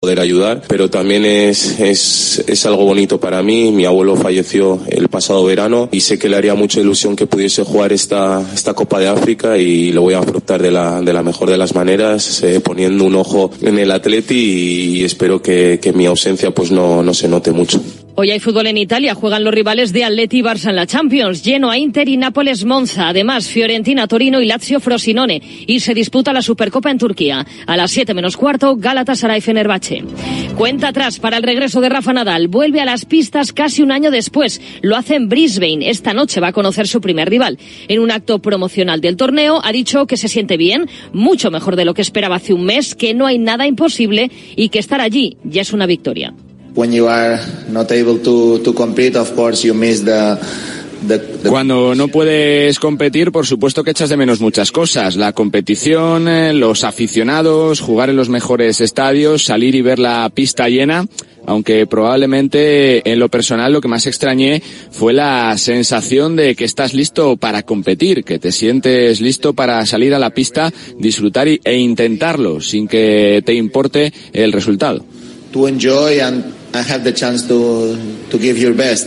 poder ayudar, pero también es, es, es algo bonito para mí. Mi abuelo falleció el pasado verano y sé que le haría mucha ilusión que pudiese jugar esta, esta Copa de África y lo voy a afrontar de la, de la mejor de las maneras, eh, poniendo un ojo en el atleti y, espero que, que mi ausencia pues no, no se note mucho. Hoy hay fútbol en Italia, juegan los rivales de Atleti y Barça en la Champions, lleno a Inter y Nápoles Monza, además Fiorentina, Torino y Lazio Frosinone, y se disputa la Supercopa en Turquía. A las 7 menos cuarto, Galatasaray Fenerbahce. Cuenta atrás para el regreso de Rafa Nadal, vuelve a las pistas casi un año después, lo hace en Brisbane, esta noche va a conocer su primer rival. En un acto promocional del torneo ha dicho que se siente bien, mucho mejor de lo que esperaba hace un mes, que no hay nada imposible y que estar allí ya es una victoria. Cuando no puedes competir, por supuesto que echas de menos muchas cosas. La competición, eh, los aficionados, jugar en los mejores estadios, salir y ver la pista llena. Aunque probablemente en lo personal lo que más extrañé fue la sensación de que estás listo para competir, que te sientes listo para salir a la pista, disfrutar e intentarlo sin que te importe el resultado.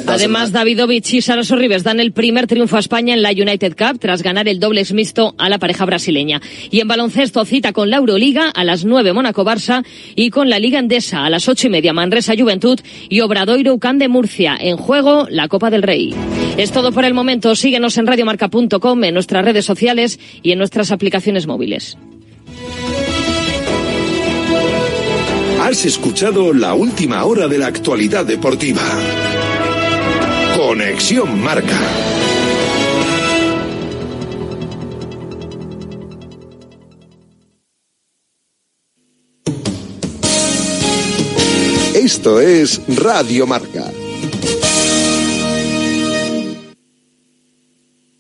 Además, Davidovich y Sara Sorribes dan el primer triunfo a España en la United Cup tras ganar el doble mixto a la pareja brasileña. Y en baloncesto cita con la Euroliga a las 9 Mónaco-Barça y con la Liga Endesa a las ocho y media Manresa Juventud y Obradoiro Ucán de Murcia. En juego la Copa del Rey. Es todo por el momento. Síguenos en radiomarca.com, en nuestras redes sociales y en nuestras aplicaciones móviles. Has escuchado la última hora de la actualidad deportiva. Conexión Marca. Esto es Radio Marca.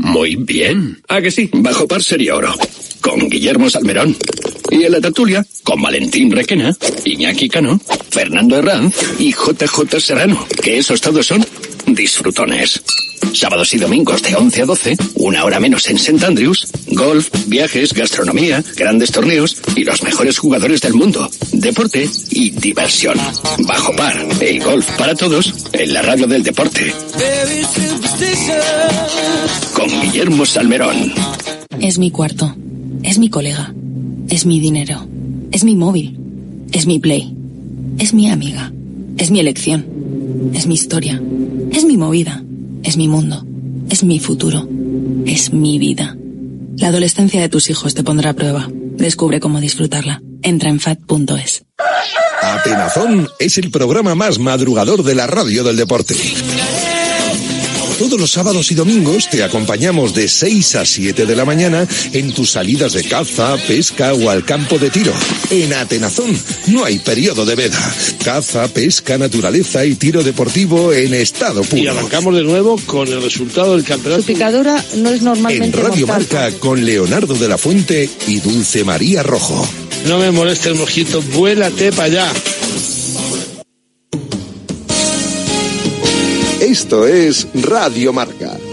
Muy bien. ¿A que sí? Bajo par sería oro. Con Guillermo Salmerón. Y en la tertulia, con Valentín Requena, Iñaki Cano, Fernando Herranz y JJ Serrano, que esos todos son disfrutones. Sábados y domingos de 11 a 12, una hora menos en St. Andrews, golf, viajes, gastronomía, grandes torneos y los mejores jugadores del mundo, deporte y diversión. Bajo par, el golf para todos en la radio del deporte. Con Guillermo Salmerón. Es mi cuarto, es mi colega, es mi dinero, es mi móvil, es mi play, es mi amiga, es mi elección, es mi historia, es mi movida, es mi mundo, es mi futuro, es mi vida. La adolescencia de tus hijos te pondrá a prueba. Descubre cómo disfrutarla. Entra en fat.es. Atenazón es el programa más madrugador de la radio del deporte. Todos los sábados y domingos te acompañamos de 6 a 7 de la mañana en tus salidas de caza, pesca o al campo de tiro. En Atenazón no hay periodo de veda. Caza, pesca, naturaleza y tiro deportivo en estado puro. Y arrancamos de nuevo con el resultado del campeonato. Su picadura no es normalmente En Radio mortal. Marca con Leonardo de la Fuente y Dulce María Rojo. No me moleste el mojito, vuélate para allá. Esto es Radio Marca.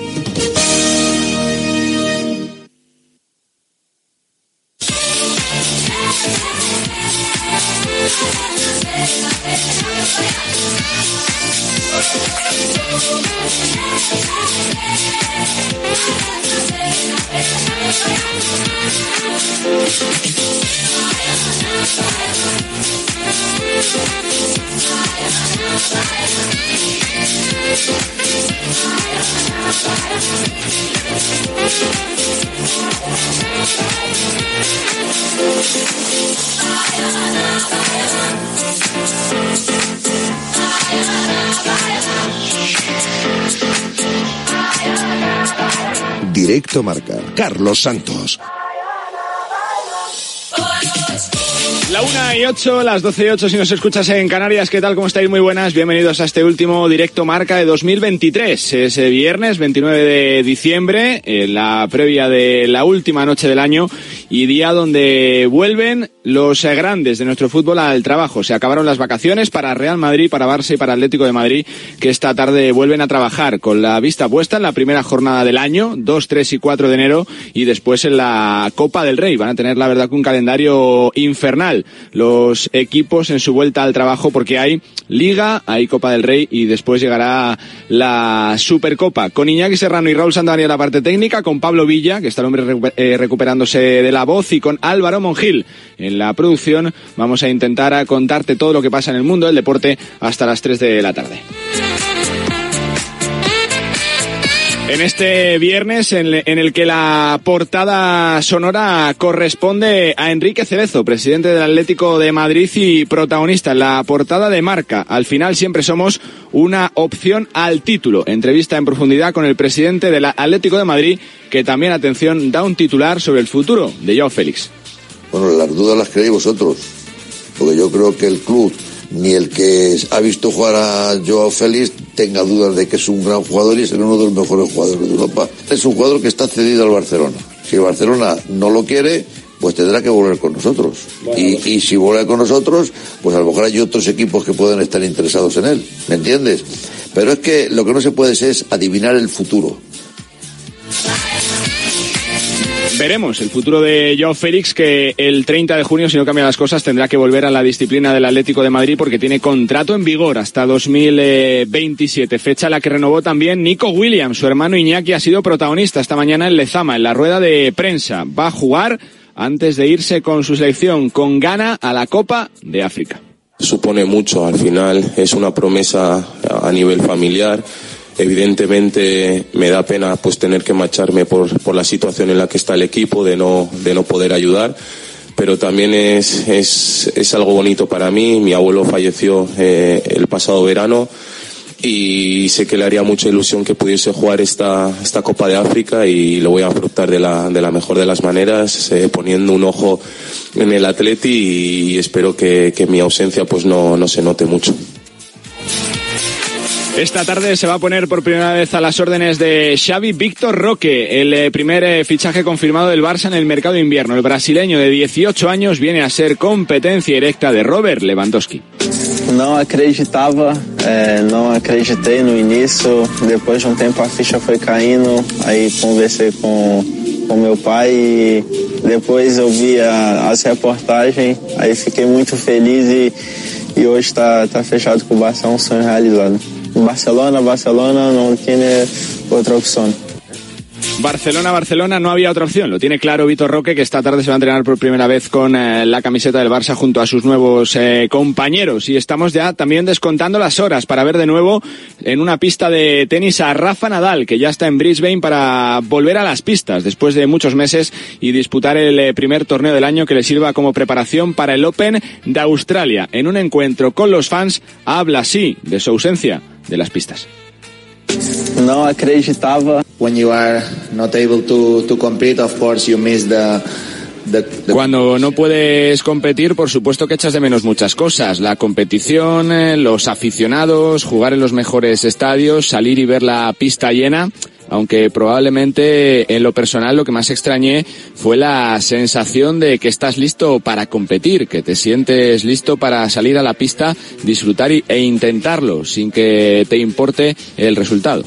Santos. La una y ocho, las doce y ocho si nos escuchas en Canarias. ¿Qué tal? ¿Cómo estáis? Muy buenas. Bienvenidos a este último directo marca de 2023. Es eh, viernes 29 de diciembre, la previa de la última noche del año y día donde vuelven los eh, grandes de nuestro fútbol al trabajo. Se acabaron las vacaciones para Real Madrid, para Barça y para Atlético de Madrid, que esta tarde vuelven a trabajar con la vista puesta en la primera jornada del año, 2, 3 y 4 de enero, y después en la Copa del Rey. Van a tener, la verdad, que un calendario infernal los equipos en su vuelta al trabajo porque hay Liga, hay Copa del Rey y después llegará la Supercopa. Con Iñaki Serrano y Raúl Santana en la parte técnica, con Pablo Villa, que está el hombre eh, recuperándose de la voz, y con Álvaro Monjil la producción. Vamos a intentar contarte todo lo que pasa en el mundo del deporte hasta las 3 de la tarde. En este viernes en, el que la portada sonora corresponde a Enrique Cerezo, presidente del Atlético de Madrid y protagonista en la portada de marca. Al final siempre somos una opción al título. Entrevista en profundidad con el presidente del Atlético de Madrid, que también, atención, da un titular sobre el futuro de Joao Félix. Bueno, las dudas las creéis vosotros, porque yo creo que el club ni el que ha visto jugar a Joao Félix tenga dudas de que es un gran jugador y es uno de los mejores jugadores de Europa. Es un jugador que está cedido al Barcelona. Si el Barcelona no lo quiere, pues tendrá que volver con nosotros. y, y, si vuelve con nosotros, pues a lo mejor hay otros equipos que pueden estar interesados en él. ¿Me entiendes? Pero es que lo que no se puede es adivinar el futuro. Veremos el futuro de Joao Félix que el 30 de junio, si no cambian las cosas, tendrá que volver a la disciplina del Atlético de Madrid porque tiene contrato en vigor hasta 2027, fecha la que renovó también Nico Williams. Su hermano Iñaki ha sido protagonista esta mañana en Lezama, en la rueda de prensa. Va a jugar antes de irse con su selección con gana a la Copa de África. Supone mucho, al final es una promesa a nivel familiar Evidentemente me da pena pues tener que marcharme por, por la situación en la que está el equipo, de no, de no poder ayudar pero también es, es, es, algo bonito para mí. Mi abuelo falleció eh, el pasado verano y sé que le haría mucha ilusión que pudiese jugar esta, esta Copa de África y lo voy a afrontar de la, de la mejor de las maneras, eh, poniendo un ojo en el atleti y, espero que, que mi ausencia pues no, no se note mucho. Esta tarde se va a poner por primera vez a las órdenes de Xavi Víctor Roque, el eh, primer eh, fichaje confirmado del Barça en el mercado de invierno. El brasileño de 18 años viene a ser competencia directa de Robert Lewandowski. Não acreditava, é, não acreditei no início. Depois de um tempo a ficha foi caindo. Aí conversei com, com meu pai e depois eu vi a, as reportagens. Aí fiquei muito feliz e, e hoje está tá fechado com o Barça, é um sonho realizado. Barcelona, Barcelona no tiene otra opción. Barcelona, Barcelona, no había otra opción. Lo tiene claro Vitor Roque, que esta tarde se va a entrenar por primera vez con eh, la camiseta del Barça junto a sus nuevos eh, compañeros. Y estamos ya también descontando las horas para ver de nuevo en una pista de tenis a Rafa Nadal, que ya está en Brisbane para volver a las pistas después de muchos meses y disputar el eh, primer torneo del año que le sirva como preparación para el Open de Australia. En un encuentro con los fans, habla así de su ausencia de las pistas. No acreditaba. When you are not able to, to compete, of course you miss the, Cuando no puedes competir, por supuesto que echas de menos muchas cosas. La competición, eh, los aficionados, jugar en los mejores estadios, salir y ver la pista llena aunque probablemente en lo personal lo que más extrañé fue la sensación de que estás listo para competir, que te sientes listo para salir a la pista, disfrutar e intentarlo sin que te importe el resultado.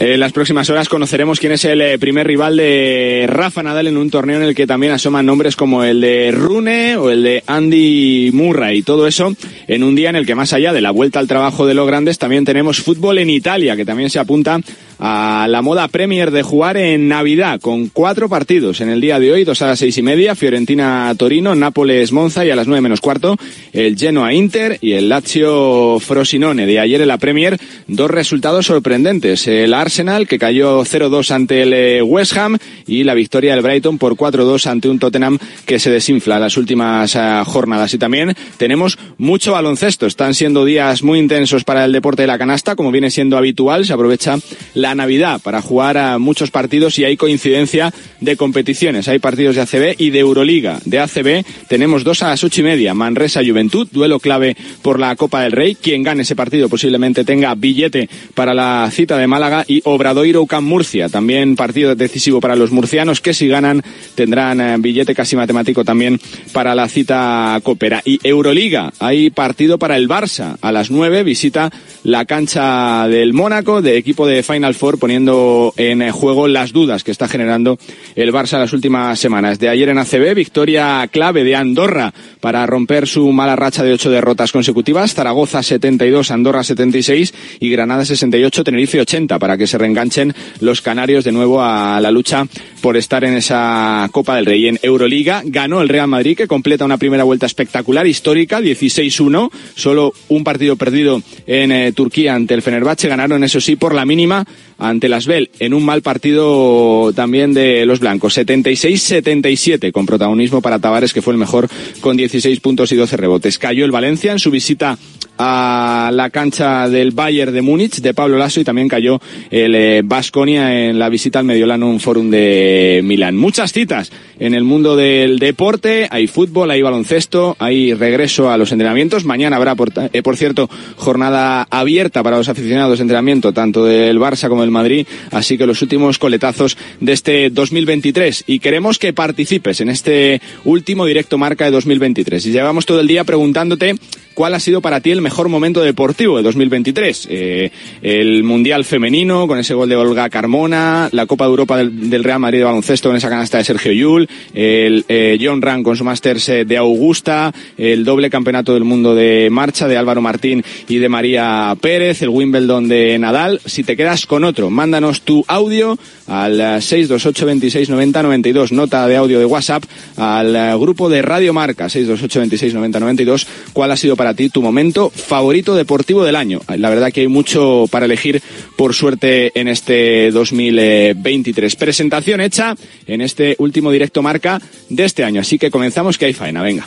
En las próximas horas conoceremos quién es el eh, primer rival de Rafa Nadal en un torneo en el que también asoman nombres como el de Rune o el de Andy Murray. Y todo eso en un día en el que más allá de la vuelta al trabajo de los grandes también tenemos fútbol en Italia, que también se apunta a la moda Premier de jugar en Navidad con cuatro partidos en el día de hoy, dos a las seis y media, Fiorentina Torino, Nápoles Monza y a las nueve menos cuarto el Genoa Inter y el Lazio Frosinone. De ayer en la Premier dos resultados sorprendentes, el Arsenal que cayó 0-2 ante el eh, West Ham y la victoria del Brighton por 4-2 ante un Tottenham que se desinfla las últimas eh, jornadas. Y también tenemos mucho baloncesto, están siendo días muy intensos para el deporte de la canasta. Como viene siendo habitual, se aprovecha la Navidad para jugar a muchos partidos y hay coincidencia de competiciones. Hay partidos de ACB y de Euroliga. De ACB tenemos dos a las ocho y media. Manresa Juventud, duelo clave por la Copa del Rey. Quien gane ese partido posiblemente tenga billete para la cita de Málaga y Obradoiro Ucam Murcia. También partido decisivo para los murcianos que si ganan tendrán eh, billete casi matemático también para la cita Copera. Y Euroliga, hay partido para el Barça. A las nueve visita la cancha del Mónaco, de equipo de Final Four, poniendo en juego las dudas que está generando el Barça las últimas semanas. De ayer en ACB, victoria clave de Andorra para romper su mala racha de ocho derrotas consecutivas. Zaragoza 72, Andorra 76 y Granada 68, Tenerife 80 para que se reenganchen los canarios de nuevo a la lucha por estar en esa Copa del Rey. En Euroliga ganó el Real Madrid que completa una primera vuelta espectacular, histórica, 16-1, solo un partido perdido en eh, Turquía ante el Fenerbahce, ganaron eso sí por la mínima ante las Bel en un mal partido también de los blancos, 76-77 con protagonismo para Tavares que fue el mejor con 16 puntos y 12 rebotes. Cayó el Valencia en su visita a la cancha del Bayern de Múnich de Pablo Lasso y también cayó el Vasconia eh, en la visita al Mediolanum Forum de Milán. Muchas citas en el mundo del deporte, hay fútbol, hay baloncesto, hay regreso a los entrenamientos. Mañana habrá, por, eh, por cierto, jornada abierta para los aficionados de entrenamiento, tanto del Barça como del Madrid, así que los últimos coletazos de este 2023 y queremos que participes en este último directo marca de 2023. Y llevamos todo el día preguntándote cuál ha sido para ti el mejor momento deportivo de 2023. Eh, el Mundial Femenino con ese gol de Olga Carmona, la Copa de Europa del, Real Madrid de baloncesto con esa canasta de Sergio Yul, el eh, John Rand con su Masters eh, de Augusta, el doble campeonato del mundo de marcha de Álvaro Martín y de María Pérez, el Wimbledon de Nadal. Si te quedas con otro, mándanos tu audio al 628 26 90 92, nota de audio de WhatsApp al grupo de Radio Marca 628 26 90 92. ¿Cuál ha sido para ti tu momento favorito deportivo del año? La verdad que hay mucho para elegir, por suerte, en este 2023. Presentación hecha en este último directo marca de este año. Así que comenzamos, que hay faena. Venga.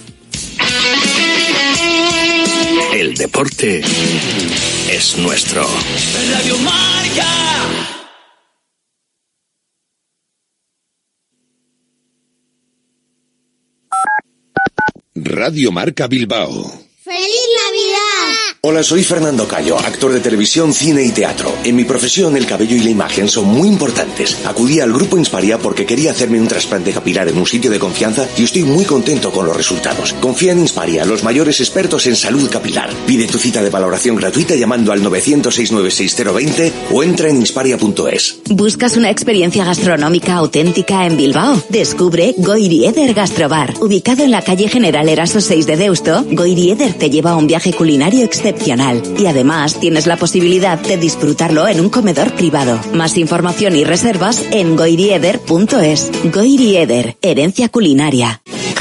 El deporte es nuestro. Radio Marca. Radio Marca Bilbao. ¡Feliz Navidad! Hola, soy Fernando Cayo, actor de televisión, cine y teatro. En mi profesión, el cabello y la imagen son muy importantes. Acudí al grupo Insparia porque quería hacerme un trasplante capilar en un sitio de confianza y estoy muy contento con los resultados. Confía en Insparia, los mayores expertos en salud capilar. Pide tu cita de valoración gratuita llamando al 900-696-020 o entra en insparia.es. ¿Buscas una experiencia gastronómica auténtica en Bilbao? Descubre Goirieder Gastrobar. Ubicado en la calle General Eraso 6 de Deusto, Goirieder te lleva a un viaje culinario y además tienes la posibilidad de disfrutarlo en un comedor privado. Más información y reservas en goirieder.es. Goirieder, herencia culinaria.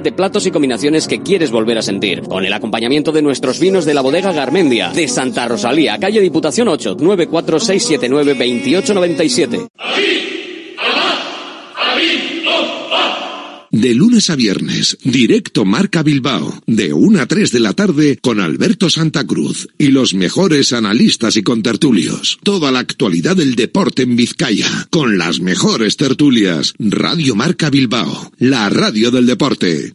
de platos y combinaciones que quieres volver a sentir. Con el acompañamiento de nuestros vinos de la bodega Garmendia, de Santa Rosalía, calle Diputación 8, 94679 De lunes a viernes, directo Marca Bilbao, de 1 a 3 de la tarde con Alberto Santa Cruz y los mejores analistas y contertulios. Toda la actualidad del deporte en Vizcaya, con las mejores tertulias. Radio Marca Bilbao, la radio del deporte.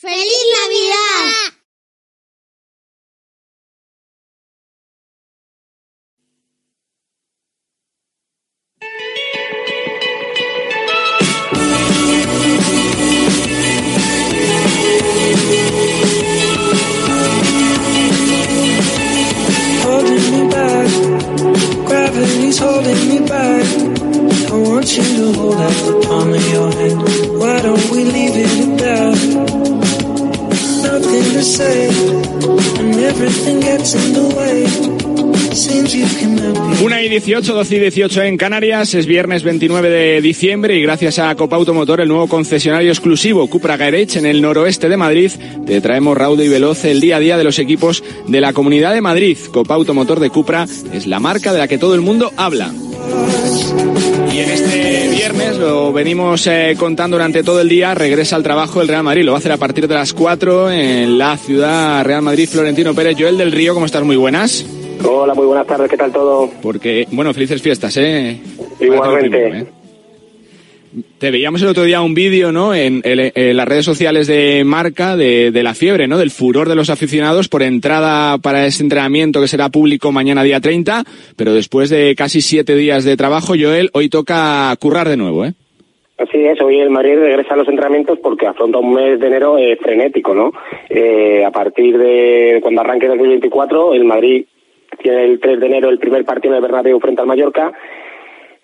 ¡Feliz Navidad! Gravity's holding me back. I want you to hold out the palm of your hand. Why don't we leave it at that? nothing to say. Una y 18, 12 y 18 en Canarias, es viernes 29 de diciembre y gracias a Copa Automotor, el nuevo concesionario exclusivo Cupra Garage en el noroeste de Madrid, te traemos raudo y veloz el día a día de los equipos de la Comunidad de Madrid. Copa Automotor de Cupra es la marca de la que todo el mundo habla. Este viernes, lo venimos eh, contando durante todo el día, regresa al trabajo el Real Madrid. Lo va a hacer a partir de las 4 en la ciudad Real Madrid. Florentino Pérez, Joel del Río, ¿cómo estás? Muy buenas. Hola, muy buenas tardes, ¿qué tal todo? Porque, bueno, felices fiestas, ¿eh? Igualmente. Te veíamos el otro día un vídeo, ¿no? En, en- en las redes sociales de marca de, de la fiebre, ¿no? Del furor de los aficionados por entrada para ese entrenamiento que será público mañana día 30, pero después de casi siete días de trabajo, Joel, hoy toca currar de nuevo, ¿eh? Así es, hoy el Madrid regresa a los entrenamientos porque afronta un mes de enero eh, frenético, ¿no? Eh, a partir de cuando arranque el 2024, el Madrid tiene el 3 de enero el primer partido el Bernabéu frente al Mallorca.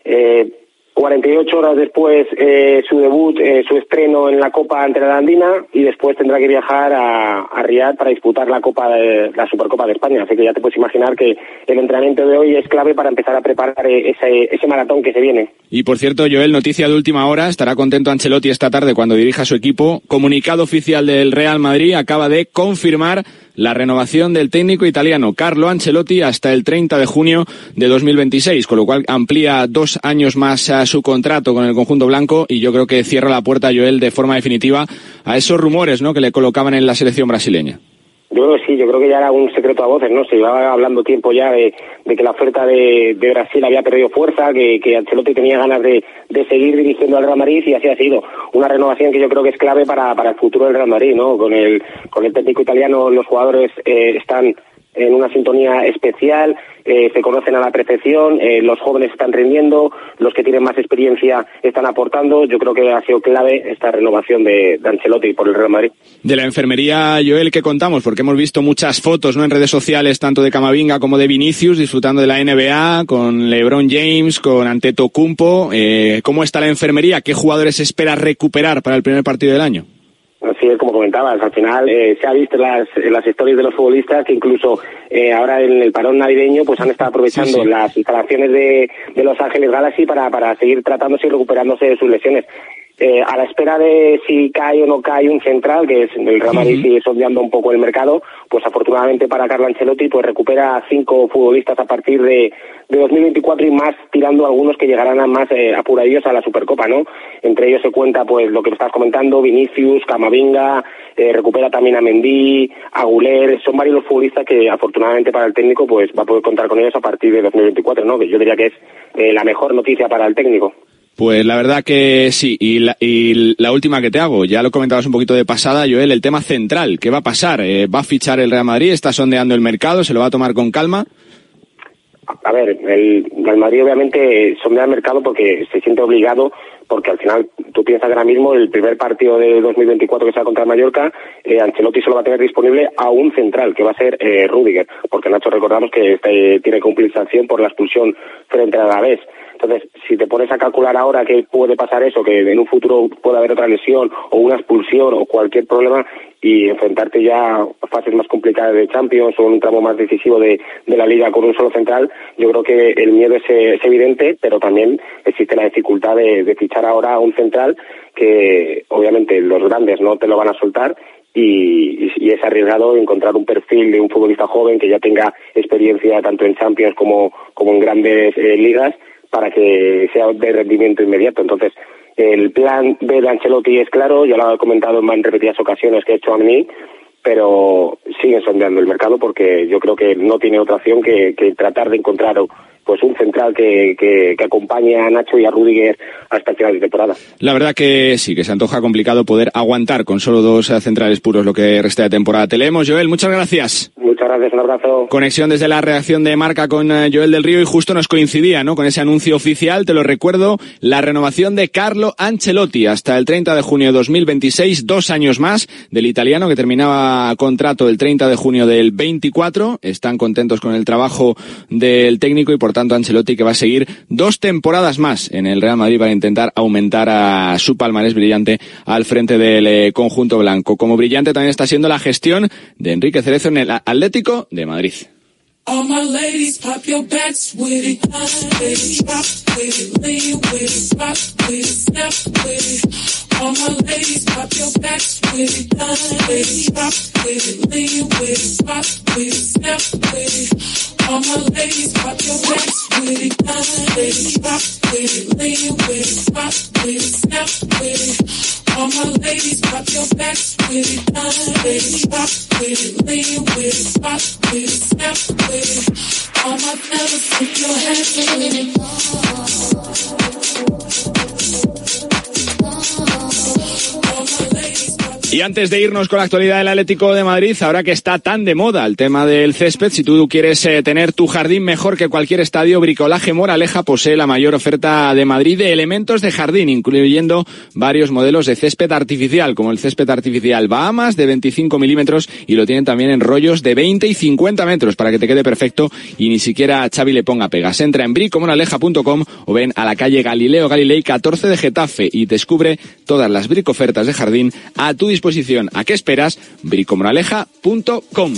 Eh, 48 horas después eh, su debut, eh, su estreno en la Copa ante la Andina y después tendrá que viajar a, a Riyadh para disputar la Copa de, la Supercopa de España. Así que ya te puedes imaginar que el entrenamiento de hoy es clave para empezar a preparar eh, ese, ese maratón que se viene. Y por cierto, Joel, noticia de última hora, estará contento Ancelotti esta tarde cuando dirija su equipo. Comunicado oficial del Real Madrid acaba de confirmar la renovación del técnico italiano Carlo Ancelotti hasta el 30 de junio de 2026, con lo cual amplía dos años más a su contrato con el conjunto blanco y yo creo que cierra la puerta, Joel, de forma definitiva a esos rumores ¿no? que le colocaban en la selección brasileña. Yo creo que sí, yo creo que ya era un secreto a voces, ¿no? Se llevaba hablando tiempo ya de, que la oferta de, de Brasil había perdido fuerza, que, que Ancelotti tenía ganas de, de seguir dirigiendo al Real Madrid y así ha sido. Una renovación que yo creo que es clave para, para el futuro del Real Madrid, ¿no? Con el, con el técnico italiano los jugadores eh, están en una sintonía especial, eh, se conocen a la perfección, eh, los jóvenes están rindiendo, los que tienen más experiencia están aportando. Yo creo que ha sido clave esta renovación de, de Ancelotti por el Real Madrid. De la enfermería, Joel, ¿qué contamos? Porque hemos visto muchas fotos ¿no? en redes sociales, tanto de Camavinga como de Vinicius, disfrutando de la NBA, con LeBron James, con Antetokounmpo. Eh, ¿Cómo está la enfermería? ¿Qué jugadores espera recuperar para el primer partido del año? Así es, como comentabas, al final eh, se ha visto las, las historias de los futbolistas que incluso eh, ahora en el parón navideño pues han estado aprovechando Sí, sí. las instalaciones de, de Los Ángeles Galaxy para, para seguir tratándose y recuperándose de sus lesiones. Eh, a la espera de si cae o no cae un central, que es el Real Madrid sigue sondeando un poco el mercado, pues afortunadamente para Carlo Ancelotti pues recupera cinco futbolistas a partir de, de 2024 y más tirando algunos que llegarán a más eh, apuradillos a la Supercopa, ¿no? Entre ellos se cuenta pues lo que estás comentando, Vinicius, Camavinga, eh, recupera también a Mendy, a Guler, son varios los futbolistas que afortunadamente para el técnico pues va a poder contar con ellos a partir de 2024, ¿no? Que yo diría que es eh, la mejor noticia para el técnico. Pues la verdad que sí. Y la, y la última que te hago, ya lo comentabas un poquito de pasada, Joel, el tema central. ¿Qué va a pasar? Eh, ¿Va a fichar el Real Madrid? ¿Está sondeando el mercado? ¿Se lo va a tomar con calma? A ver, el Real Madrid obviamente sondea el mercado porque se siente obligado, porque al final tú piensas que ahora mismo el primer partido de 2024 que sea contra Mallorca, eh, Ancelotti solo va a tener disponible a un central, que va a ser eh, Rudiger, porque Nacho recordamos que este, tiene que cumplir sanción por la expulsión frente a Alavés. Entonces, si te pones a calcular ahora que puede pasar eso, que en un futuro puede haber otra lesión o una expulsión o cualquier problema y enfrentarte ya a fases más complicadas de Champions o un tramo más decisivo de, de la liga con un solo central, yo creo que el miedo es, eh, evidente, pero también existe la dificultad de, fichar ahora a un central que obviamente los grandes no te lo van a soltar y es arriesgado encontrar un perfil de un futbolista joven que ya tenga experiencia tanto en Champions como, como en grandes eh, ligas para que sea de rendimiento inmediato. Entonces, el plan de Ancelotti es claro, ya lo he comentado en repetidas ocasiones que he hecho a mí, pero siguen sondeando el mercado porque yo creo que no tiene otra opción que, que tratar de encontrar pues un central que, que, que acompañe a Nacho y a Rudiger hasta el final de temporada. La verdad que sí, que se antoja complicado poder aguantar con solo dos eh, centrales puros lo que resta de temporada. Te leemos, Joel. Muchas gracias. Muchas gracias, un abrazo. Conexión desde la reacción de marca con eh, Joel del Río y justo nos coincidía, ¿no? Con ese anuncio oficial, te lo recuerdo, la renovación de Carlo Ancelotti hasta el 30 de junio de 2026, dos años más del italiano que terminaba contrato el 30 de junio del 24. Están contentos con el trabajo del técnico y por tanto Ancelotti que va a seguir dos temporadas más en el Real Madrid para intentar aumentar a su palmarés brillante al frente del eh, conjunto blanco. Como brillante también está siendo la gestión de Enrique Cerezo en el Atlético de Madrid. All my ladies, pop your backs with it. Baby, drop with it, lean with it, rock with it, snap with it. All my ladies, pop your backs with it. Baby, drop with it, lean with it, rock with it, snap with it. All my ladies, pop your backs with it. Ladies, pop with it. Lean with it, rock with it, snap with it. All my fellas, put your hands with it. Y antes de irnos con la actualidad del Atlético de Madrid, ahora que está tan de moda el tema del césped, si tú quieres eh, tener tu jardín mejor que cualquier estadio, Bricolaje Moraleja posee la mayor oferta de Madrid de elementos de jardín, incluyendo varios modelos de césped artificial, como el césped artificial Bahamas de 25 milímetros y lo tienen también en rollos de 20 y 50 metros para que te quede perfecto y ni siquiera Xavi le ponga pegas. Entra en bricomoraleja.com o ven a la calle Galileo Galilei 14 de Getafe y descubre todas las bricofertas de jardín a tu disposición. ¿A qué esperas? bricomoraleja.com.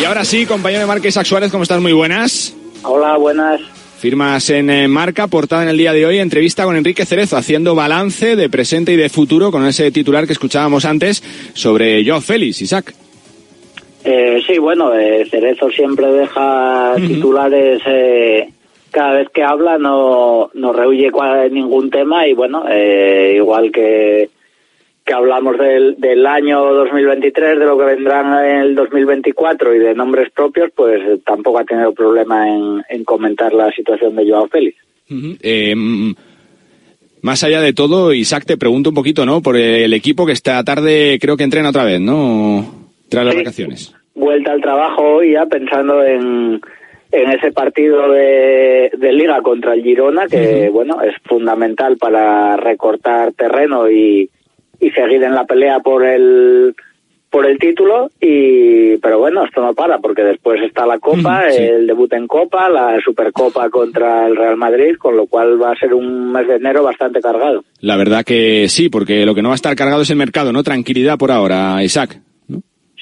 Y ahora sí, compañero de Marca Isaac Suárez, ¿cómo estás? Muy buenas. Hola, buenas. Firmas en eh, Marca, portada en el día de hoy, entrevista con Enrique Cerezo, haciendo balance de presente y de futuro con ese titular que escuchábamos antes sobre Joao Félix, Isaac. Eh, sí, bueno, eh, Cerezo siempre deja titulares eh, cada vez que habla, no, no rehuye cual- ningún tema y bueno, eh, igual que, que hablamos del, del año 2023, de lo que vendrá en el 2024 y de nombres propios, pues tampoco ha tenido problema en, en comentar la situación de Joao Félix. Eh, mm, más allá de todo, Isaac, te pregunto un poquito, ¿no? Por el equipo que esta tarde creo que entrena otra vez, ¿no? Tras las vacaciones. vuelta al trabajo hoy ya pensando en, en ese partido de, de liga contra el Girona que bueno es fundamental para recortar terreno y, y seguir en la pelea por el por el título y pero bueno esto no para porque después está la Copa sí. el debut en Copa la Supercopa contra el Real Madrid con lo cual va a ser un mes de enero bastante cargado La verdad que sí, porque lo que no va a estar cargado es el mercado, ¿no? Tranquilidad por ahora, Isaac.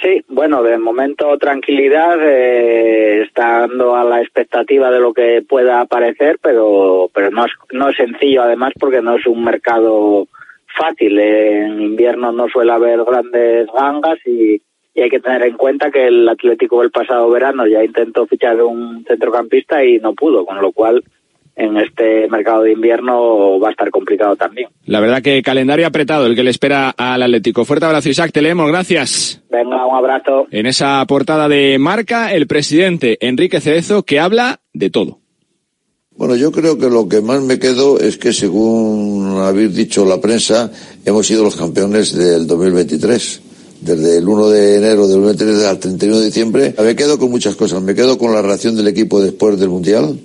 Sí, bueno, de momento tranquilidad, eh, está dando a la expectativa de lo que pueda aparecer, pero, pero no, es, no es sencillo además porque no es un mercado fácil. En invierno no suele haber grandes gangas y, y hay que tener en cuenta que el Atlético el pasado verano ya intentó fichar un centrocampista y no pudo, con lo cual en este mercado de invierno va a estar complicado también. La verdad que calendario apretado el que le espera al Atlético. Fuerte abrazo, Isaac, te leemos, gracias. Venga, un abrazo. En esa portada de Marca, el presidente Enrique Cerezo, que habla de todo. Bueno, yo creo que lo que más me quedo es que, según habéis dicho la prensa, hemos sido los campeones del 2023. Desde el 1 de enero del 2023 al 31 de diciembre. Me quedo con muchas cosas. Me quedo con la reacción del equipo después del Mundial,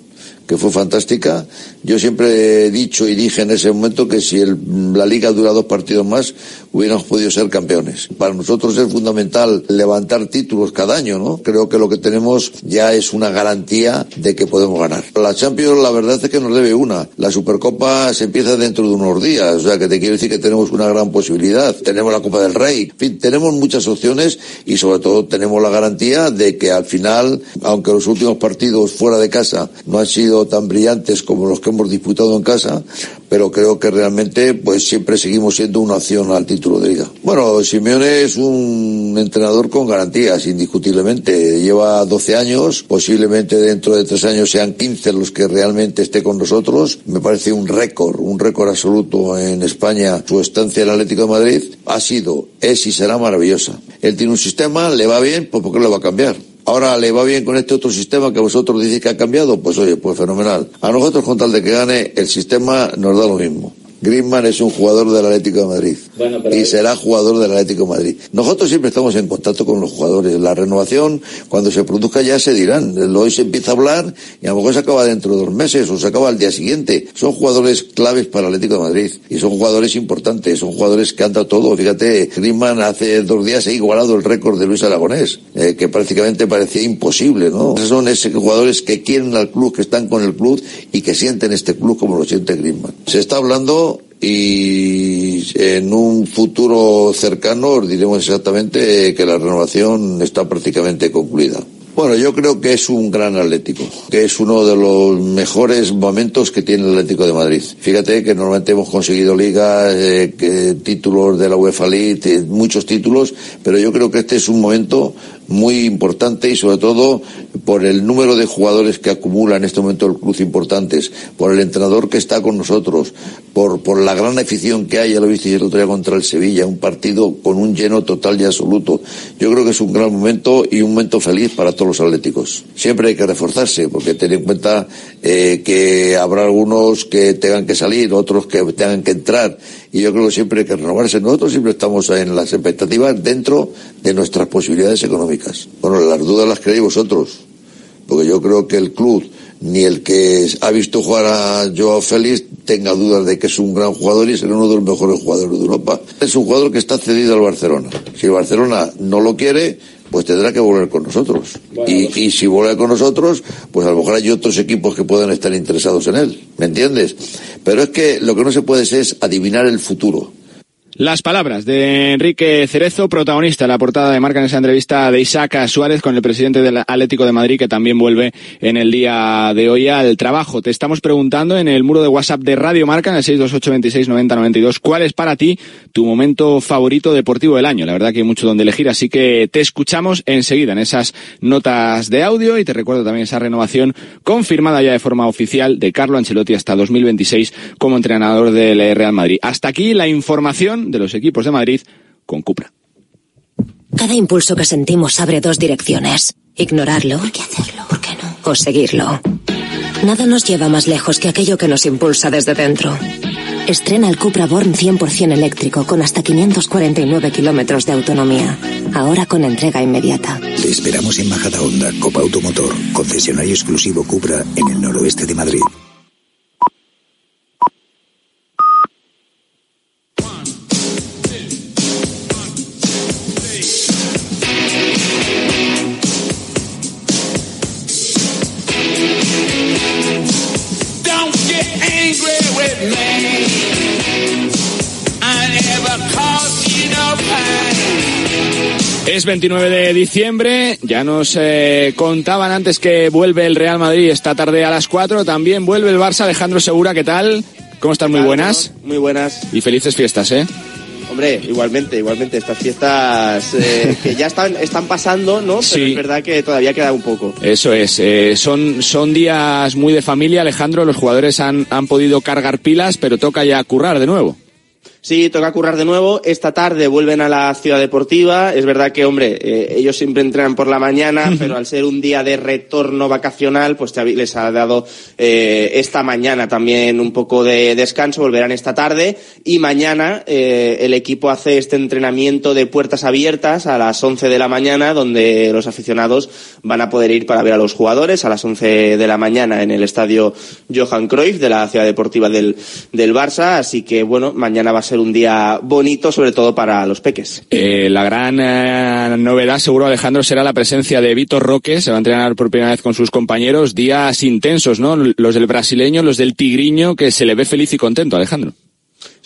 que fue fantástica. Yo siempre he dicho y dije en ese momento que si el- la liga dura dos partidos más, hubiéramos podido ser campeones. Para nosotros es fundamental levantar títulos cada año, ¿no? Creo que lo que tenemos ya es una garantía de que podemos ganar. La Champions, la verdad es que nos debe una. La Supercopa se empieza dentro de unos días, o sea que te quiero decir que tenemos una gran posibilidad. Tenemos la Copa del Rey, en fin, tenemos muchas opciones y sobre todo tenemos la garantía de que al final, aunque los últimos partidos fuera de casa no han sido tan brillantes como los que hemos disputado en casa, pero creo que realmente pues siempre seguimos siendo una opción al título de liga. Bueno, Simeone es un entrenador con garantías, indiscutiblemente. Lleva 12 años, posiblemente dentro de tres años sean 15 los que realmente esté con nosotros. Me parece un récord, un récord absoluto en España. Su estancia en el Atlético de Madrid ha sido, es y será maravillosa. Él tiene un sistema, le va bien, pues ¿por qué lo va a cambiar? Ahora le va bien con este otro sistema que vosotros decís que ha cambiado, pues oye, pues fenomenal. A nosotros con tal de que gane, el sistema nos da lo mismo. Griezmann es un jugador del Atlético de Madrid y será jugador del Atlético de Madrid. Nosotros siempre estamos en contacto con los jugadores. La renovación, cuando se produzca ya se dirán. Hoy se empieza a hablar y a lo mejor se acaba dentro de dos meses o se acaba al día siguiente. Son jugadores claves para el Atlético de Madrid y son jugadores importantes, son jugadores que han dado todo. Fíjate, Griezmann hace dos días ha igualado el récord de Luis Aragonés, eh, que prácticamente parecía imposible, ¿no? Son esos jugadores que quieren al club, que están con el club y que sienten este club como lo siente Griezmann. Se está hablando y en un futuro cercano os diremos exactamente que la renovación está prácticamente concluida. Bueno, yo creo que es un gran Atlético, que es uno de los mejores momentos que tiene el Atlético de Madrid. Fíjate que normalmente hemos conseguido ligas, eh, títulos de la UEFA League, eh, muchos títulos, pero yo creo que este es un momento muy importante y sobre todo por el número de jugadores que acumula en este momento el club importantes, por el entrenador que está con nosotros, por, por la gran afición que hay, ya lo visteis el otro día contra el Sevilla, un partido con un lleno total y absoluto. Yo creo que es un gran momento y un momento feliz para todos los atléticos. Siempre hay que reforzarse, porque ten en cuenta eh, que habrá algunos que tengan que salir, otros que tengan que entrar, y yo creo que siempre hay que renovarse. Nosotros siempre estamos en las expectativas dentro de nuestras posibilidades económicas. Bueno, las dudas las creéis vosotros, porque yo creo que el club ni el que ha visto jugar a Joao Félix tenga dudas de que es un gran jugador y será uno de los mejores jugadores de Europa. Es un jugador que está cedido al Barcelona. Si el Barcelona no lo quiere, pues tendrá que volver con nosotros. y, y, si vuelve con nosotros, pues a lo mejor hay otros equipos que puedan estar interesados en él. ¿Me entiendes? Pero es que lo que no se puede es adivinar el futuro. Las palabras de Enrique Cerezo, protagonista en la portada de marca en esa entrevista de Isaac Suárez con el presidente del Atlético de Madrid, que también vuelve en el día de hoy al trabajo. Te estamos preguntando en el muro de WhatsApp de Radio Marca, en el 628 cuál es para ti tu momento favorito deportivo del año. La verdad que hay mucho donde elegir, así que te escuchamos enseguida en esas notas de audio y te recuerdo también esa renovación confirmada ya de forma oficial de Carlo Ancelotti hasta 2026 como entrenador del Real Madrid. Hasta aquí la información de los equipos de Madrid con Cupra. Cada impulso que sentimos abre dos direcciones. Ignorarlo. ¿Por qué hacerlo? ¿Por qué no? O seguirlo. Nada nos lleva más lejos que aquello que nos impulsa desde dentro. Estrena el Cupra Born 100% eléctrico con hasta 549 kilómetros de autonomía. Ahora con entrega inmediata. Te esperamos en Majada Honda, Copa Automotor, concesionario exclusivo Cupra en el noroeste de Madrid. Es 29 de diciembre, ya nos eh, contaban antes que vuelve el Real Madrid esta tarde a las 4, también vuelve el Barça, Alejandro Segura, ¿qué tal? ¿Cómo están? Muy buenas. Muy buenas. Y felices fiestas, ¿eh? Hombre, igualmente, igualmente, estas fiestas eh, que ya están, están pasando, ¿no? Pero Sí. es verdad que todavía queda un poco. Eso es, eh, son, son días muy de familia, Alejandro, los jugadores han, han podido cargar pilas, pero toca ya currar de nuevo. Sí, toca currar de nuevo. Esta tarde vuelven a la ciudad deportiva. Es verdad que, hombre, eh, ellos siempre entrenan por la mañana, pero al ser un día de retorno vacacional, pues les ha dado eh, esta mañana también un poco de descanso. Volverán esta tarde y mañana eh, el equipo hace este entrenamiento de puertas abiertas a las 11 de la mañana, donde los aficionados van a poder ir para ver a los jugadores a las 11 de la mañana en el estadio Johan Cruyff de la ciudad deportiva del, del Barça. Así que, bueno, mañana va a ser un día bonito, sobre todo para los peques. Eh, la gran eh, novedad, seguro, Alejandro, será la presencia de Vitor Roque. Se va a entrenar por primera vez con sus compañeros. Días intensos, ¿no? Los del brasileño, los del tigriño, que se le ve feliz y contento, Alejandro.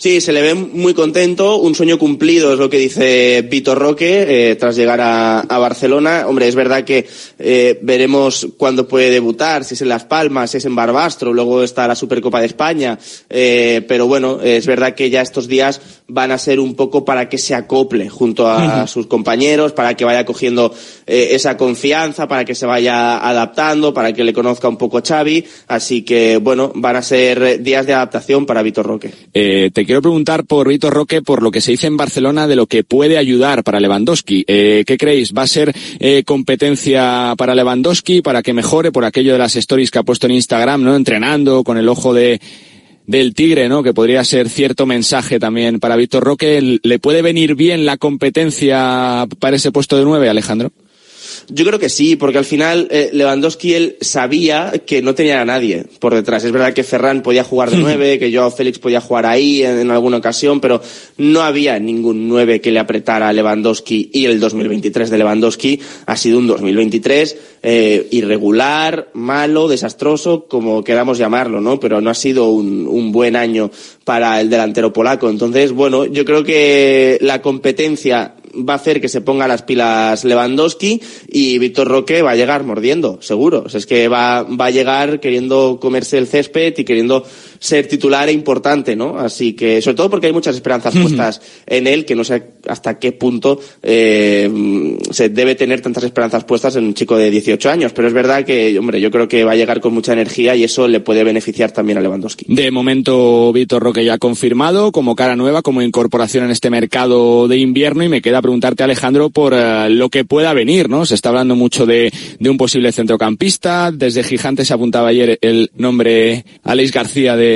Sí, se le ve muy contento, un sueño cumplido es lo que dice Vitor Roque eh, tras llegar a, Barcelona. Hombre, es verdad que eh, veremos cuándo puede debutar, si es en Las Palmas, si es en Barbastro, luego está la Supercopa de España, eh, pero bueno, es verdad que ya estos días van a ser un poco para que se acople junto a sus compañeros, para que vaya cogiendo eh, esa confianza, para que se vaya adaptando, para que le conozca un poco Xavi, así que bueno, van a ser días de adaptación para Vitor Roque. Eh, te quiero preguntar por Vitor Roque, por lo que se dice en Barcelona de lo que puede ayudar para Lewandowski. Eh, ¿Qué creéis? ¿Va a ser eh, competencia para Lewandowski, para que mejore por aquello de las stories que ha puesto en Instagram, ¿no? Entrenando con el ojo de del Tigre, ¿no? Que podría ser cierto mensaje también para Víctor Roque. ¿Le puede venir bien la competencia para ese puesto de nueve, Alejandro? Yo creo que sí, porque al final eh, Lewandowski él sabía que no tenía a nadie por detrás. Es verdad que Ferran podía jugar de nueve, que Joao Félix podía jugar ahí en, en alguna ocasión, pero no había ningún nueve que le apretara a Lewandowski y el 2023 de Lewandowski ha sido un 2023 eh, irregular, malo, desastroso, como queramos llamarlo, ¿no? Pero no ha sido un, un buen año para el delantero polaco. Entonces, bueno, yo creo que la competencia va a hacer que se ponga las pilas Lewandowski y Víctor Roque va a llegar mordiendo, seguro. Es que va, va a llegar queriendo comerse el césped y queriendo ser titular e importante, ¿no? Así que, sobre todo porque hay muchas esperanzas puestas en él, que no sé hasta qué punto eh, se debe tener tantas esperanzas puestas en un chico de 18 años. Pero es verdad que, hombre, yo creo que va a llegar con mucha energía y eso le puede beneficiar también a Lewandowski. De momento, Víctor Roque ya ha confirmado como cara nueva, como incorporación en este mercado de invierno y me queda preguntarte, Alejandro, por eh, lo que pueda venir, ¿no? Se está hablando mucho de, de un posible centrocampista. Desde Gigante se apuntaba ayer el nombre Alex García de,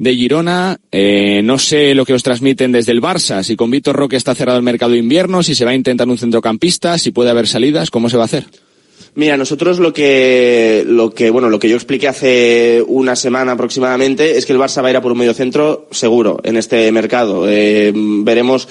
de Girona. Eh, no sé lo que os transmiten desde el Barça, si con Víctor Roque está cerrado el mercado de invierno, si se va a intentar un centrocampista, si puede haber salidas, ¿cómo se va a hacer? Mira, nosotros lo que, lo que, bueno, lo que yo expliqué hace una semana aproximadamente es que el Barça va a ir a por un medio centro seguro en este mercado. Eh, veremos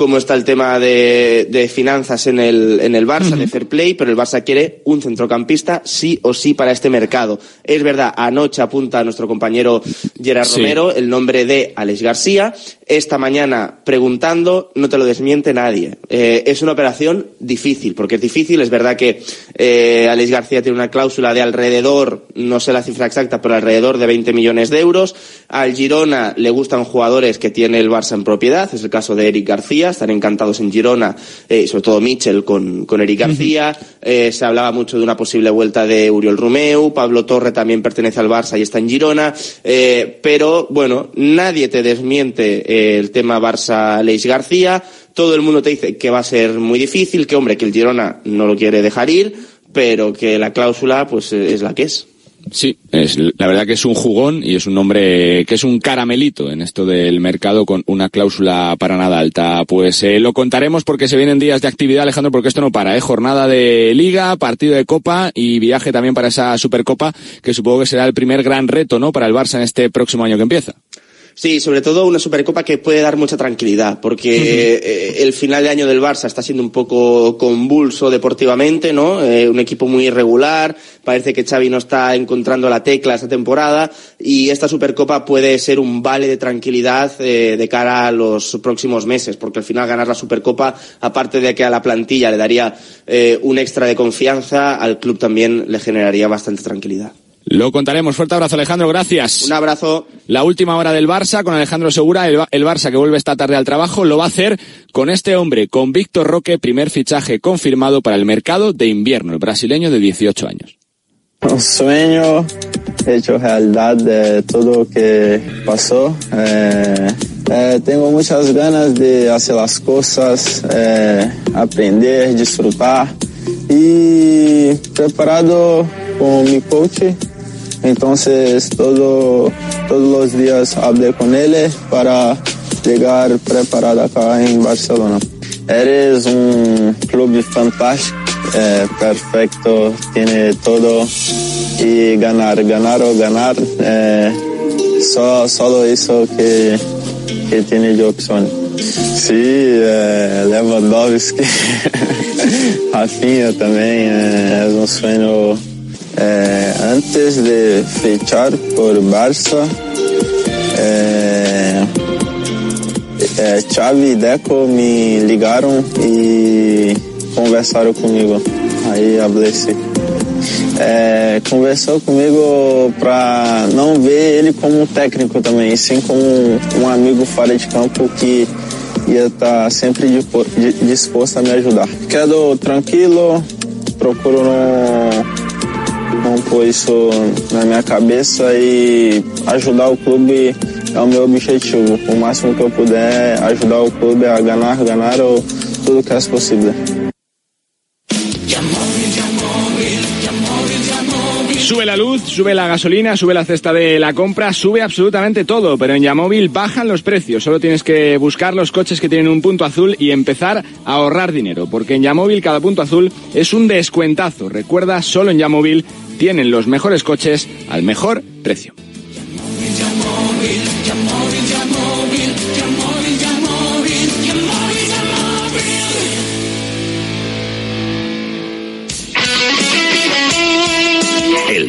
cómo está el tema de, de finanzas en el, en el Barça, de fair play, pero el Barça quiere un centrocampista sí o sí para este mercado. Es verdad, anoche apunta nuestro compañero Gerard Sí. Romero el nombre de Alex García. Esta mañana preguntando, no te lo desmiente nadie. Eh, es una operación difícil, porque es difícil. Es verdad que eh, Alex García tiene una cláusula de alrededor, no sé la cifra exacta, pero alrededor de 20 millones de euros. Al Girona le gustan jugadores que tiene el Barça en propiedad. Es el caso de Eric García. Están encantados en Girona, eh, sobre todo Mitchell con, con Eric García. Eh, se hablaba mucho de una posible vuelta de Uriol Romeu. Pablo Torre también pertenece al Barça y está en Girona. Eh, pero, bueno, nadie te desmiente eh, el tema Barça-Leis García. Todo el mundo te dice que va a ser muy difícil, que hombre, que el Girona no lo quiere dejar ir, pero que la cláusula pues es la que es. Sí, es, la verdad que es un jugón y es un nombre que es un caramelito en esto del mercado con una cláusula para nada alta. Pues eh, lo contaremos porque se vienen días de actividad, Alejandro, porque esto no para, ¿eh? Jornada de liga, partido de copa y viaje también para esa supercopa que supongo que será el primer gran reto, ¿no? Para el Barça en este próximo año que empieza. Sí, sobre todo una Supercopa que puede dar mucha tranquilidad, porque eh, el final de año del Barça está siendo un poco convulso deportivamente, ¿no? Eh, un equipo muy irregular, parece que Xavi no está encontrando la tecla esta temporada y esta Supercopa puede ser un vale de tranquilidad eh, de cara a los próximos meses, porque al final ganar la Supercopa, aparte de que a la plantilla le daría un extra de confianza, al club también le generaría bastante tranquilidad. Lo contaremos. Fuerte abrazo, Alejandro. Gracias. Un abrazo. La última hora del Barça con Alejandro Segura. El, el Barça que vuelve esta tarde al trabajo lo va a hacer con este hombre, con Víctor Roque, primer fichaje confirmado para el mercado de invierno, el brasileño de 18 años. Un sueño hecho realidad de todo lo que pasó. Eh, eh, tengo muchas ganas de hacer las cosas, eh, aprender, disfrutar y preparado con mi coach. Entonces todo, todos los días hablé con él para llegar preparado acá en Barcelona. Eres un club fantástico, eh, perfecto, tiene todo y ganar, ganar o ganar, eh, so- solo eso que, que tiene de opción. Sí, eh, Lewandowski, Rafinha también, eh, es un sueño. Eh, antes de fichar por Barça, eh, é, Xavi e Deco me ligaram e conversaram comigo. Aí assim, é, conversou comigo para não ver ele como um técnico também, sim como um, amigo fora de campo que ia estar sempre dispo- di- disposto a me ajudar. Quedo tranquilo, procuro não, não pôr isso na minha cabeça e ajudar o clube é o meu objetivo. O máximo que eu puder ajudar o clube a ganhar, ganhar ou tudo que é possível. La luz, sube la gasolina, sube la cesta de la compra, sube absolutamente todo, pero en Yamóvil bajan los precios. Solo tienes que buscar los coches que tienen un punto azul y empezar a ahorrar dinero, porque en Yamóvil cada punto azul es un descuentazo. Recuerda, solo en Yamóvil tienen los mejores coches al mejor precio.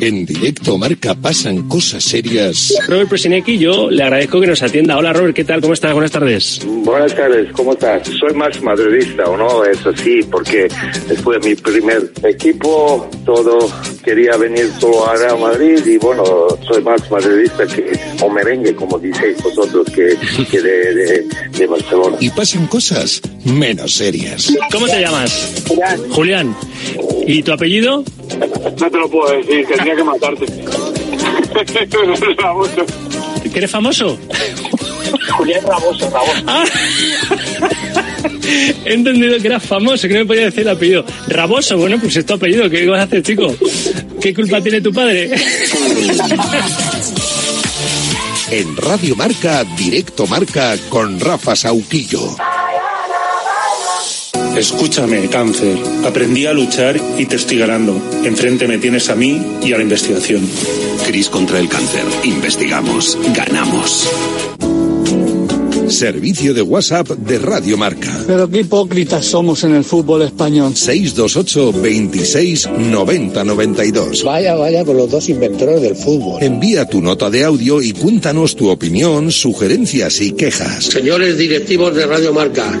En directo marca pasan cosas serias. Robert Presinecki, yo le agradezco que nos atienda. Hola Robert, ¿qué tal? ¿Cómo estás? Buenas tardes. Buenas tardes, ¿cómo estás? Soy más madridista, ¿o no? Eso sí, porque después de mi primer equipo, todo quería venir solo a Real Madrid y bueno, soy más madridista que, o merengue, como diceis vosotros, que, que de, de, de Barcelona. Y pasan cosas menos serias. ¿Cómo te llamas? Julián. Julián. ¿Y tu apellido? No te lo puedo decir, tendría que matarte. Raboso. ¿Que eres famoso? Julián Raboso, Raboso. Ah. He entendido que eras famoso, que no me podía decir el apellido. Raboso, bueno, pues es tu apellido, ¿qué vas a hacer, chico? ¿Qué culpa tiene tu padre? En Radio Marca, directo marca con Rafa Sauquillo. Escúchame, cáncer. Aprendí a luchar y te estoy ganando. Enfrente me tienes a mí y a la investigación. Cris contra el cáncer. Investigamos. Ganamos. Servicio de WhatsApp de Radio Marca. Pero qué hipócritas somos en el fútbol español. 628 26 90 92. Vaya, vaya con los dos inventores del fútbol. Envía tu nota de audio y cuéntanos tu opinión, sugerencias y quejas. Señores directivos de Radio Marca,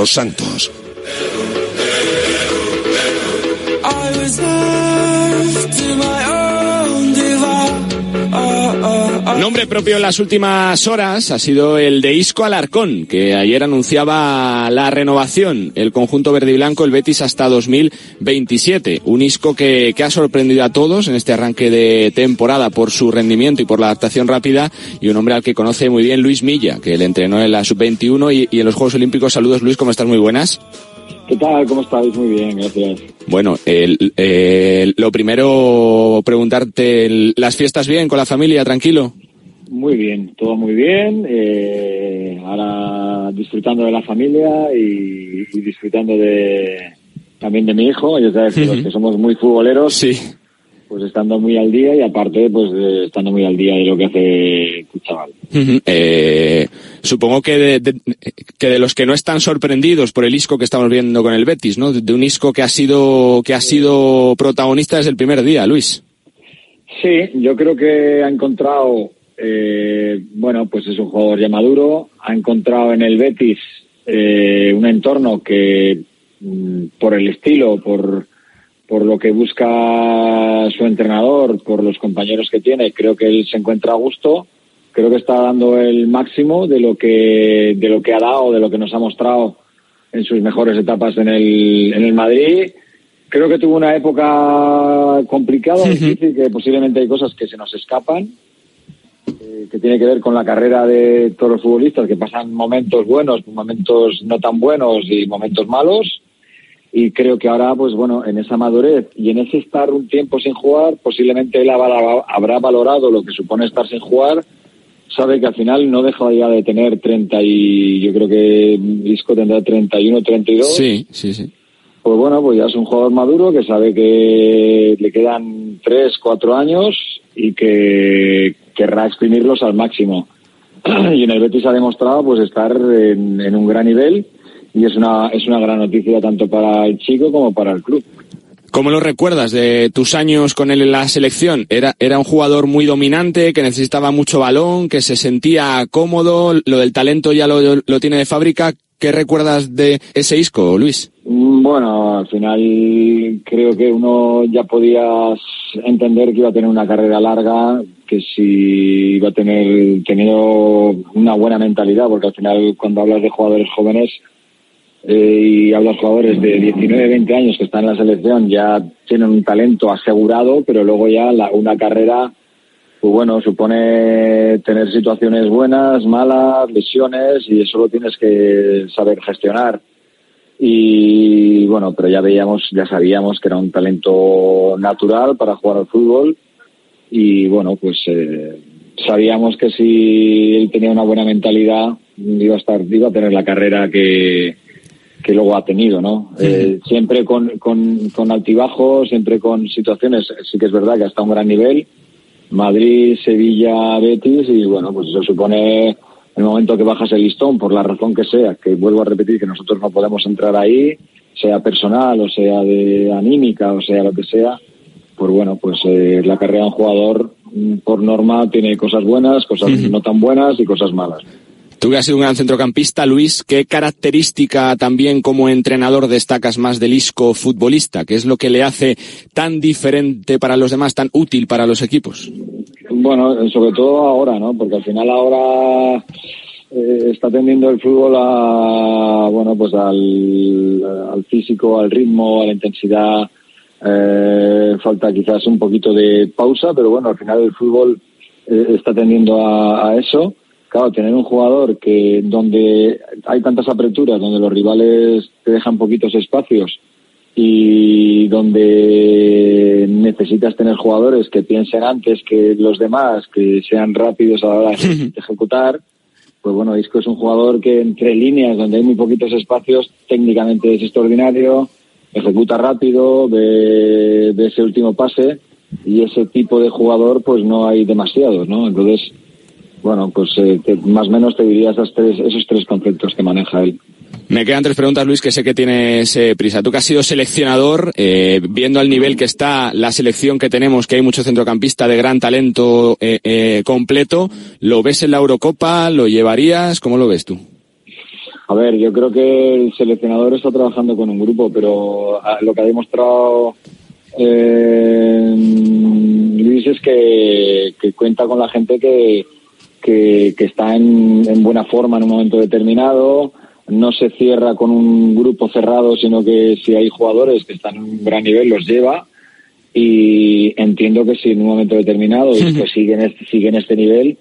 Carlos Santos. Nombre propio en las últimas horas ha sido el de Isco Alarcón, que ayer anunciaba la renovación, el conjunto verde y blanco, el Betis hasta 2027. Un Isco que, que ha sorprendido a todos en este arranque de temporada por su rendimiento y por la adaptación rápida, y un hombre al que conoce muy bien Luis Milla, que le entrenó en la sub-21 y, y en los Juegos Olímpicos. Saludos Luis, ¿cómo estás? Muy buenas. ¿Qué tal? ¿Cómo estáis? Muy bien, gracias. Bueno, el- el- lo primero, preguntarte, ¿las fiestas bien con la familia, tranquilo? Muy bien, todo muy bien. eh, ahora disfrutando de la familia y, y disfrutando de también de mi hijo. Ya sabes que los que somos muy futboleros, pues estando muy al día y aparte, pues eh, estando muy al día de lo que hace tu chaval. Eh, supongo que de, de- que de los que no están sorprendidos por el Isco que estamos viendo con el Betis, ¿no? De un Isco que ha sido que ha sido protagonista desde el primer día, Luis. Sí, yo creo que ha encontrado, eh, bueno, pues es un jugador ya maduro, ha encontrado en el Betis eh, un entorno que mm, por el estilo, por, por lo que busca su entrenador, por los compañeros que tiene, creo que él se encuentra a gusto, creo que está dando el máximo de lo que, de lo que ha dado, de lo que nos ha mostrado en sus mejores etapas en el, en el Madrid. Creo que tuvo una época complicada, difícil, que posiblemente hay cosas que se nos escapan, que tiene que ver con la carrera de todos los futbolistas, que pasan momentos buenos, momentos no tan buenos y momentos malos. Y creo que ahora, pues bueno, en esa madurez y en ese estar un tiempo sin jugar, posiblemente él habrá, valorado lo que supone estar sin jugar. Sabe que al final no deja ya de tener 30 y yo creo que Isco tendrá 31, 32 Sí, sí, sí. pues bueno, pues ya es un jugador maduro que sabe que le quedan tres, cuatro años y que querrá exprimirlos al máximo. Y en el Betis ha demostrado pues estar en, un gran nivel y es una, es una gran noticia tanto para el chico como para el club. ¿Cómo lo recuerdas de tus años con él en la selección? Era, era un jugador muy dominante, que necesitaba mucho balón, que se sentía cómodo, lo del talento ya lo, lo tiene de fábrica. ¿Qué recuerdas de ese Isco, Luis? Mm, Bueno, al final creo que uno ya podía entender que iba a tener una carrera larga, que si iba a tener tenido una buena mentalidad, porque al final cuando hablas de jugadores jóvenes eh, y hablas de jugadores de 19, 20 años que están en la selección, ya tienen un talento asegurado, pero luego ya la- una carrera, pues bueno, supone tener situaciones buenas, malas, lesiones, y eso lo tienes que saber gestionar y bueno, pero ya veíamos, ya sabíamos que era un talento natural para jugar al fútbol. Y bueno, pues eh, sabíamos que si él tenía una buena mentalidad iba a estar, iba a tener la carrera que, que luego ha tenido, ¿no? Eh, siempre con, con, con altibajos, siempre con situaciones, sí que es verdad que hasta un gran nivel, Madrid, Sevilla, Betis y bueno, pues eso supone el momento que bajas el listón, por la razón que sea, que vuelvo a repetir que nosotros no podemos entrar ahí, sea personal o sea de anímica o sea lo que sea, pues bueno, pues eh, la carrera de un jugador mm, por norma tiene cosas buenas, cosas no tan buenas y cosas malas. Tú que has sido un gran centrocampista, Luis, ¿qué característica también como entrenador destacas más del Isco futbolista? ¿Qué es lo que le hace tan diferente para los demás, tan útil para los equipos? Bueno, sobre todo ahora, ¿no? Porque al final ahora eh, está tendiendo el fútbol a, bueno, pues al, físico, al ritmo, a la intensidad. Eh, falta quizás un poquito de pausa, pero bueno, al final el fútbol eh, está tendiendo a eso. Claro, tener un jugador que donde hay tantas aperturas, donde los rivales te dejan poquitos espacios y donde necesitas tener jugadores que piensen antes que los demás, que sean rápidos a la hora de ejecutar, pues bueno, Isco es un jugador que entre líneas, donde hay muy poquitos espacios, técnicamente es extraordinario, ejecuta rápido, ve, ve ese último pase y ese tipo de jugador pues no hay demasiados, ¿no? Entonces, bueno, pues eh, te- más o menos te diría esas tres, esos tres conceptos que maneja él. Me quedan tres preguntas, Luis, que sé que tienes eh, prisa. Tú que has sido seleccionador, eh, viendo al nivel que está la selección que tenemos, que hay mucho centrocampista de gran talento eh, eh, completo, ¿lo ves en la Eurocopa? ¿Lo llevarías? ¿Cómo lo ves tú? A ver, yo creo que el seleccionador está trabajando con un grupo, pero ah, lo que ha demostrado eh, Luis es que, que cuenta con la gente que, que, que está en, en buena forma en un momento determinado, no se cierra con un grupo cerrado, sino que si hay jugadores que están en un gran nivel los lleva y entiendo que si en un momento determinado pues sigue en este, sigue en este nivel,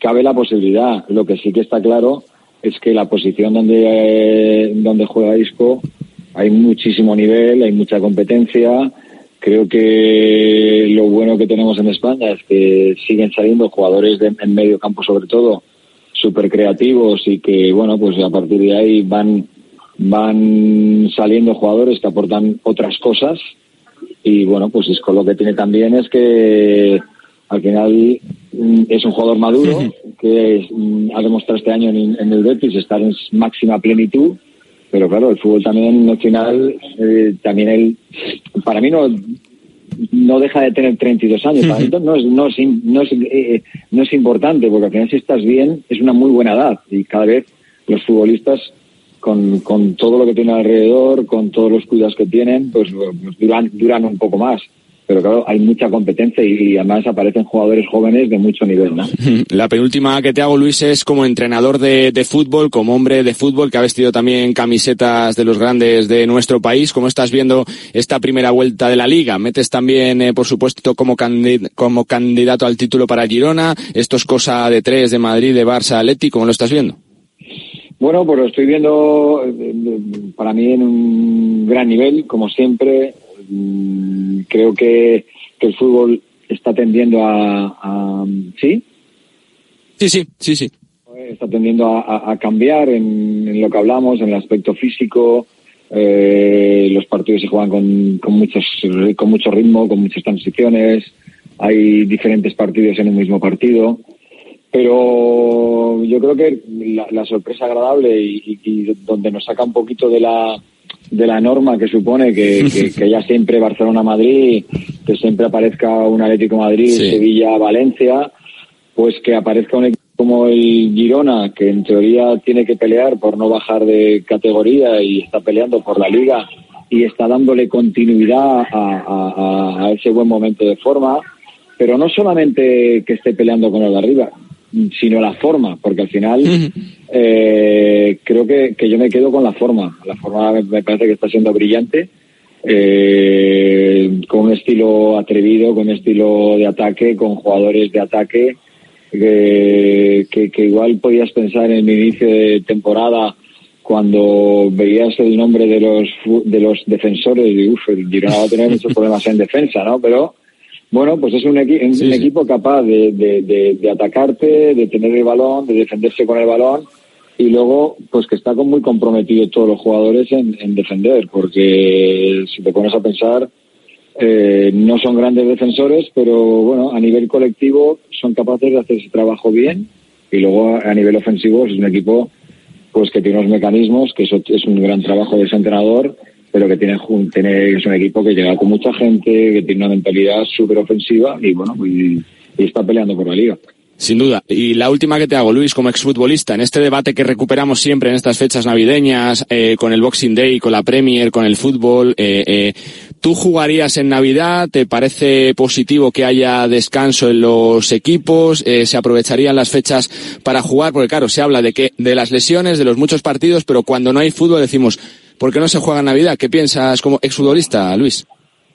cabe la posibilidad. Lo que sí que está claro es que la posición donde, eh, donde juega Isco hay muchísimo nivel, hay mucha competencia. Creo que lo bueno que tenemos en España es que siguen saliendo jugadores de, en medio campo sobre todo súper creativos y que bueno pues a partir de ahí van van saliendo jugadores que aportan otras cosas. Y bueno pues Isco lo que tiene también es que al final mm, es un jugador maduro que mm, ha demostrado este año en, en el Betis estar en máxima plenitud pero claro el fútbol también al final eh, también él para mí no no deja de tener 32 años para mí no es no es, no es, eh, no es importante porque al final si estás bien es una muy buena edad y cada vez los futbolistas con, con todo lo que tienen alrededor, con todos los cuidados que tienen, pues, pues duran, duran un poco más. Pero claro, hay mucha competencia y, y además aparecen jugadores jóvenes de mucho nivel, ¿no? La penúltima que te hago, Luis, es como entrenador de, de fútbol, como hombre de fútbol que ha vestido también camisetas de los grandes de nuestro país. ¿Cómo estás viendo esta primera vuelta de la liga? Metes también, eh, por supuesto, como, como candidato al título para Girona. Esto es cosa de tres de Madrid, de Barça, Atleti. ¿Cómo lo estás viendo? Bueno, pues lo estoy viendo eh, eh, para mí en un gran nivel, como siempre. Mm, Creo que, que el fútbol está tendiendo a, a- ¿Sí? Sí, sí, sí, sí. Está tendiendo a, a- cambiar en, en lo que hablamos, en el aspecto físico, eh, los partidos se juegan con, con, muchos, con mucho ritmo, con muchas transiciones, hay diferentes partidos en un mismo partido, pero yo creo que la, la sorpresa agradable y, y, donde nos saca un poquito de la de la norma que supone que, que, que ya siempre Barcelona-Madrid, que siempre aparezca un Atlético Madrid, Sí. Sevilla-Valencia, pues que aparezca un equipo como el Girona, que en teoría tiene que pelear por no bajar de categoría y está peleando por la liga y está dándole continuidad a, a- a- a ese buen momento de forma, pero no solamente que esté peleando con el de arriba, sino la forma, porque al final eh, creo que, que yo me quedo con la forma. La forma me, me parece que está siendo brillante, eh, con un estilo atrevido, con un estilo de ataque, con jugadores de ataque, que, que, que igual podías pensar en el inicio de temporada cuando veías el nombre de los de los defensores y uff, el Girona va a tener muchos problemas en defensa, ¿no? Pero bueno, pues es un, equi- un Sí, sí. equipo capaz de, de, de- de atacarte, de tener el balón, de defenderse con el balón y luego pues que está con- muy comprometido todos los jugadores en, en defender, porque si te pones a pensar eh, no son grandes defensores, pero bueno, a nivel colectivo son capaces de hacer ese trabajo bien y luego a nivel ofensivo es un equipo pues que tiene unos mecanismos, que eso es un gran trabajo de ese entrenador, pero que tiene, tiene es un equipo que llega con mucha gente, que tiene una mentalidad súper ofensiva y bueno, y, y está peleando por la liga. Sin duda. Y la última que te hago, Luis, como exfutbolista, en este debate que recuperamos siempre en estas fechas navideñas, eh, con el Boxing Day, con la Premier, con el fútbol, eh, eh, ¿tú jugarías en Navidad? ¿Te parece positivo que haya descanso en los equipos? Eh, ¿Se aprovecharían las fechas para jugar? Porque claro, se habla de que, de las lesiones, de los muchos partidos, pero cuando no hay fútbol decimos, ¿por qué no se juega en Navidad? ¿Qué piensas como exfutbolista, Luis?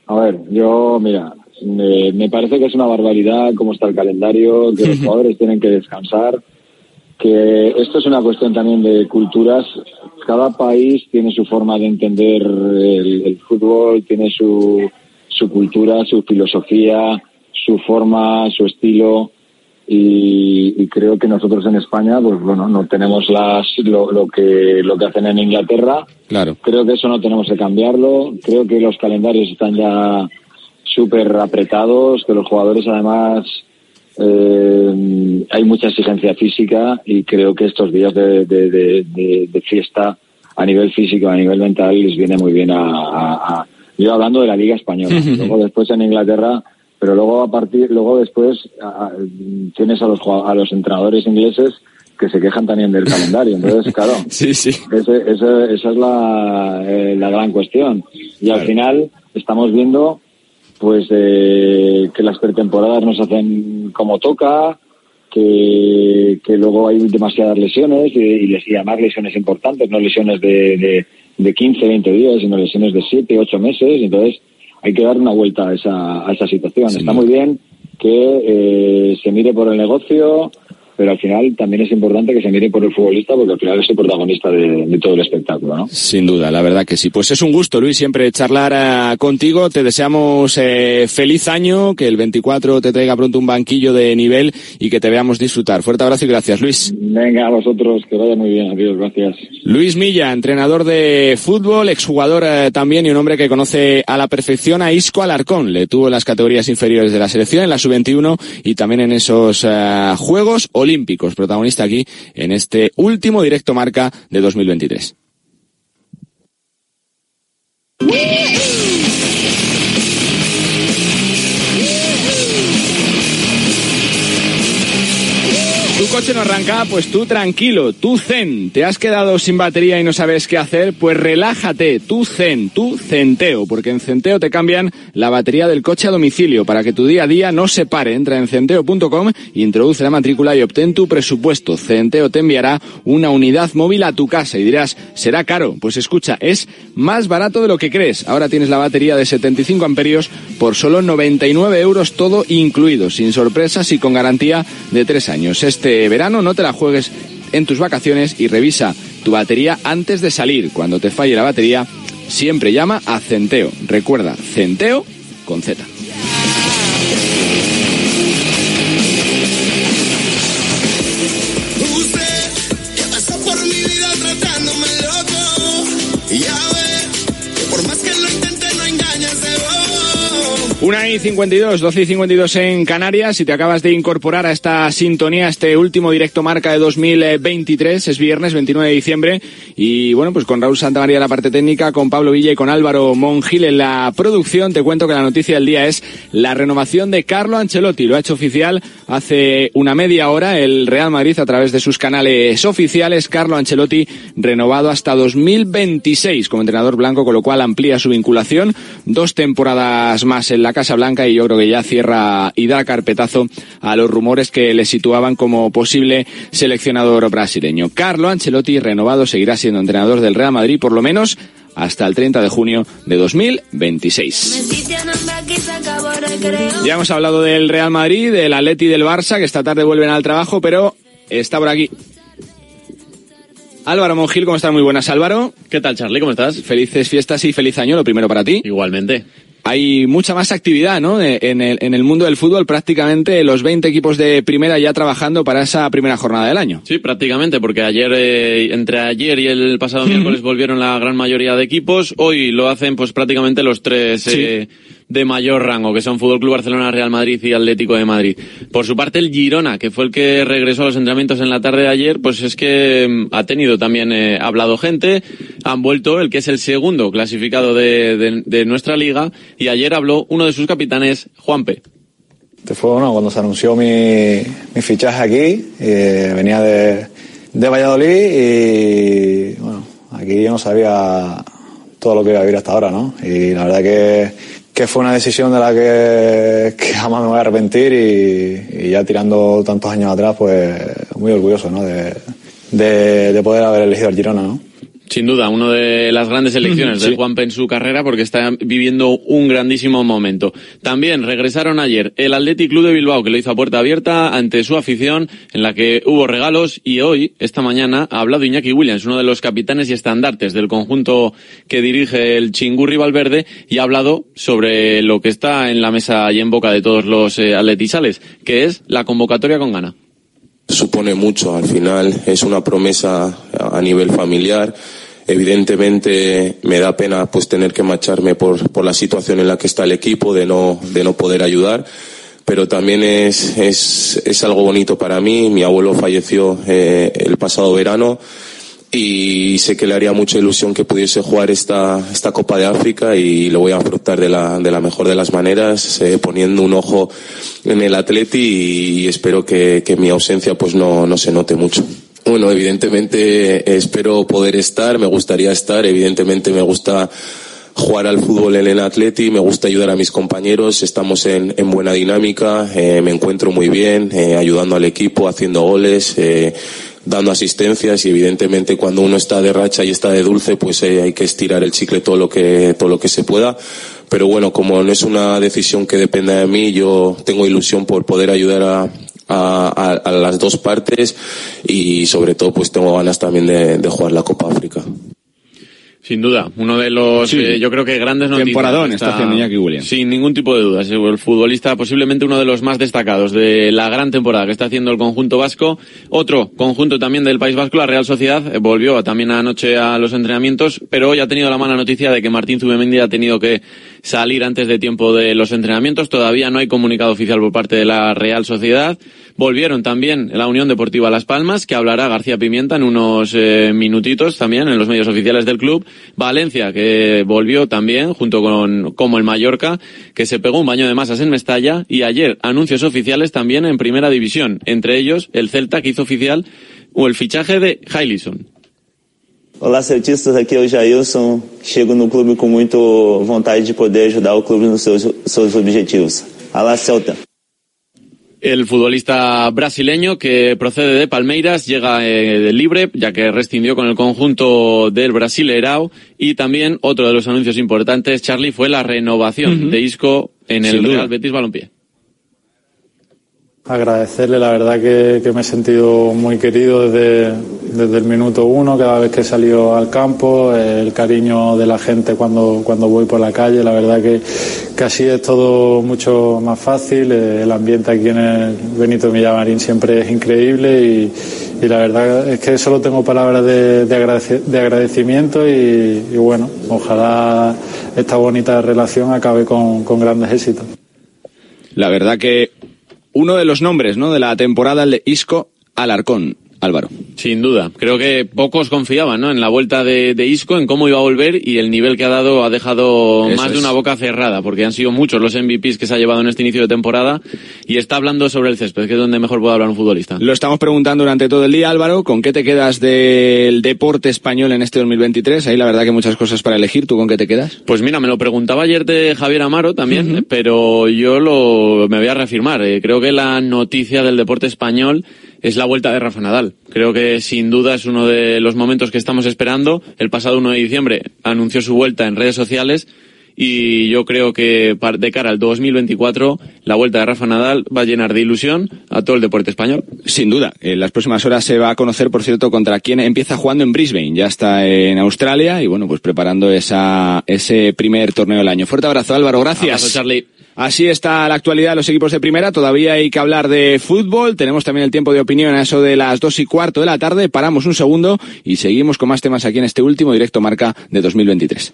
A ver, yo, mira, me, me parece que es una barbaridad cómo está el calendario, que los jugadores tienen que descansar, que esto es una cuestión también de culturas. Cada país tiene su forma de entender el, el fútbol, tiene su, su cultura, su filosofía, su forma, su estilo. Y, y creo que nosotros en España, pues bueno, no tenemos las, lo, lo que, lo que hacen en Inglaterra. Claro. Creo que eso no tenemos que cambiarlo. Creo que los calendarios están ya súper apretados, que los jugadores además eh, hay mucha exigencia física y creo que estos días de, de- de- de- fiesta a nivel físico, a nivel mental, les viene muy bien a, a- a- yo hablando de la Liga Española. luego después en Inglaterra, pero luego a partir, luego después a- a- tienes a los, a los entrenadores ingleses que se quejan también del calendario. Entonces, claro, Sí, sí. ese- ese- esa es la, eh, la gran cuestión. Y al final estamos viendo pues eh, que las pretemporadas no se hacen como toca, que, que luego hay demasiadas lesiones y, y, les- y además lesiones importantes, no lesiones de, de, de 15, 20 días, sino lesiones de 7, 8 meses. Entonces hay que dar una vuelta a esa, a esa situación. Está muy bien que eh, se mire por el negocio, pero al final también es importante que se mire por el futbolista porque al final es el protagonista de, de todo el espectáculo, ¿no? Sin duda, la verdad que sí. Pues es un gusto, Luis, siempre charlar eh, contigo. Te deseamos eh, feliz año, que el 24 te traiga pronto un banquillo de nivel y que te veamos disfrutar. Fuerte abrazo y gracias, Luis. Venga, a vosotros, que vaya muy bien. Adiós, gracias. Luis Milla, entrenador de fútbol, exjugador eh, también y un hombre que conoce a la perfección a Isco Alarcón. Le tuvo en las categorías inferiores de la selección, en la sub-21 y también en esos eh, Juegos Olímpicos. Protagonista aquí en este último directo marca de 2023. Coche no arranca, pues tú tranquilo, tú zen. ¿Te has quedado sin batería y no sabes qué hacer? Pues relájate, tú zen, tú centeo, porque en Centeo te cambian la batería del coche a domicilio para que tu día a día no se pare. Entra en centeo.com, introduce la matrícula y obtén tu presupuesto. Centeo te enviará una unidad móvil a tu casa y dirás, ¿será caro? Pues escucha, es más barato de lo que crees. Ahora tienes la batería de 75 amperios por solo 99 euros todo incluido, sin sorpresas y con garantía de tres años. Este verano no te la juegues en tus vacaciones y revisa tu batería antes de salir. Cuando te falle la batería, siempre llama a Centeo. Recuerda, Centeo con Z. Una y 52, 12 y 52 en Canarias. Si te acabas de incorporar a esta sintonía, este último directo marca de 2023, es viernes 29 de diciembre. Y bueno, pues con Raúl Santamaría en la parte técnica, con Pablo Villa y con Álvaro Mongil en la producción, te cuento que la noticia del día es la renovación de Carlo Ancelotti. Lo ha hecho oficial hace una media hora el Real Madrid a través de sus canales oficiales. Carlo Ancelotti renovado hasta 2026 como entrenador blanco, con lo cual amplía su vinculación. Dos temporadas más en la Casa Blanca y yo creo que ya cierra y da carpetazo a los rumores que le situaban como posible seleccionador brasileño. Carlo Ancelotti, renovado, seguirá siendo entrenador del Real Madrid por lo menos hasta el 30 de junio de 2026. Ya hemos hablado del Real Madrid, del Atleti y del Barça, que esta tarde vuelven al trabajo, pero está por aquí Álvaro Mongil, ¿cómo estás? Muy buenas, Álvaro. ¿Qué tal, Charlie? ¿Cómo estás? Felices fiestas y feliz año, lo primero para ti. Igualmente hay mucha más actividad, ¿no? En el, en el mundo del fútbol, prácticamente los 20 equipos de primera ya trabajando para esa primera jornada del año. Sí, prácticamente, porque ayer, eh, entre ayer y el pasado miércoles volvieron la gran mayoría de equipos. Hoy lo hacen, pues prácticamente los tres. Eh, de mayor rango, que son Fútbol Club Barcelona, Real Madrid y Atlético de Madrid. Por su parte, el Girona, que fue el que regresó a los entrenamientos en la tarde de ayer, pues es que mm, ha tenido también eh, hablado gente, han vuelto el que es el segundo clasificado de, nuestra liga, y ayer habló uno de sus capitanes, Juanpe. Este fue cuando se anunció mi, mi fichaje aquí, eh, venía de, de Valladolid y bueno, aquí yo no sabía todo lo que iba a vivir hasta ahora, ¿no? Y la verdad que que fue una decisión de la que, jamás me voy a arrepentir y, ya tirando tantos años atrás, pues muy orgulloso ¿no? de, de, de poder haber elegido al Girona. ¿no? Sin duda, una de las grandes elecciones de Juanpe en su carrera porque está viviendo un grandísimo momento. También regresaron ayer el Athletic Club de Bilbao que lo hizo a puerta abierta ante su afición en la que hubo regalos y hoy, esta mañana, ha hablado Iñaki Williams, uno de los capitanes y estandartes del conjunto que dirige el Chingurri Valverde y ha hablado sobre lo que está en la mesa y en boca de todos los eh, atletisales, que es la convocatoria con gana supone mucho. Al final es una promesa a nivel familiar. Evidentemente me da pena pues tener que marcharme por, por la situación en la que está el equipo, de no, de no poder ayudar. Pero también es, es, es algo bonito para mí. Mi abuelo falleció eh, el pasado verano y sé que le haría mucha ilusión que pudiese jugar esta, esta Copa de África y lo voy a afrontar de la, de la mejor de las maneras, eh, poniendo un ojo en el Atleti y, espero que, que, mi ausencia pues no, no se note mucho. Bueno, evidentemente espero poder estar, me gustaría estar, evidentemente me gusta jugar al fútbol en el Atleti, me gusta ayudar a mis compañeros, estamos en, en buena dinámica, eh, me encuentro muy bien, eh, ayudando al equipo, haciendo goles, eh, dando asistencias y evidentemente cuando uno está de racha y está de dulce pues eh, hay que estirar el chicle todo lo que todo lo que se pueda pero bueno como no es una decisión que dependa de mí yo tengo ilusión por poder ayudar a, a, a las dos partes y sobre todo pues tengo ganas también de, de jugar la Copa África. Sin duda, uno de los, eh, yo creo que grandes noticias. Temporadón está, haciendo Iñaki Williams. Sin ningún tipo de dudas. El futbolista posiblemente uno de los más destacados de la gran temporada que está haciendo el conjunto vasco. Otro conjunto también del País Vasco, la Real Sociedad, eh, volvió también anoche a los entrenamientos, pero hoy ha tenido la mala noticia de que Martín Zubemendi ha tenido que salir antes de tiempo de los entrenamientos. Todavía no hay comunicado oficial por parte de la Real Sociedad. Volvieron también la Unión Deportiva Las Palmas, que hablará García Pimienta en unos eh, minutitos también en los medios oficiales del club. Valencia, que volvió también, junto con como el Mallorca, que se pegó un baño de masas en Mestalla. Y ayer anuncios oficiales también en Primera División. Entre ellos, el Celta, que hizo oficial o el fichaje de Hailison. Olá, Celtistas, aqui é o Jailson. Chego no clube com muito vontade de poder ajudar o clube nos seus, seus objetivos. Alá, Celta. El futbolista brasileño que procede de Palmeiras llega eh, libre, ya que rescindió con el conjunto del Brasileirao. Y también otro de los anuncios importantes, Charlie, fue la renovación de Isco en el Real Betis Balompié. Agradecerle, la verdad que, que me he sentido muy querido desde, desde el minuto uno, cada vez que he salido al campo, el cariño de la gente cuando, cuando voy por la calle, la verdad que, que así es todo mucho más fácil, eh, el ambiente aquí en el Benito Villamarín siempre es increíble y, y la verdad es que solo tengo palabras de, de, agradec- de agradecimiento y, y bueno, ojalá esta bonita relación acabe con, con grandes éxitos. La verdad que uno de los nombres ¿no? de la temporada, el de Isco Alarcón. Álvaro. Sin duda. Creo que pocos confiaban ¿no? en la vuelta de, de Isco, en cómo iba a volver y el nivel que ha dado ha dejado Eso más de una boca cerrada, porque han sido muchos los MVPs que se ha llevado en este inicio de temporada y está hablando sobre el césped, que es donde mejor puede hablar un futbolista. Lo estamos preguntando durante todo el día, Álvaro. ¿Con qué te quedas del deporte español en este 2023? Ahí la verdad que muchas cosas para elegir. ¿Tú con qué te quedas? Pues mira, me lo preguntaba ayer de Javier Amaro también, pero yo lo me voy a reafirmar. Eh, creo que la noticia del deporte español es la vuelta de Rafa Nadal. Creo que sin duda es uno de los momentos que estamos esperando. El pasado 1 de diciembre anunció su vuelta en redes sociales y yo creo que de cara al 2024 la vuelta de Rafa Nadal va a llenar de ilusión a todo el deporte español. Sin duda. En las próximas horas se va a conocer, por cierto, contra quién empieza jugando en Brisbane. Ya está en Australia y bueno, pues preparando esa, ese primer torneo del año. Fuerte abrazo, Álvaro. Gracias. Abrazo, Charlie. Así está la actualidad de los equipos de primera. Todavía hay que hablar de fútbol. Tenemos también el tiempo de opinión a eso de las dos y cuarto de la tarde. Paramos un segundo y seguimos con más temas aquí en este último directo marca de 2023.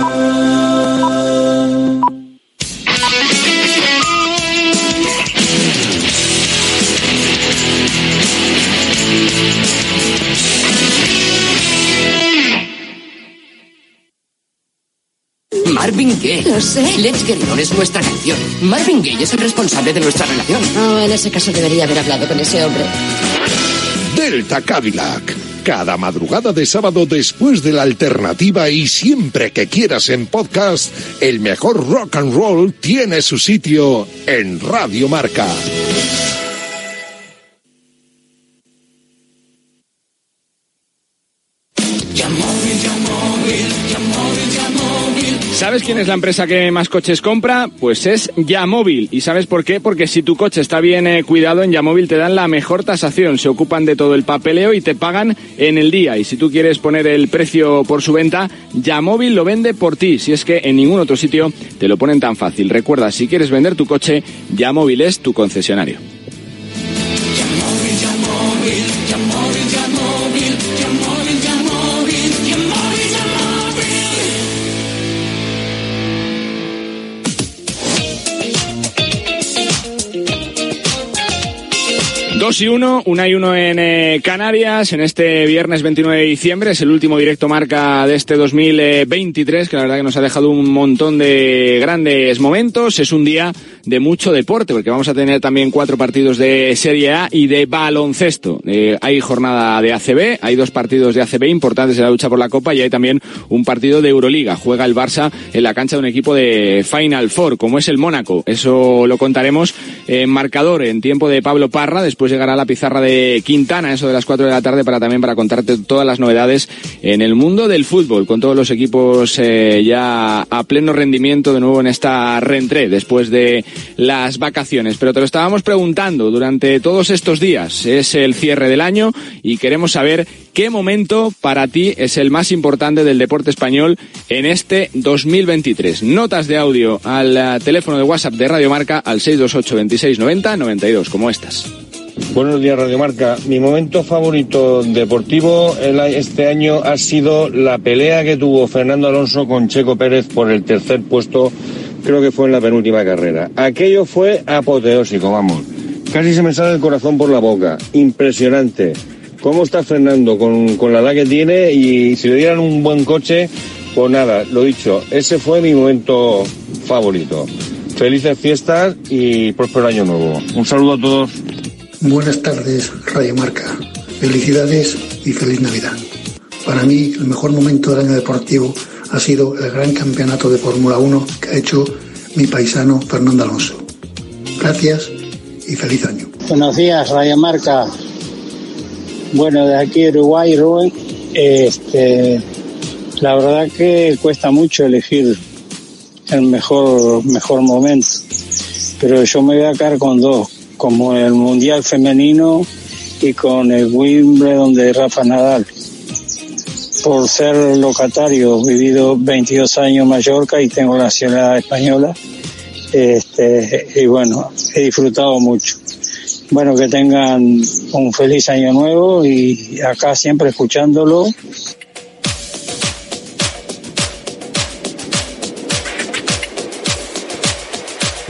Gaye. Lo sé. Let's Get On es nuestra canción. Marvin Gaye es el responsable de nuestra relación. Oh, en ese caso debería haber hablado con ese hombre. Delta Cadillac. Cada madrugada de sábado después de la alternativa y siempre que quieras en podcast, el mejor rock and roll tiene su sitio en Radio Marca. ¿Sabes quién es la empresa que más coches compra? Pues es Yamóvil. ¿Y sabes por qué? Porque si tu coche está bien eh, cuidado, en Yamóvil te dan la mejor tasación. Se ocupan de todo el papeleo y te pagan en el día. Y si tú quieres poner el precio por su venta, Yamóvil lo vende por ti. Si es que en ningún otro sitio te lo ponen tan fácil. Recuerda, si quieres vender tu coche, Yamóvil es tu concesionario. 2 y 1, 1 y 1 en eh, Canarias, en este viernes 29 de diciembre, es el último directo marca de este 2023, que la verdad que nos ha dejado un montón de grandes momentos, es un día de mucho deporte, porque vamos a tener también cuatro partidos de Serie A y de baloncesto. Eh, hay jornada de ACB, hay dos partidos de ACB importantes en la lucha por la Copa y hay también un partido de Euroliga. Juega el Barça en la cancha de un equipo de Final Four, como es el Mónaco. Eso lo contaremos en marcador, en tiempo de Pablo Parra, después Después llegará la pizarra de Quintana, eso de las 4 de la tarde, para también para contarte todas las novedades en el mundo del fútbol, con todos los equipos eh, ya a pleno rendimiento de nuevo en esta reentré después de las vacaciones. Pero te lo estábamos preguntando durante todos estos días. Es el cierre del año y queremos saber qué momento para ti es el más importante del deporte español en este 2023. Notas de audio al eh, teléfono de WhatsApp de Radio Marca al 628 26 90 92, como estas. Buenos días, Radio Marca. Mi momento favorito deportivo este año ha sido la pelea que tuvo Fernando Alonso con Checo Pérez por el tercer puesto, creo que fue en la penúltima carrera. Aquello fue apoteósico, vamos. Casi se me sale el corazón por la boca. Impresionante. ¿Cómo está Fernando con, con la edad que tiene? Y si le dieran un buen coche, pues nada, lo dicho, ese fue mi momento favorito. Felices fiestas y próspero año nuevo. Un saludo a todos. Buenas tardes, Radio Marca. Felicidades y feliz Navidad. Para mí, el mejor momento del año deportivo ha sido el gran campeonato de Fórmula 1 que ha hecho mi paisano Fernando Alonso. Gracias y feliz año. Buenos días, Radio Marca. Bueno, de aquí Uruguay, Rubén, este, la verdad que cuesta mucho elegir el mejor, mejor momento, pero yo me voy a quedar con dos como el Mundial Femenino y con el Wimbledon de Rafa Nadal. Por ser locatario, he vivido 22 años en Mallorca y tengo la nacionalidad española. Este, y bueno, he disfrutado mucho. Bueno, que tengan un feliz año nuevo y acá siempre escuchándolo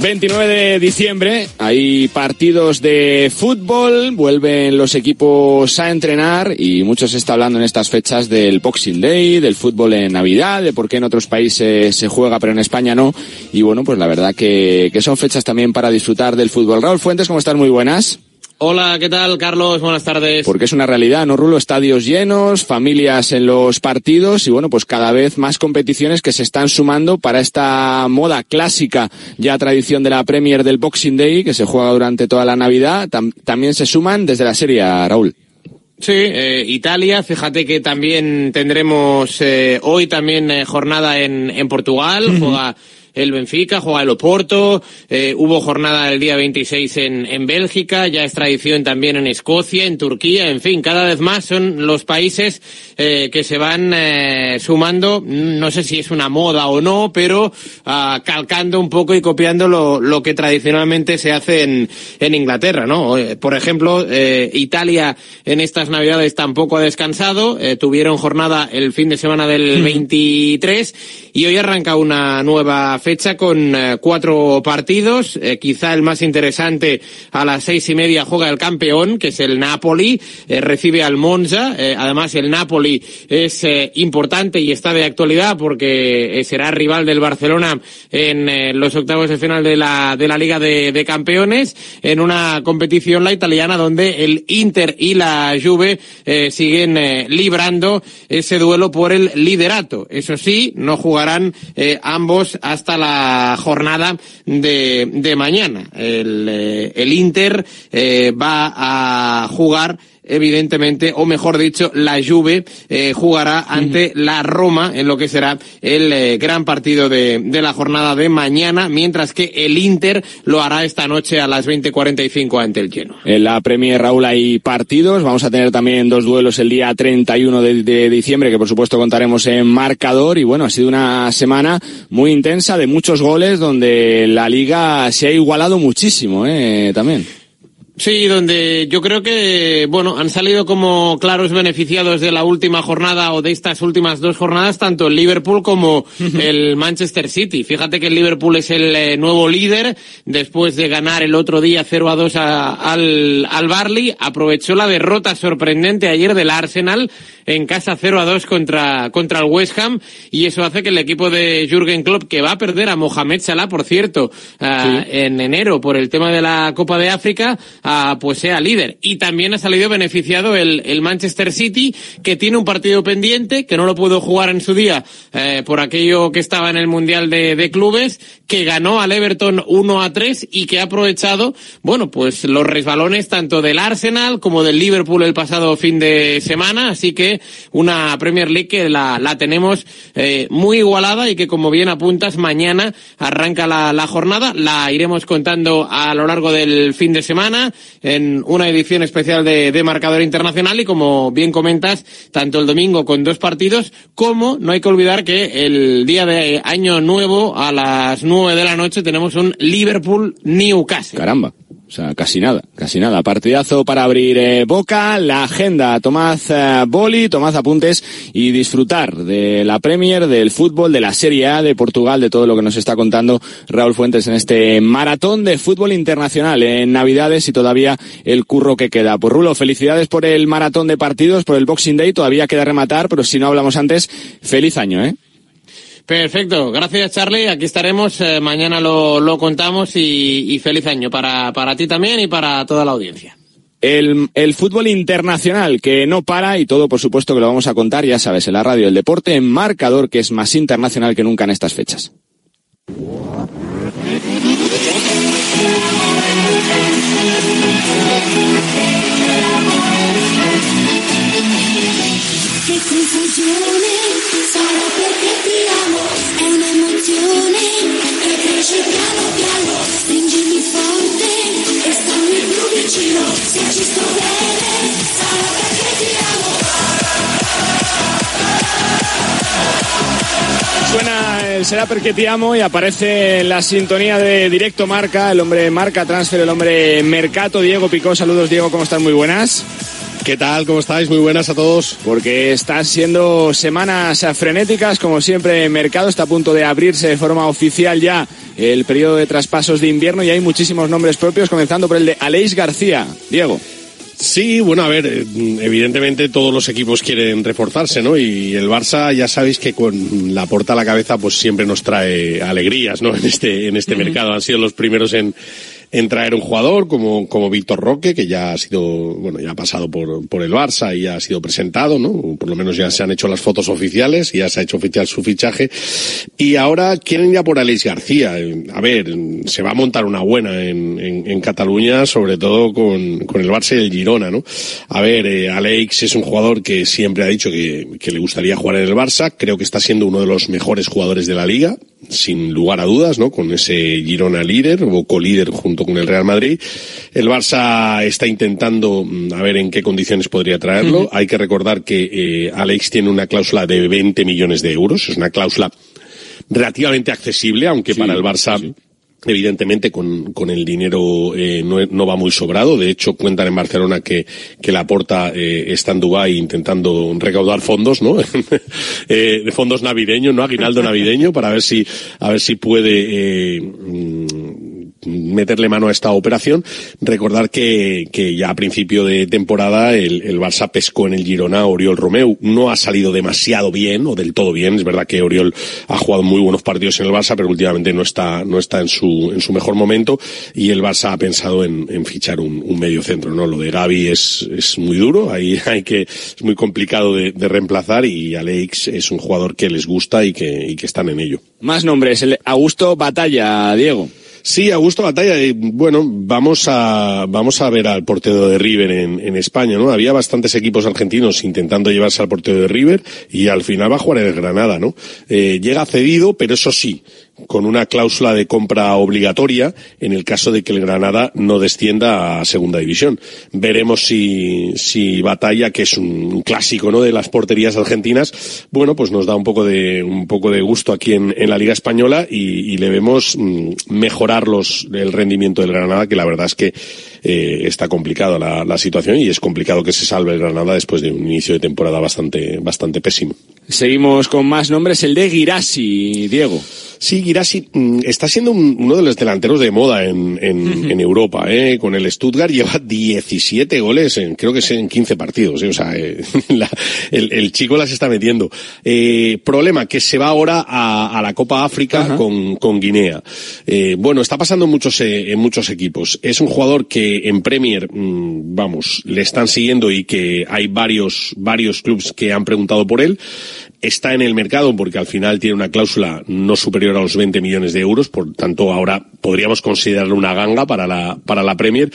29 de diciembre hay partidos de fútbol, vuelven los equipos a entrenar y mucho se está hablando en estas fechas del Boxing Day, del fútbol en Navidad, de por qué en otros países se juega pero en España no. Y bueno, pues la verdad que, que son fechas también para disfrutar del fútbol. Raúl Fuentes, ¿cómo estás? Muy buenas. Hola, ¿qué tal, Carlos? Buenas tardes. Porque es una realidad, ¿no, Rulo? Estadios llenos, familias en los partidos y, bueno, pues cada vez más competiciones que se están sumando para esta moda clásica, ya tradición de la Premier del Boxing Day, que se juega durante toda la Navidad. también se suman desde la serie, Raúl. Sí, eh, Italia, fíjate que también tendremos eh, hoy también eh, jornada en, en Portugal, juega el Benfica, juega el Oporto, eh, hubo jornada el día 26 en, en Bélgica, ya es tradición también en Escocia, en Turquía, en fin, cada vez más son los países eh, que se van eh, sumando, no sé si es una moda o no, pero ah, calcando un poco y copiando lo, lo que tradicionalmente se hace en, en Inglaterra, ¿no? Eh, por ejemplo, eh, Italia en estas navidades tampoco ha descansado, tuvieron jornada el fin de semana del 23 y hoy arranca una nueva fecha con eh, cuatro partidos. Eh, quizá el más interesante a las seis y media juega el campeón, que es el Napoli, eh, recibe al Monza. además, el Napoli es importante y está de actualidad porque será rival del Barcelona en los octavos de final de la, de la Liga de, de Campeones en una competición la italiana donde el Inter y la Juve siguen librando ese duelo por el liderato. Eso sí, no jugarán ambos hasta la jornada de, de mañana. El, eh, el Inter eh, va a jugar evidentemente, o mejor dicho, la Juve eh, jugará ante la Roma en lo que será el eh, gran partido de, de, la jornada de mañana, mientras que el Inter lo hará esta noche a las 20:45 ante el Genoa. En la Premier Raúl hay partidos, vamos a tener también dos duelos el día 31 de, de diciembre, que por supuesto contaremos en marcador, y bueno, ha sido una semana muy intensa de muchos goles, donde la liga se ha igualado muchísimo, eh, también. Sí, donde yo creo que, bueno, han salido como claros beneficiados de la última jornada o de estas últimas dos jornadas, tanto el Liverpool como el Manchester City. Fíjate que el Liverpool es el eh, nuevo líder después de ganar el otro día 0 a 2 a- al, al Barley. Aprovechó la derrota sorprendente ayer del Arsenal en casa 0 a 2 contra, contra el West Ham y eso hace que el equipo de Jürgen Klopp, que va a perder a Mohamed Salah, por cierto, ah, en enero por el tema de la Copa de África, ah, pues sea líder. Y también ha salido beneficiado el, el Manchester City, que tiene un partido pendiente, que no lo pudo jugar en su día eh, por aquello que estaba en el Mundial de, de Clubes, que ganó al Everton 1 a 3 y que ha aprovechado, bueno, pues los resbalones tanto del Arsenal como del Liverpool el pasado fin de semana, así que una Premier League que la, la tenemos eh, muy igualada y que como bien apuntas, mañana arranca la, la jornada, la iremos contando a lo largo del fin de semana en una edición especial de, de Marcador Internacional y como bien comentas, tanto el domingo con dos partidos como no hay que olvidar que el día de Año Nuevo a las nueve de la noche tenemos un Liverpool Newcastle. Caramba. O sea, casi nada, casi nada. Partidazo para abrir eh, boca, la agenda. Tomad eh, boli, tomad apuntes y disfrutar de la Premier, del fútbol, de la Serie A, de Portugal, de todo lo que nos está contando Raúl Fuentes en este maratón de fútbol internacional en Navidades y todavía el curro que queda. Pues Rulo, felicidades por el maratón de partidos, por el Boxing Day. Todavía queda rematar, pero si no hablamos antes, feliz año, ¿eh? Perfecto, gracias Charlie, aquí estaremos, eh, mañana lo, lo contamos y, y feliz año para, para ti también y para toda la audiencia. El, el fútbol internacional que no para y todo por supuesto que lo vamos a contar, ya sabes, en la radio del deporte, en marcador que es más internacional que nunca en estas fechas. Sarà perché ti amo, è un'emozione che cresce piano piano, stringimi forte e stammi più vicino, se ci sto bene sarà perché ti amo. Suena el Será porque te amo y aparece la sintonía de Directo Marca, el hombre Marca Transfer, el hombre Mercato, Diego Picó. Saludos Diego, ¿cómo están? Muy buenas. ¿Qué tal? ¿Cómo estáis? Muy buenas a todos. Porque están siendo semanas frenéticas, como siempre, el mercado está a punto de abrirse de forma oficial ya el periodo de traspasos de invierno y hay muchísimos nombres propios, comenzando por el de Aleix García. Diego. Sí, bueno, a ver, eh, evidentemente todos los equipos quieren reforzarse, ¿no? Y el Barça, ya sabéis que con la porta a la cabeza, pues siempre nos trae alegrías, ¿no? En este, en este mercado. Han sido los primeros en, en traer un jugador como, como Víctor Roque, que ya ha sido, bueno, ya ha pasado por, por el Barça y ya ha sido presentado, ¿no? Por lo menos ya se han hecho las fotos oficiales y ya se ha hecho oficial su fichaje. Y ahora quieren ya por Aleix García. A ver, se va a montar una buena en, en, en Cataluña, sobre todo con, con el Barça y el Girona, ¿no? A ver, eh, Aleix es un jugador que siempre ha dicho que, que le gustaría jugar en el Barça. Creo que está siendo uno de los mejores jugadores de la liga, sin lugar a dudas, ¿no? Con ese Girona líder o colíder junto con el Real Madrid. El Barça está intentando mm, a ver en qué condiciones podría traerlo. Hay que recordar que eh, Alex tiene una cláusula de 20 millones de euros. Es una cláusula relativamente accesible, aunque para el Barça Evidentemente con, con el dinero eh, no, va muy sobrado. De hecho, cuentan en Barcelona que, que la porta eh, está en Dubái intentando recaudar fondos, ¿no? eh, de fondos navideños, ¿no? Aguinaldo navideño para ver si, a ver si puede, eh, meterle mano a esta operación. Recordar que, que ya a principio de temporada el, el Barça pescó en el Girona Oriol Romeu. No ha salido demasiado bien o del todo bien. Es verdad que Oriol ha jugado muy buenos partidos en el Barça, pero últimamente no está, no está en su, en su mejor momento y el Barça ha pensado en, en fichar un, un medio centro, ¿no? Lo de Gaby es, es muy duro, ahí hay que, es muy complicado de, de reemplazar y Alex es un jugador que les gusta y que, y que están en ello. Más nombres, el Augusto Batalla, Diego. Sí, Augusto Batalla. Y, bueno, vamos a, vamos a ver al portero de River en, en España, ¿no? Había bastantes equipos argentinos intentando llevarse al portero de River y al final va a jugar en el Granada, ¿no? Eh, llega cedido, pero eso sí, con una cláusula de compra obligatoria en el caso de que el Granada no descienda a segunda división. Veremos si, si Batalla, que es un clásico, ¿no? de las porterías argentinas, bueno, pues nos da un poco de, un poco de gusto aquí en, en la Liga Española y, y le vemos mm, mejorar los, el rendimiento del Granada, que la verdad es que eh, está complicada la, la situación y es complicado que se salve el Granada después de un inicio de temporada bastante, bastante pésimo. Seguimos con más nombres, el de Girassi, Diego. Sí, Girassi mm, está siendo un- uno de los delanteros de moda en, en, en Europa. ¿eh? Con el Stuttgart lleva 17 goles, en, creo que es en 15 partidos. ¿eh? O sea, eh, la- el, el chico las está metiendo. Eh, problema, que se va ahora a, a la Copa África con, con Guinea. Eh, bueno, está pasando en muchos, en muchos equipos. Es un jugador que en Premier, mm, vamos, le están siguiendo y que hay varios, varios clubes que han preguntado por él está en el mercado porque al final tiene una cláusula no superior a los 20 millones de euros, por tanto ahora podríamos considerarlo una ganga para la, para la Premier,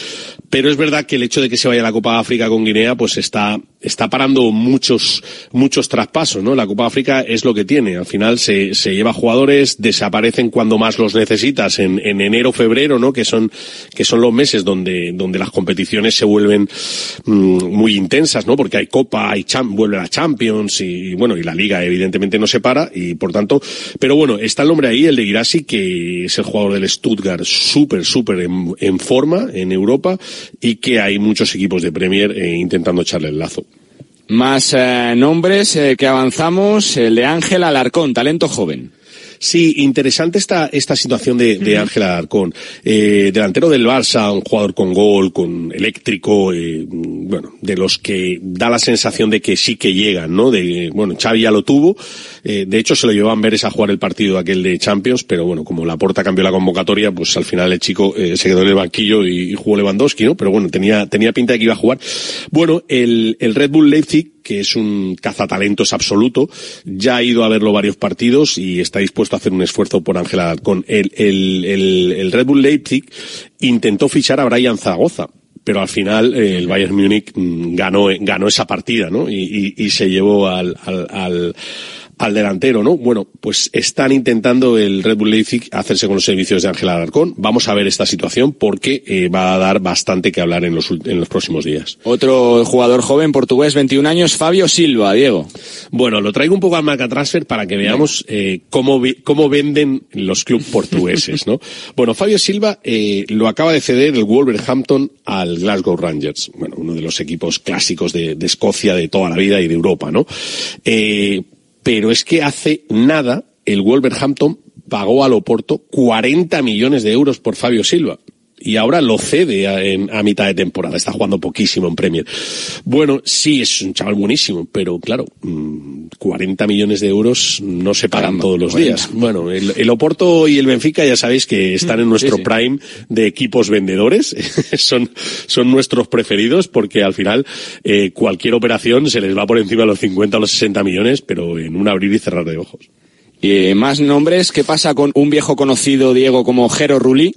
pero es verdad que el hecho de que se vaya a la Copa África con Guinea pues está, está parando muchos, muchos traspasos, ¿no? La Copa África es lo que tiene, al final se, se lleva jugadores, desaparecen cuando más los necesitas, en, en enero, febrero, ¿no? Que son, que son los meses donde, donde las competiciones se vuelven mm, muy intensas, ¿no? Porque hay Copa, hay Cham- vuelve la Champions y, bueno, y la Liga evidentemente no se para y por tanto, pero bueno, está el nombre ahí, el de Girassi, que es el jugador del Stuttgart súper, súper en, forma en Europa y que hay muchos equipos de Premier eh, intentando echarle el lazo. Más eh, nombres eh, que avanzamos, el de Ángel Alarcón, talento joven. Sí, interesante esta, esta situación de, de Ángel Alarcón. Eh, delantero del Barça, un jugador con gol, con eléctrico, eh, bueno, de los que da la sensación de que sí que llegan, ¿no? De, bueno, Xavi ya lo tuvo. Eh, de hecho, se lo llevó a Amberes a jugar el partido aquel de Champions, pero bueno, como la porta cambió la convocatoria, pues al final el chico eh, se quedó en el banquillo y, y jugó Lewandowski, ¿no? Pero bueno, tenía, tenía pinta de que iba a jugar. Bueno, el, el Red Bull Leipzig, que es un cazatalentos absoluto, ya ha ido a verlo varios partidos y está dispuesto a hacer un esfuerzo por Ángel Alarcón. El, el, el, el Red Bull Leipzig intentó fichar a Brian Zaragoza, pero al final eh, el Bayern Múnich mm, ganó, ganó esa partida, ¿no? Y, y, y se llevó al al delantero, ¿no? Bueno, pues están intentando el Red Bull Leipzig hacerse con los servicios de Ángel Alarcón. Vamos a ver esta situación porque eh, va a dar bastante que hablar en los, en los próximos días. Otro jugador joven portugués, 21 años, Fabio Silva, Diego. Bueno, lo traigo un poco al marca transfer para que veamos eh, cómo venden los clubes portugueses, ¿no? Bueno, Fabio Silva eh, lo acaba de ceder el Wolverhampton al Glasgow Rangers, bueno, uno de los equipos clásicos de, de Escocia de toda la vida y de Europa, ¿no? Pero es que hace nada el Wolverhampton pagó al Oporto 40 millones de euros por Fabio Silva. Y ahora lo cede a, en- a mitad de temporada. Está jugando poquísimo en Premier. Bueno, sí, es un chaval buenísimo, pero claro, mm, 40 millones de euros no se pagan Caramba, todos los 40. días. Bueno, el, el Oporto y el Benfica ya sabéis que están en nuestro sí. prime de equipos vendedores. son, son nuestros preferidos porque al final eh, cualquier operación se les va por encima de los 50 o los 60 millones, pero en un abrir y cerrar de ojos. Y eh, más nombres, ¿qué pasa con un viejo conocido, Diego, como Jero Rulli?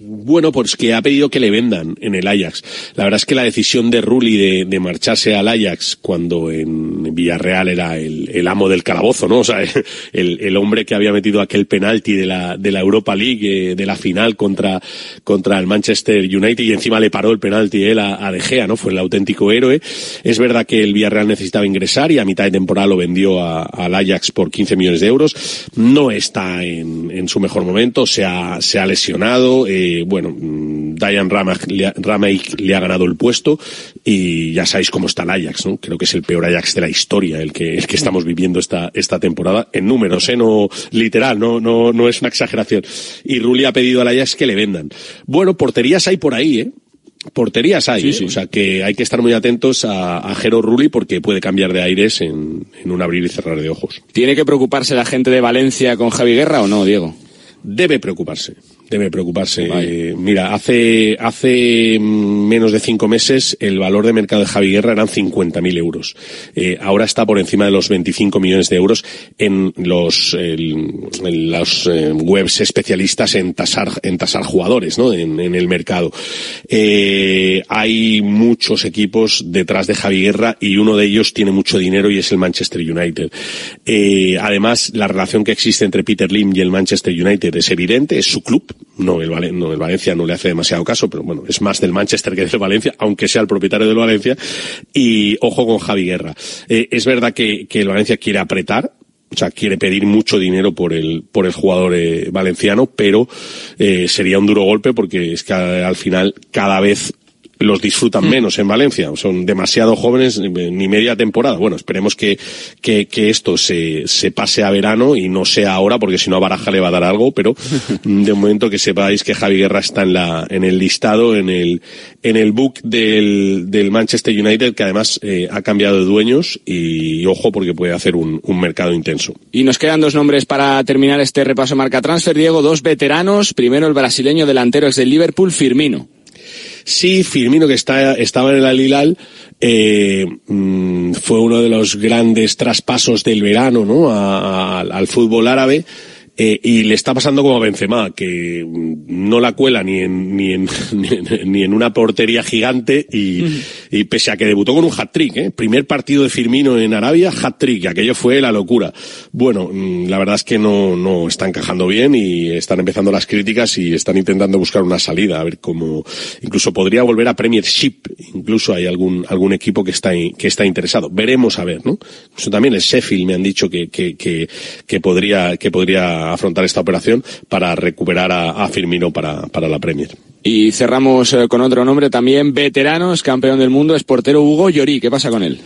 Bueno, pues que ha pedido que le vendan en el Ajax. La verdad es que la decisión de Rulli de, de marcharse al Ajax cuando en Villarreal era el, el amo del calabozo, ¿no? O sea, el, el hombre que había metido aquel penalti de la, de la Europa League, eh, de la final contra, contra el Manchester United y encima le paró el penalti él a, De Gea, ¿no? Fue el auténtico héroe. Es verdad que el Villarreal necesitaba ingresar y a mitad de temporada lo vendió a- al Ajax por 15 millones de euros. No está en, en su mejor momento, se ha, se ha lesionado, eh, bueno, mm, Diane Ramach le le ha ganado el puesto y ya sabéis cómo está el Ajax, ¿no? Creo que es el peor Ajax de la historia, el que, el que estamos viviendo esta, esta temporada, en números, ¿eh? No literal, no, no, no es una exageración. Y Rulli ha pedido al Ajax que le vendan. Bueno, porterías hay por ahí, ¿eh? Porterías hay, Sí, ¿eh? sí. o sea que hay que estar muy atentos a, a Jero Rulli porque puede cambiar de aires en, en un abrir y cerrar de ojos. ¿Tiene que preocuparse la gente de Valencia con Javi Guerra o no, Diego? Debe preocuparse, debe preocuparse. Eh, mira, hace, hace mm, menos de cinco meses el valor de mercado de Javi Guerra eran 50.000 euros. Eh, ahora está por encima de los 25 millones de euros en los, el- en los eh, webs especialistas en tasar, en tasar jugadores, ¿no? En, en el mercado. Eh, hay muchos equipos detrás de Javi Guerra y uno de ellos tiene mucho dinero y es el Manchester United. Además, la relación que existe entre Peter Lim y el Manchester United es evidente, es su club. No el, no, el Valencia no le hace demasiado caso, pero bueno, es más del Manchester que del Valencia, aunque sea el propietario del Valencia. Y ojo con Javi Guerra. Eh, es verdad que, el Valencia quiere apretar, o sea, quiere pedir mucho dinero por el, por el jugador eh, valenciano, pero eh, sería un duro golpe porque es que a- al final cada vez los disfrutan menos en Valencia. Son demasiado jóvenes, ni ni media temporada. Bueno, esperemos que, que, que esto se, se pase a verano y no sea ahora, porque si no a Baraja le va a dar algo, pero mm, de momento que sepáis que Javi Guerra está en la, en el listado, en el, en el book del, del Manchester United, que además eh, ha cambiado de dueños y, ojo porque puede hacer un, un mercado intenso. Y nos quedan dos nombres para terminar este repaso marca transfer, Diego, dos veteranos. Primero el brasileño delantero ex del Liverpool, Firmino. Sí, Firmino, que estaba en el Al-Hilal, eh, mm, fue uno de los grandes traspasos del verano, ¿no? Al fútbol árabe. Eh, y le está pasando como a Benzema, que no la cuela ni en, ni en, ni en, ni en una portería gigante y, y pese a que debutó con un hat-trick, ¿eh? Primer partido de Firmino en Arabia, hat-trick, aquello fue la locura. Bueno, mm, la verdad es que no, no está encajando bien y están empezando las críticas y están intentando buscar una salida, a ver cómo, incluso podría volver a Premiership, incluso hay algún, algún equipo que está, que está interesado. Veremos a ver, ¿no? Incluso también el Sheffield me han dicho que, que, que, que podría, que podría afrontar esta operación para recuperar a, Firmino para, para la Premier. Y cerramos eh, con otro nombre también, veteranos, campeón del mundo, es portero Hugo Llorí. ¿Qué pasa con él?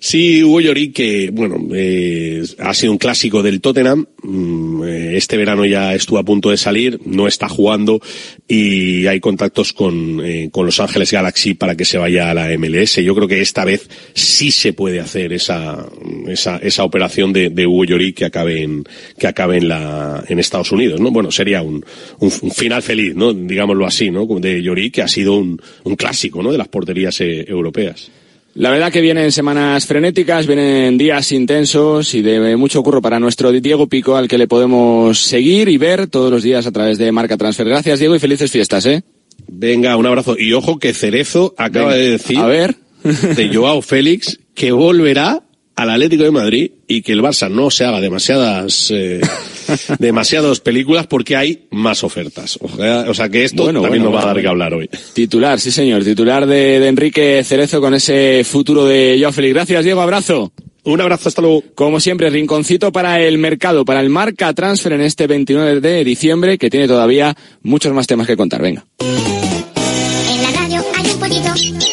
Sí, Hugo Llorí, que, bueno, eh, ha sido un clásico del Tottenham. Mm, eh, Este verano ya estuvo a punto de salir, no está jugando y hay contactos con, eh, con Los Ángeles Galaxy para que se vaya a la MLS. Yo creo que esta vez sí se puede hacer esa, esa, esa operación de, de Hugo Llorí que acabe en, que acabe en la, en Estados Unidos, ¿no? Bueno, sería un, un, final feliz, ¿no? Digámoslo así, ¿no? De Llorí, que ha sido un, un clásico, ¿no? De las porterías eh, europeas. La verdad que vienen semanas frenéticas, vienen días intensos y de mucho curro para nuestro Diego Pico, al que le podemos seguir y ver todos los días a través de Marca Transfer. Gracias, Diego, y felices fiestas, ¿eh? Venga, un abrazo. Y ojo que Cerezo acaba Venga, de decir a ver. de Joao Félix que volverá al Atlético de Madrid y que el Barça no se haga demasiadas eh, demasiadas películas porque hay más ofertas. O sea, o sea que esto Bueno, también bueno, nos va a dar que hablar hoy. Titular, sí señor, titular de, de Enrique Cerezo con ese futuro de Joao Félix. Gracias, Diego, abrazo. Un abrazo, hasta luego. Como siempre, rinconcito para el mercado, para el marca transfer en este 29 de diciembre, que tiene todavía muchos más temas que contar. Venga. En la radio hay un pollito.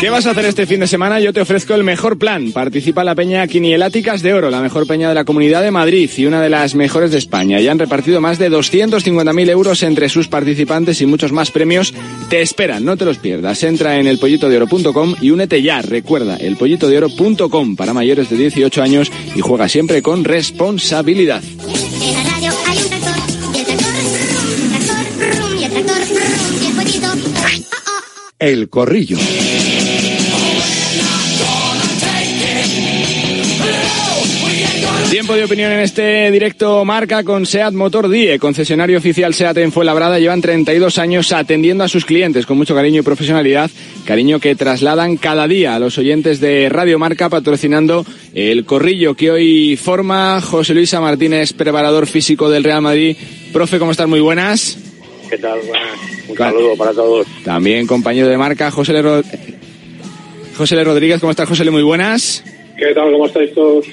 ¿Qué vas a hacer este fin de semana? Yo te ofrezco el mejor plan. Participa la Peña Quinieláticas de Oro, la mejor peña de la Comunidad de Madrid y una de las mejores de España. Ya han repartido más de 250.000 euros entre sus participantes y muchos más premios te esperan. No te los pierdas. Entra en elpollitodeoro.com y únete ya. Recuerda, elpollitodeoro.com para mayores de 18 años y juega siempre con responsabilidad. En la radio hay un tractor. Y el tractor. Tiempo de opinión en este directo marca con SEAT Motor Die, concesionario oficial SEAT en Fuenlabrada. Llevan 32 años atendiendo a sus clientes con mucho cariño y profesionalidad, cariño que trasladan cada día a los oyentes de Radio Marca patrocinando el corrillo que hoy forma José Luisa Martínez, preparador físico del Real Madrid. Profe, ¿cómo estás? Muy buenas. ¿Qué tal? Buenas. Un saludo para todos. También compañero de marca José Le, Ro- José Le Rodríguez, ¿cómo estás José Le? Muy buenas. ¿Qué tal? ¿Cómo estáis todos?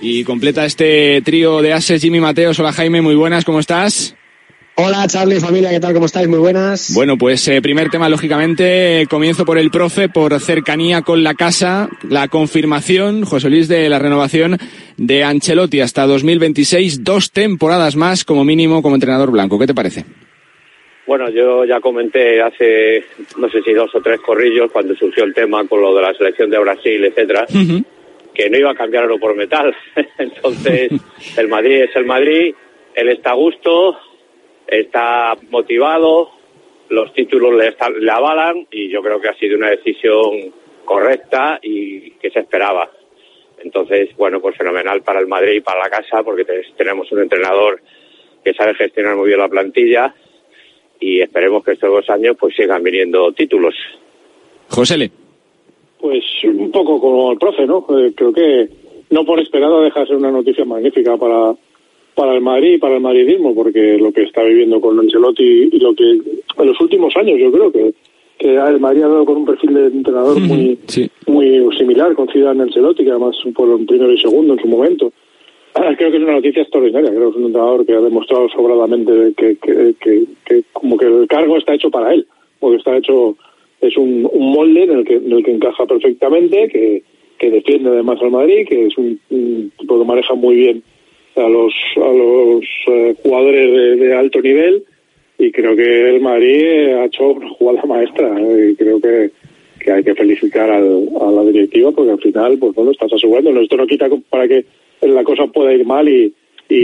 Y completa este trío de ases Jimmy Mateos. Hola Jaime, muy buenas, ¿cómo estás? Hola Charlie, familia, ¿qué tal? ¿Cómo estáis? Muy buenas. Bueno, pues eh, primer tema, lógicamente, eh, comienzo por el profe, por cercanía con la casa, la confirmación, José Luis, de la renovación de Ancelotti hasta 2026, dos temporadas más como mínimo como entrenador blanco. ¿Qué te parece? Bueno, yo ya comenté hace, no sé si dos o tres corrillos, cuando surgió el tema con lo de la selección de Brasil, etcétera, que no iba a cambiar oro por metal. Entonces, el Madrid es el Madrid, él está a gusto, está motivado, los títulos le, está- le avalan y yo creo que ha sido una decisión correcta y que se esperaba. Entonces, bueno, pues fenomenal para el Madrid y para la casa porque te- tenemos un entrenador que sabe gestionar muy bien la plantilla y esperemos que estos dos años pues sigan viniendo títulos. José Pues un poco como el profe, ¿no? Eh, creo que no por esperado deja de ser una noticia magnífica para, para el Madrid y para el madridismo, porque lo que está viviendo con Ancelotti y lo que en los últimos años yo creo que, que el Madrid ha dado con un perfil de entrenador muy, muy similar con Zidane Ancelotti, que además fueron primero y segundo en su momento. Ah, Creo que es una noticia extraordinaria. Creo que es un entrenador que ha demostrado sobradamente que, que, que, que como que el cargo está hecho para él, porque está hecho es un, un molde en el que en el que encaja perfectamente, que, que defiende además al Madrid, que es un, un tipo que maneja muy bien a los a los eh, jugadores de, de alto nivel. Y creo que el Madrid ha hecho una jugada maestra eh, y creo que, que hay que felicitar al- a la directiva porque al final pues bueno estás asegurando. Esto no quita para que la cosa pueda ir mal y, y,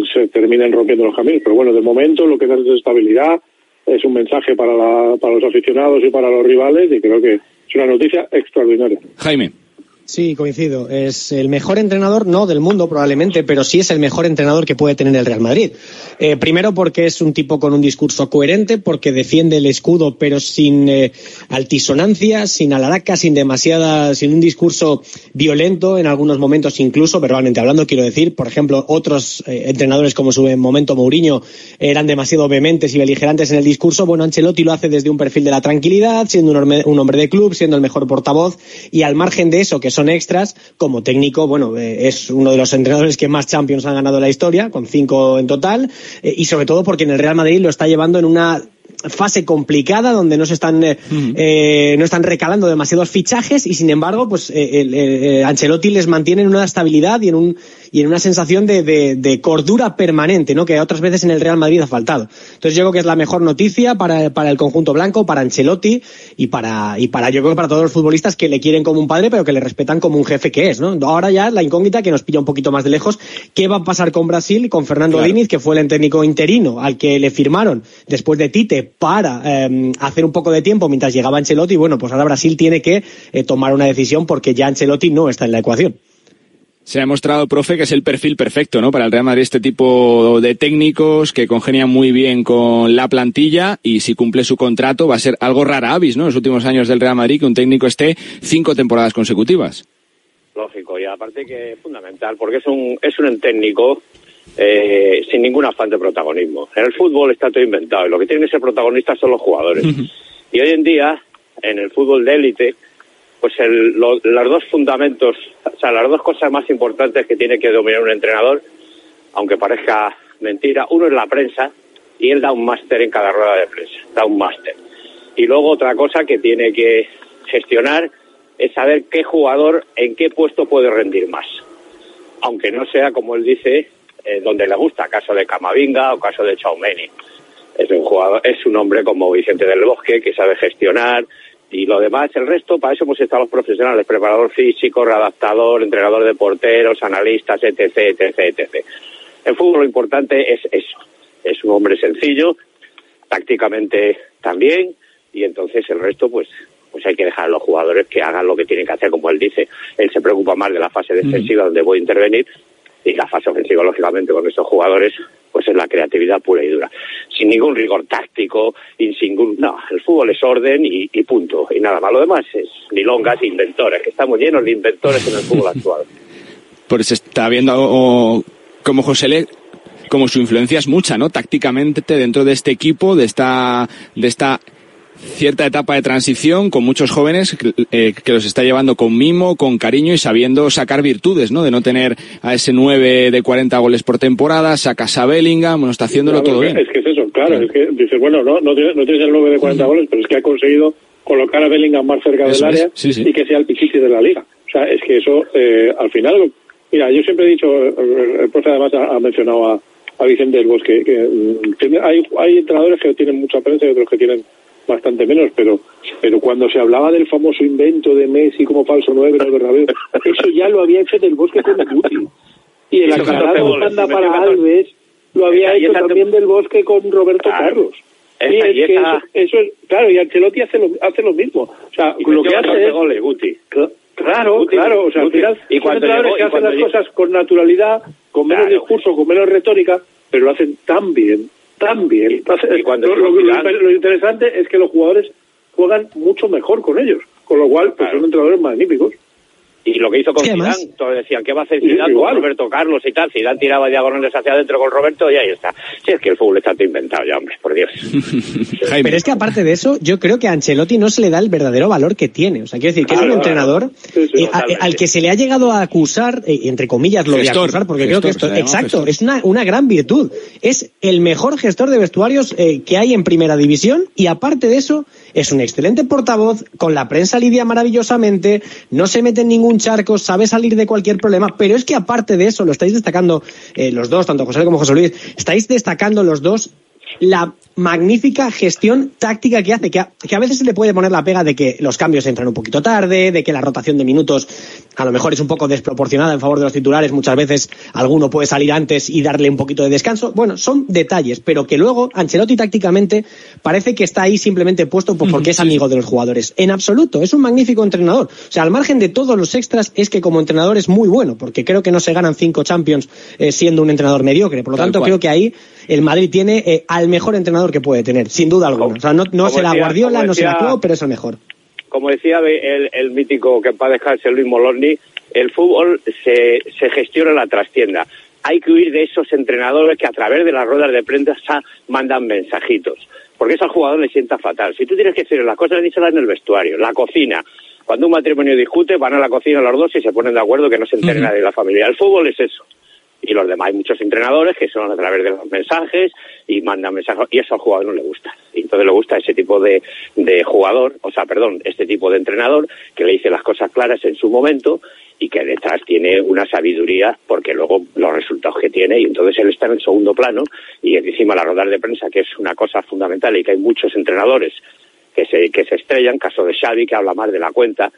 y se terminen rompiendo los caminos. Pero bueno de momento lo que da es estabilidad es un mensaje para, la, para los aficionados y para los rivales y creo que es una noticia extraordinaria Jaime. Sí, coincido. Es el mejor entrenador, no del mundo probablemente, pero sí es el mejor entrenador que puede tener el Real Madrid. Eh, primero porque es un tipo con un discurso coherente, porque defiende el escudo pero sin eh, altisonancia, sin alaraca, sin demasiada, sin un discurso violento en algunos momentos incluso, verbalmente hablando, quiero decir. Por ejemplo, otros eh, entrenadores como su en momento Mourinho eran demasiado vehementes y beligerantes en el discurso. Bueno, Ancelotti lo hace desde un perfil de la tranquilidad, siendo un un hombre de club, siendo el mejor portavoz y al margen de eso, que son extras, como técnico, bueno, eh, es uno de los entrenadores que más Champions han ganado en la historia, con cinco en total, eh, y sobre todo porque en el Real Madrid lo está llevando en una fase complicada donde no se están eh, eh, no están recalando demasiados fichajes y sin embargo pues eh, el- eh, Ancelotti les mantiene en una estabilidad y en un y en una sensación de, de- de cordura permanente no que otras veces en el Real Madrid ha faltado. Entonces yo creo que es la mejor noticia para, para el conjunto blanco para Ancelotti y para y para yo creo que para todos los futbolistas que le quieren como un padre pero que le respetan como un jefe que es no ahora ya la incógnita que nos pilla un poquito más de lejos qué va a pasar con Brasil con Fernando Claro. Diniz que fue el técnico interino al que le firmaron después de Tite para eh, hacer un poco de tiempo mientras llegaba Ancelotti. Bueno, pues ahora Brasil tiene que eh, tomar una decisión porque ya Ancelotti no está en la ecuación. Se ha demostrado, profe, que es el perfil perfecto, ¿no? Para el Real Madrid este tipo de técnicos que congenian muy bien con la plantilla y si cumple su contrato va a ser algo rara avis, ¿no? En los últimos años del Real Madrid que un técnico esté cinco temporadas consecutivas. Lógico, y aparte que es fundamental, porque es un, es un técnico eh, sin ningún afán de protagonismo. En el fútbol está todo inventado y lo que tienen que ser protagonistas son los jugadores. Y hoy en día, en el fútbol de élite, pues el, lo- los dos fundamentos, o sea, las dos cosas más importantes que tiene que dominar un entrenador, aunque parezca mentira, uno es la prensa y él da un máster en cada rueda de prensa, da un máster. Y luego otra cosa que tiene que gestionar es saber qué jugador en qué puesto puede rendir más. Aunque no sea, como él dice, eh, donde le gusta, caso de Camavinga o caso de Chaumeni. Es un jugador, es un hombre como Vicente del Bosque que sabe gestionar y lo demás, el resto, para eso pues están los profesionales, preparador físico, readaptador, entrenador de porteros, analistas, etc, etc, etc. En fútbol lo importante es eso. Es un hombre sencillo, tácticamente también, y entonces el resto pues pues hay que dejar a los jugadores que hagan lo que tienen que hacer, como él dice. Él se preocupa más de la fase defensiva donde voy a intervenir y la fase ofensiva, lógicamente, con estos jugadores, pues es la creatividad pura y dura. Sin ningún rigor táctico y sin ningún... No, el fútbol es orden y, punto. Y nada más. Lo demás es milongas, inventores, que estamos llenos de inventores en el fútbol actual. Pues está viendo oh, como José Le, como su influencia es mucha, ¿no? Tácticamente dentro de este equipo, de esta, de esta cierta etapa de transición con muchos jóvenes eh, que los está llevando con mimo, con cariño y sabiendo sacar virtudes, ¿no? De no tener a ese 9 de 40 goles por temporada, sacas a Bellingham, bueno, está haciéndolo Claro, todo bien. Es que es eso, claro, es que dices, bueno, no, no, tienes, no tienes el 9 de 40 goles, pero es que ha conseguido colocar a Bellingham más cerca Eso del área sí, y que sea el pichichi de la liga. O sea, es que eso, eh, al final, mira, yo siempre he dicho, el profe además ha, ha mencionado a, a Vicente del Bosque, que mm, hay, hay entrenadores que tienen mucha prensa y otros que tienen bastante menos, pero pero cuando se hablaba del famoso invento de Messi como falso 9 en el Bernabéu, eso ya lo había hecho del Bosque con Guti. Y el Hizo 14 aclarado metió para 14. Alves lo había hecho también del Bosque con Roberto. Carlos. Sí, es que eso, eso es, claro, y Ancelotti hace lo, hace lo mismo. O sea, lo que hace 14 es, goles, Guti. Cl- Claro, Guti, claro, o sea, al final Y son cuando entrenadores llegó- que y hacen cuando las llegó- cosas con naturalidad, con menos Claro. discurso, con menos retórica, pero lo hacen tan bien, cuando lo, lo- lo- Zidane- lo interesante es que los jugadores juegan mucho mejor con ellos, con lo cual pues, son entrenadores magníficos. Y lo que hizo con Zidane, todos decían, ¿qué va a hacer Sí, Zidane con. Roberto Carlos y tal? Zidane tiraba diagonales hacia adentro con Roberto y ahí está. Si es que el fútbol está todo inventado ya, hombre, por Dios. Pero es que aparte de eso, yo creo que a Ancelotti no se le da el verdadero valor que tiene. O sea, quiero decir que es un Claro, entrenador Sí, sí, eh, a- al que se le ha llegado a acusar, eh, entre comillas lo Gestor, de acusar, porque creo que esto, exacto, gestor. es una, una gran virtud. Es el mejor gestor de vestuarios eh, que hay en primera división y aparte de eso, es un excelente portavoz, con la prensa lidia maravillosamente, no se mete en ningún charco, sabe salir de cualquier problema, pero es que aparte de eso, lo estáis destacando eh, los dos, tanto José como José Luis, estáis destacando los dos la magnífica gestión táctica que hace, que a, que a veces se le puede poner la pega de que los cambios entran un poquito tarde, de que la rotación de minutos a lo mejor es un poco desproporcionada en favor de los titulares, muchas veces alguno puede salir antes y darle un poquito de descanso. Bueno, son detalles, pero que luego Ancelotti tácticamente parece que está ahí simplemente puesto pues, porque es amigo de los jugadores. En absoluto, es un magnífico entrenador. O sea, al margen de todos los extras, es que como entrenador es muy bueno, porque creo que no se ganan cinco Champions eh, siendo un entrenador mediocre. Por lo Tal tanto, cual. creo que ahí el Madrid tiene eh, al mejor entrenador que puede tener, sin duda alguna. O sea, no, no será decía- Guardiola, como no será decía- Klopp, pero es el mejor. Como decía el, el mítico que para dejarse Luis Moloni, el fútbol se, se gestiona en la trastienda. Hay que huir de esos entrenadores que a través de las ruedas de prensa mandan mensajitos. Porque eso al jugador le sienta fatal. Si tú tienes que decir las cosas, díselas en el vestuario, la cocina. Cuando un matrimonio discute, van a la cocina los dos y se ponen de acuerdo que no se entere nadie de la familia. El fútbol es eso. Y los demás, hay muchos entrenadores que son a través de los mensajes y mandan mensajes, y eso al jugador no le gusta. Y entonces le gusta ese tipo de, de jugador, o sea, perdón, este tipo de entrenador que le dice las cosas claras en su momento y que detrás tiene una sabiduría porque luego los resultados que tiene y entonces él está en el segundo plano y encima la rodar de prensa que es una cosa fundamental y que hay muchos entrenadores que se, que se estrellan, caso de Xavi que habla más de la cuenta,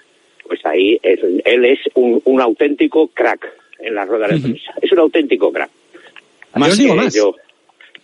pues ahí es- él es un, un auténtico crack en las ruedas de prensa. Es un auténtico crack. Yo os digo más. Yo,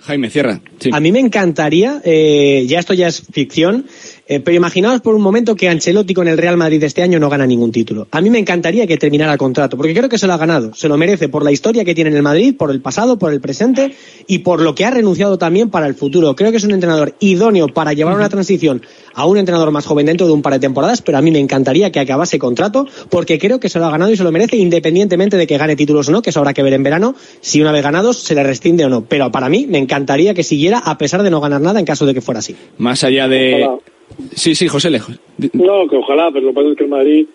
Jaime, cierra. Sí. A mí me encantaría, eh, ya esto ya es ficción, eh, pero imaginaos por un momento que Ancelotti con el Real Madrid este año no gana ningún título. A mí me encantaría que terminara el contrato, porque creo que se lo ha ganado. Se lo merece por la historia que tiene en el Madrid, por el pasado, por el presente y por lo que ha renunciado también para el futuro. Creo que es un entrenador idóneo para llevar una transición a un entrenador más joven dentro de un par de temporadas, pero a mí me encantaría que acabase contrato, porque creo que se lo ha ganado y se lo merece independientemente de que gane títulos o no, que eso habrá que ver en verano, si una vez ganados se le rescinde o no. Pero para mí me encantaría que siguiera a pesar de no ganar nada en caso de que fuera así. Más allá de... Sí, sí, José Lejos. No, que ojalá, pero lo que pasa es que el Madrid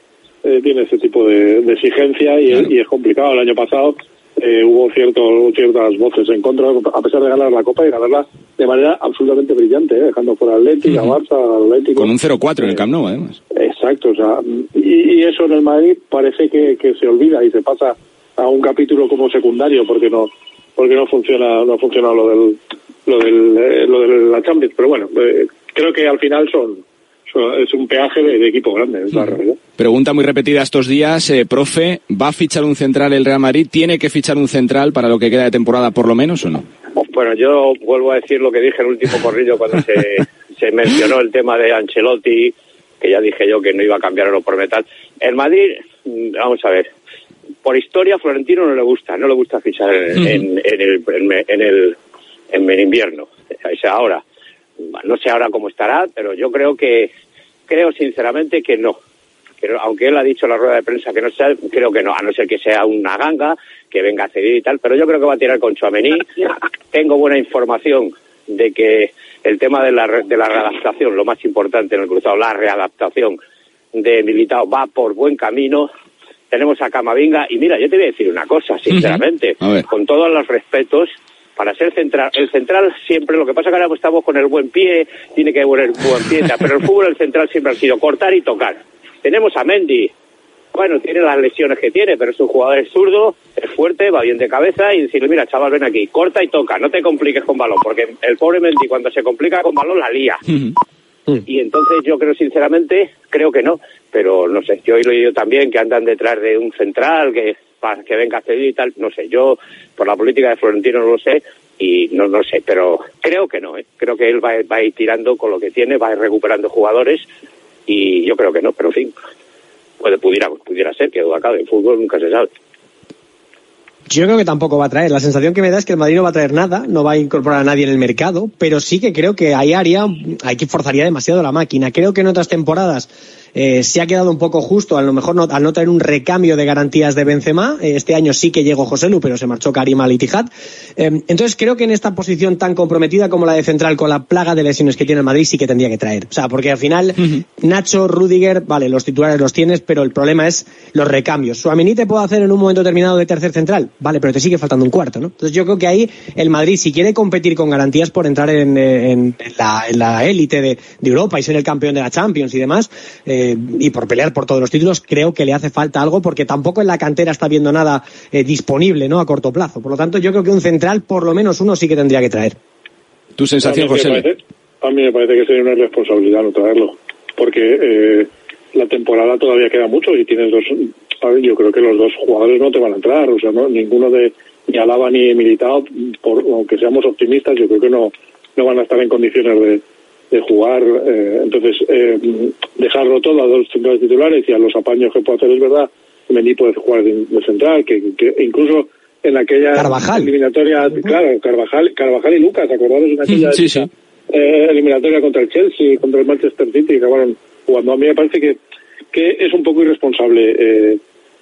eh, tiene ese tipo de, de exigencia y, y es complicado. El año pasado eh, hubo cierto, ciertas voces en contra, a pesar de ganar la Copa y ganarla de manera absolutamente brillante, eh, dejando fuera al Atlético, a Barça, al Atlético. Con un 0-4 en el Camp Nou, además. Exacto, o sea, y, y eso en el Madrid parece que, que se olvida y se pasa a un capítulo como secundario porque no porque no funciona no ha funcionado lo del lo del eh, lo de la Champions, pero bueno, eh, creo que al final son, son- es un peaje de, de equipo grande, es la realidad. Pregunta muy repetida estos días, eh, profe, ¿va a fichar un central el Real Madrid? ¿Tiene que fichar un central para lo que queda de temporada por lo menos o no? Bueno, yo vuelvo a decir lo que dije en el último corrillo cuando se, se mencionó el tema de Ancelotti, que ya dije yo que no iba a cambiar oro por metal. El Madrid, mm, vamos a ver, por historia a Florentino no le gusta, no le gusta fichar en, en- en el, en, en el en el invierno, o sea, ahora. No sé ahora cómo estará, pero yo creo que, creo sinceramente que no. Que no- aunque él ha dicho en la rueda de prensa que no sea, creo que no, a no ser que sea una ganga, que venga a ceder y tal, pero yo creo que va a tirar con Chuamení. Tengo buena información de que el tema de la, re- de la readaptación, lo más importante en el cruzado, la readaptación de Militao va por buen camino. Tenemos a Camavinga y mira, yo te voy a decir una cosa, sinceramente, con todos los respetos, para ser central, el central siempre, lo que pasa que ahora estamos con el buen pie, tiene que haber buen pie, pero el fútbol, el central siempre ha sido cortar y tocar. Tenemos a Mendy, bueno, tiene las lesiones que tiene, pero es un jugador es zurdo, es fuerte, va bien de cabeza y decirle, mira, chaval, ven aquí, corta y toca, no te compliques con balón, porque el pobre Mendy cuando se complica con balón la lía. Y entonces yo creo sinceramente, creo que no, pero no sé, yo he oído también que andan detrás de un central que para que venga ceder y tal, no sé, yo por la política de Florentino no lo sé, y no no sé, pero creo que no, ¿eh? creo que él va, va a ir tirando con lo que tiene, va a ir recuperando jugadores y yo creo que no, pero en fin, puede, pudiera, pudiera ser que acabe, el fútbol nunca se sabe. Yo creo que tampoco va a traer. La sensación que me da es que el Madrid no va a traer nada, no va a incorporar a nadie en el mercado, pero sí que creo que hay área, hay que forzaría demasiado la máquina. Creo que en otras temporadas eh, se ha quedado un poco justo, a lo mejor no, al no tener un recambio de garantías de Benzema. Eh, Este año sí que llegó José Lu, pero se marchó Karim al Ittihad. Eh, entonces creo que en esta posición tan comprometida como la de central con la plaga de lesiones que tiene el Madrid sí que tendría que traer. O sea, porque al final Nacho, Rudiger, vale, los titulares los tienes, pero el problema es los recambios. Suamení te puede hacer en un momento determinado de tercer central, vale, pero te sigue faltando un cuarto, ¿no? Entonces yo creo que ahí el Madrid, si quiere competir con garantías por entrar en, en- en la, en la élite de, de Europa y ser el campeón de la Champions y demás, eh, y por pelear por todos los títulos, creo que le hace falta algo porque tampoco en la cantera está viendo nada eh, disponible, ¿no? A corto plazo. Por lo tanto, yo creo que un central, por lo menos uno sí que tendría que traer. Tu sensación, a mí, me José. parece, a mí me parece que sería una irresponsabilidad no traerlo, porque eh, la temporada todavía queda mucho y tienes dos. a ver, Yo creo que los dos jugadores no te van a entrar, o sea, no, ninguno de ni Alaba ni Militao, por, aunque seamos optimistas, yo creo que no, no van a estar en condiciones de, de jugar. eh, entonces, eh, dejarlo todo a dos centrales titulares y a los apaños que puede hacer es verdad. Mendy puede jugar de, de central, que, que incluso en aquella Carvajal. eliminatoria, claro, Carvajal, Carvajal y Lucas, ¿acordaros en aquella Sí, sí. eh, eliminatoria contra el Chelsea, contra el Manchester City, que acabaron jugando. A mí me parece que, que es un poco irresponsable eh,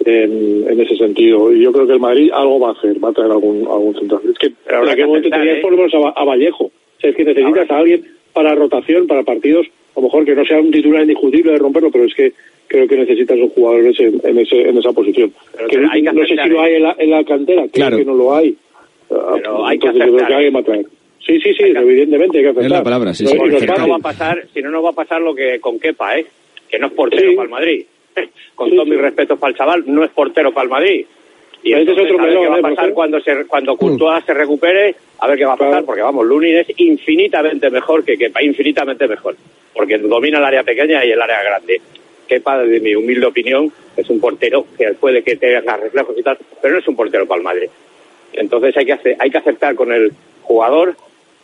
en, en ese sentido. Y yo creo que el Madrid algo va a hacer, va a traer algún, algún central. Es que aquel que momento tenías ¿eh? por lo menos a, Va- a Vallejo. O sea, es que necesitas a alguien para rotación, para partidos, a lo mejor que no sea un titular indiscutible de romperlo, pero es que creo que necesitas un jugador en, ese, en, ese, en esa posición. Pero Que hay que no sé si lo ¿eh? hay en la, en la cantera, creo Claro. que no lo hay. Pero hay que Entonces yo creo que alguien va a traer. Sí, sí, sí, evidentemente hay que aceptar. Es la palabra, sí, No- si no, va a pasar, si no, no va a pasar lo que con Kepa, ¿eh? Que no es portero Sí. para el Madrid. Con sí. mis respetos para el chaval, no es portero para el Madrid. Y Ese es entonces, otro a ver qué melón, va a ¿eh, pasar cuando se, cuando Courtois se recupere, a ver qué va a pasar, Claro. porque vamos, Lunin es infinitamente mejor que Kepa, infinitamente mejor, porque domina el área pequeña y el área grande. Kepa, desde mi humilde opinión, es un portero que puede que tenga reflejos y tal, pero no es un portero para el Madrid. Entonces hay que hace- hay que aceptar con el jugador.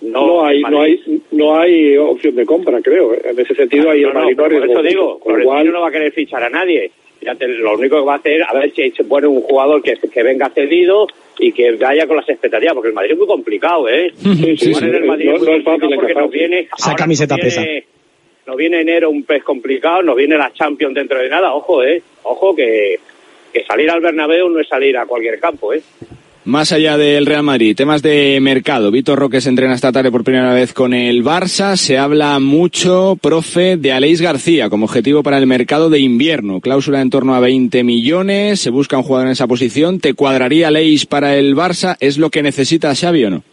No, No, hay, el no hay, no hay opción de compra, creo. ¿eh? En ese sentido, ahí No, el no, Madrid no pero por arriesgó eso mucho. digo, Con lo Florentino cual, no va a querer fichar a nadie. Ya te- lo único que va a hacer, a ver si se pone un jugador que, que venga cedido y que vaya con las expectativas, porque el Madrid es muy complicado, ¿eh? sí, sí, sí, en el Madrid no, es muy no es fácil complicado porque encajar. nos viene, Esa ahora camiseta nos viene, nos viene enero un pez complicado, nos viene la Champions dentro de nada, ojo, ¿eh? Ojo que, que salir al Bernabéu no es salir a cualquier campo, ¿eh? Más allá del Real Madrid, temas de mercado. Vitor Roque se entrena esta tarde por primera vez con el Barça. Se habla mucho, profe, de Aleix García como objetivo para el mercado de invierno. Cláusula en torno a 20 millones. Se busca un jugador en esa posición. ¿Te cuadraría Aleix para el Barça? ¿Es lo que necesita Xavi o no?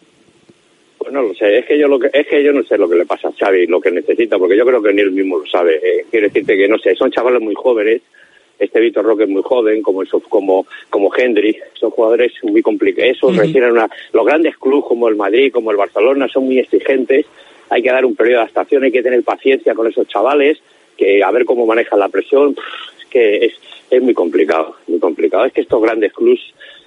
Pues no lo sé, es que yo lo que, es que yo no sé lo que le pasa a Xavi, lo que necesita, porque yo creo que ni él mismo lo sabe. Eh, quiero decirte que no sé, son chavales muy jóvenes, este Víctor Roque es muy joven, como eso, como como Hendrik, son jugadores muy complicados. Eso requieren una, los grandes clubes como el Madrid, como el Barcelona, son muy exigentes. Hay que dar un periodo de adaptación, hay que tener paciencia con esos chavales, que a ver cómo manejan la presión. Es que es, es muy complicado, muy complicado. Es que estos grandes clubes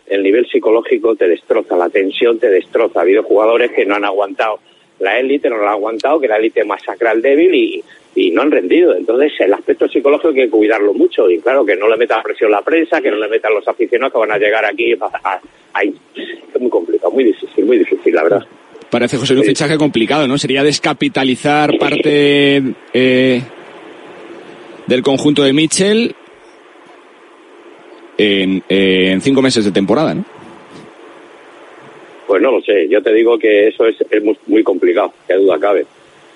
el nivel psicológico te destroza, la tensión te destroza. Ha habido jugadores que no han aguantado la élite, no lo han aguantado, que la élite masacra al débil y, y no han rendido. Entonces, el aspecto psicológico hay que cuidarlo mucho y claro, que no le meta presión la prensa, que no le metan los aficionados que van a llegar aquí. A, a- a- es muy complicado, muy difícil, muy difícil, la verdad. Parece, José, un fichaje complicado, ¿no? Sería descapitalizar parte eh, del conjunto de Mitchell en, en cinco meses de temporada, ¿no? Pues no lo sé, yo te digo que eso es, es muy, muy complicado, que duda cabe.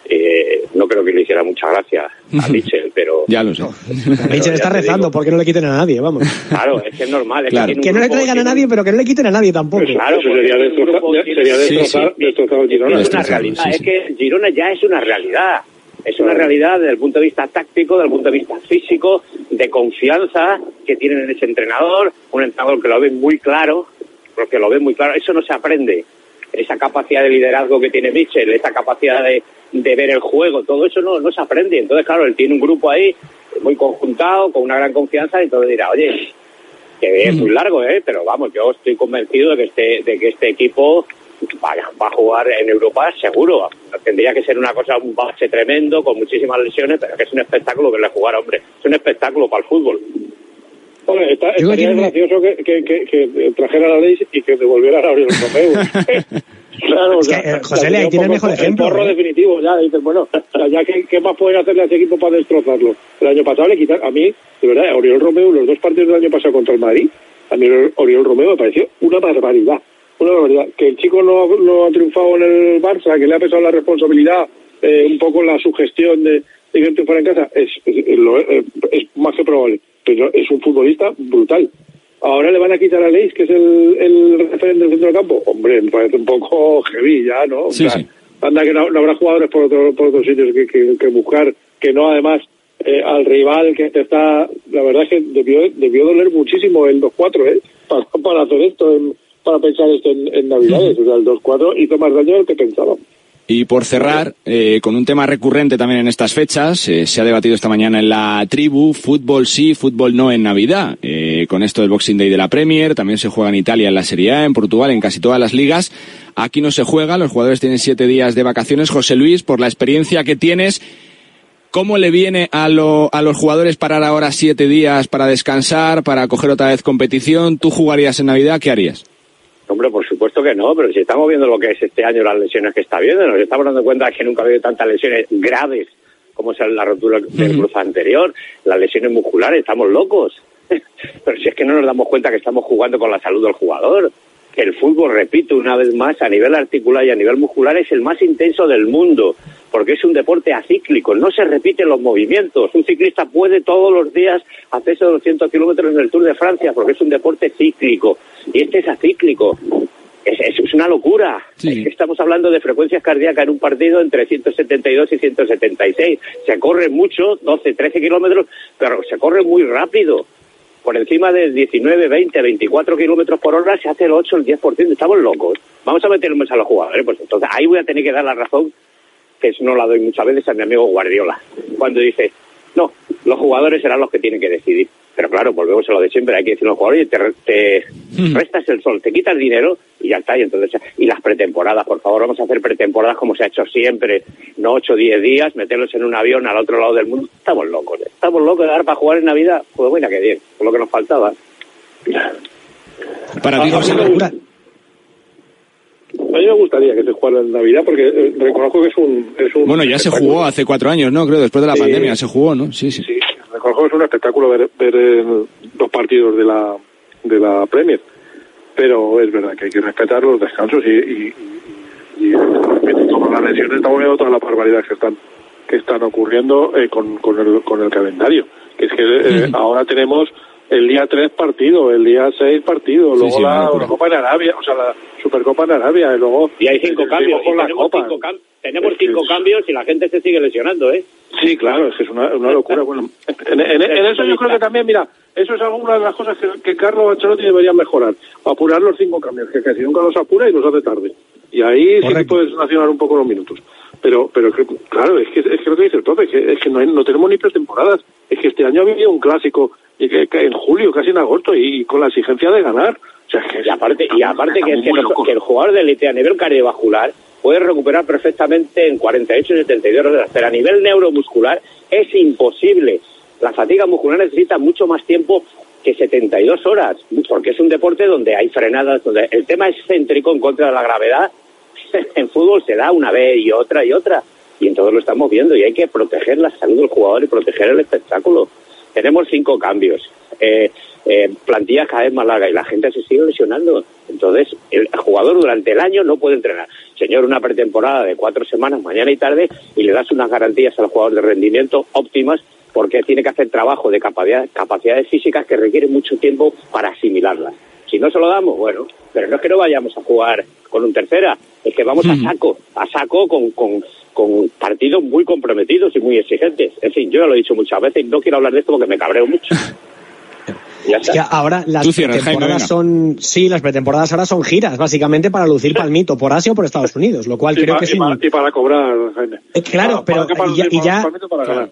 Eh, no creo que le hiciera mucha gracia a Mitchell, pero Ya lo sé. Mitchell está rezando porque no le quiten a nadie, vamos. claro, es que es normal. Es Claro. que, tiene Que un no le traigan a nadie, pero que no le quiten a nadie tampoco. Pues claro, eso sería, destrozar, sería Sí, destrozar, sí. destrozar el Girona. es una realidad, sí, es que Girona ya es una realidad. Es una realidad desde el punto de vista táctico, desde el punto de vista físico, de confianza que tienen en ese entrenador, un entrenador que lo ve muy claro, porque lo ve muy claro, eso no se aprende. Esa capacidad de liderazgo que tiene Mitchell, esa capacidad de, de ver el juego, todo eso no, no se aprende. Entonces, claro, él tiene un grupo ahí muy conjuntado, con una gran confianza, y entonces dirá, oye, que es muy largo, ¿eh? pero vamos, yo estoy convencido de que este, de que este equipo vaya, va a jugar en Europa seguro. Tendría que ser una cosa, un base tremendo, con muchísimas lesiones, pero que es un espectáculo verle jugar, hombre. Es un espectáculo para el fútbol. Hombre, está, estaría gracioso que, que, que, que trajera la ley y que devolviera a Oriol Romeu. claro, Es que, eh, José ahí tiene el mejor ejemplo, porro ¿eh? definitivo, ya dices, bueno, ya ¿qué, qué más pueden hacerle a ese equipo para destrozarlo. El año pasado le quitaron, a mí, de verdad, a Oriol Romeu, los dos partidos del año pasado contra el Madrid, a mí Oriol Romeu me pareció una barbaridad. Una barbaridad. Que el chico no, no ha triunfado en el Barça, que le ha pesado la responsabilidad, eh, un poco la sugestión de, de que triunfar en casa, es, es, eh, es más que probable. Pero es un futbolista brutal. Ahora le van a quitar a Leis, que es el, el referente del centro del campo. Hombre, me parece un poco heavy ya, ¿no? O sea, sí. Anda que no, no habrá jugadores por, otro- por otros sitios que, que- que buscar, que no además eh, al rival que te está... La verdad es que debió, debió doler muchísimo el 2-4, ¿eh? Para, para hacer esto, en- para pensar esto en, en Navidades. O sea, el 2-4 hizo más daño del que pensábamos. Y por cerrar, eh, con un tema recurrente también en estas fechas, eh, se ha debatido esta mañana en la tribu, fútbol sí, fútbol no en Navidad. Eh, con esto del Boxing Day de la Premier, también se juega en Italia en la Serie A, en Portugal, en casi todas las ligas. Aquí no se juega, los jugadores tienen siete días de vacaciones. José Luis, por la experiencia que tienes, ¿cómo le viene a, lo- a los jugadores parar ahora siete días para descansar, para coger otra vez competición? ¿Tú jugarías en Navidad? ¿Qué harías? Hombre, por supuesto que no, pero si estamos viendo lo que es este año, las lesiones que está viendo, nos estamos dando cuenta que nunca ha habido tantas lesiones graves como es la rotura del cruz anterior, las lesiones musculares, estamos locos. Pero si es que no nos damos cuenta que estamos jugando con la salud del jugador, el fútbol, repito una vez más, a nivel articular y a nivel muscular es el más intenso del mundo, porque es un deporte acíclico, no se repiten los movimientos. Un ciclista puede todos los días hacerse 200 kilómetros en el Tour de Francia, porque es un deporte cíclico, y este es acíclico. Es, es- es una locura. Estamos hablando de frecuencias cardíacas en un partido entre 172 y 176. Se corre mucho, 12, 13 kilómetros, pero se corre muy rápido. Por encima de 19, 20, 24 kilómetros por hora se hace el 8, el 10%. Estamos locos. Vamos a meternos a los jugadores. Pues entonces ahí voy a tener que dar la razón, que no la doy muchas veces a mi amigo Guardiola. Cuando dice, no, los jugadores serán los que tienen que decidir. Pero claro, volvemos a lo de siempre, hay que decir a los jugadores, te, te restas el sol, te quitas dinero y ya está. Y entonces, y las pretemporadas, por favor, vamos a hacer pretemporadas como se ha hecho siempre, no 8 o 10 días, meterlos en un avión al otro lado del mundo. Estamos locos, ¿eh? estamos locos de dar para jugar en Navidad. Pues bueno, que bien, por lo que nos faltaba. Para ti, José gusta, a mí me gustaría que se jugara en Navidad porque eh, reconozco que es un, es un Bueno, ya se jugó hace cuatro años, ¿no? Creo, después de la Sí. pandemia se jugó, ¿no? Sí, sí. Que es un espectáculo ver, ver eh, los partidos de la, de la Premier. Pero es verdad que hay que respetar los descansos y, y, y, y, con las lesiones estamos viendo todas las barbaridades que están que están ocurriendo eh, con, con, el, con el calendario. Que es que eh, ahora tenemos el día 3 partido, el día 6 partido, Sí, luego sí, la. Eurocopa en Arabia, o sea, la Supercopa en Arabia, y luego... Y hay cinco cambios, y tenemos, copas. cinco, cam- tenemos cinco cambios y la gente se sigue lesionando, ¿eh? Sí, claro, es que es una, una locura. Bueno, en, en- en eso yo creo que también, mira, eso es alguna de las cosas que, que Carlos Ancelotti debería mejorar. Apurar los cinco cambios, que casi nunca los apura y los hace tarde. Y ahí sí que puedes nacionar un poco los minutos. Pero, pero claro, es que, es que lo que dice el profe, es que, es que no, hay- no tenemos ni pretemporadas. Es que este año ha habido un clásico en julio, casi en agosto, y con la exigencia de ganar. O sea, es que Y aparte, y aparte que, es que, los- que el jugador de élite a nivel cardiovascular puede recuperar perfectamente en 48 y 72 horas, pero a nivel neuromuscular es imposible. La fatiga muscular necesita mucho más tiempo que 72 horas, porque es un deporte donde hay frenadas, donde el tema es céntrico en contra de la gravedad. En fútbol se da una vez y otra y otra, y en todo lo estamos viendo, y hay que proteger la salud del jugador y proteger el espectáculo. Tenemos cinco cambios, eh, eh, plantillas cada vez más largas y la gente se sigue lesionando. Entonces, el jugador durante el año no puede entrenar. Señor, una pretemporada de cuatro semanas, mañana y tarde, y le das unas garantías al jugador de rendimiento óptimas porque tiene que hacer trabajo de capacidad- capacidades físicas que requieren mucho tiempo para asimilarlas. Si no se lo damos, bueno, pero no es que no vayamos a jugar con un tercera, es que vamos a saco, a saco con, con, con partidos muy comprometidos y muy exigentes. En fin, yo ya lo he dicho muchas veces y no quiero hablar de esto porque me cabreo mucho. Es que ahora las Jaime, pretemporadas son, sí, las pretemporadas ahora son giras, básicamente para lucir palmito por Asia o por Estados Unidos, lo cual Y creo pa- que y y para cobrar, Jaime. Eh, claro, Para- pero para- y ya, y ya- para- para ganar.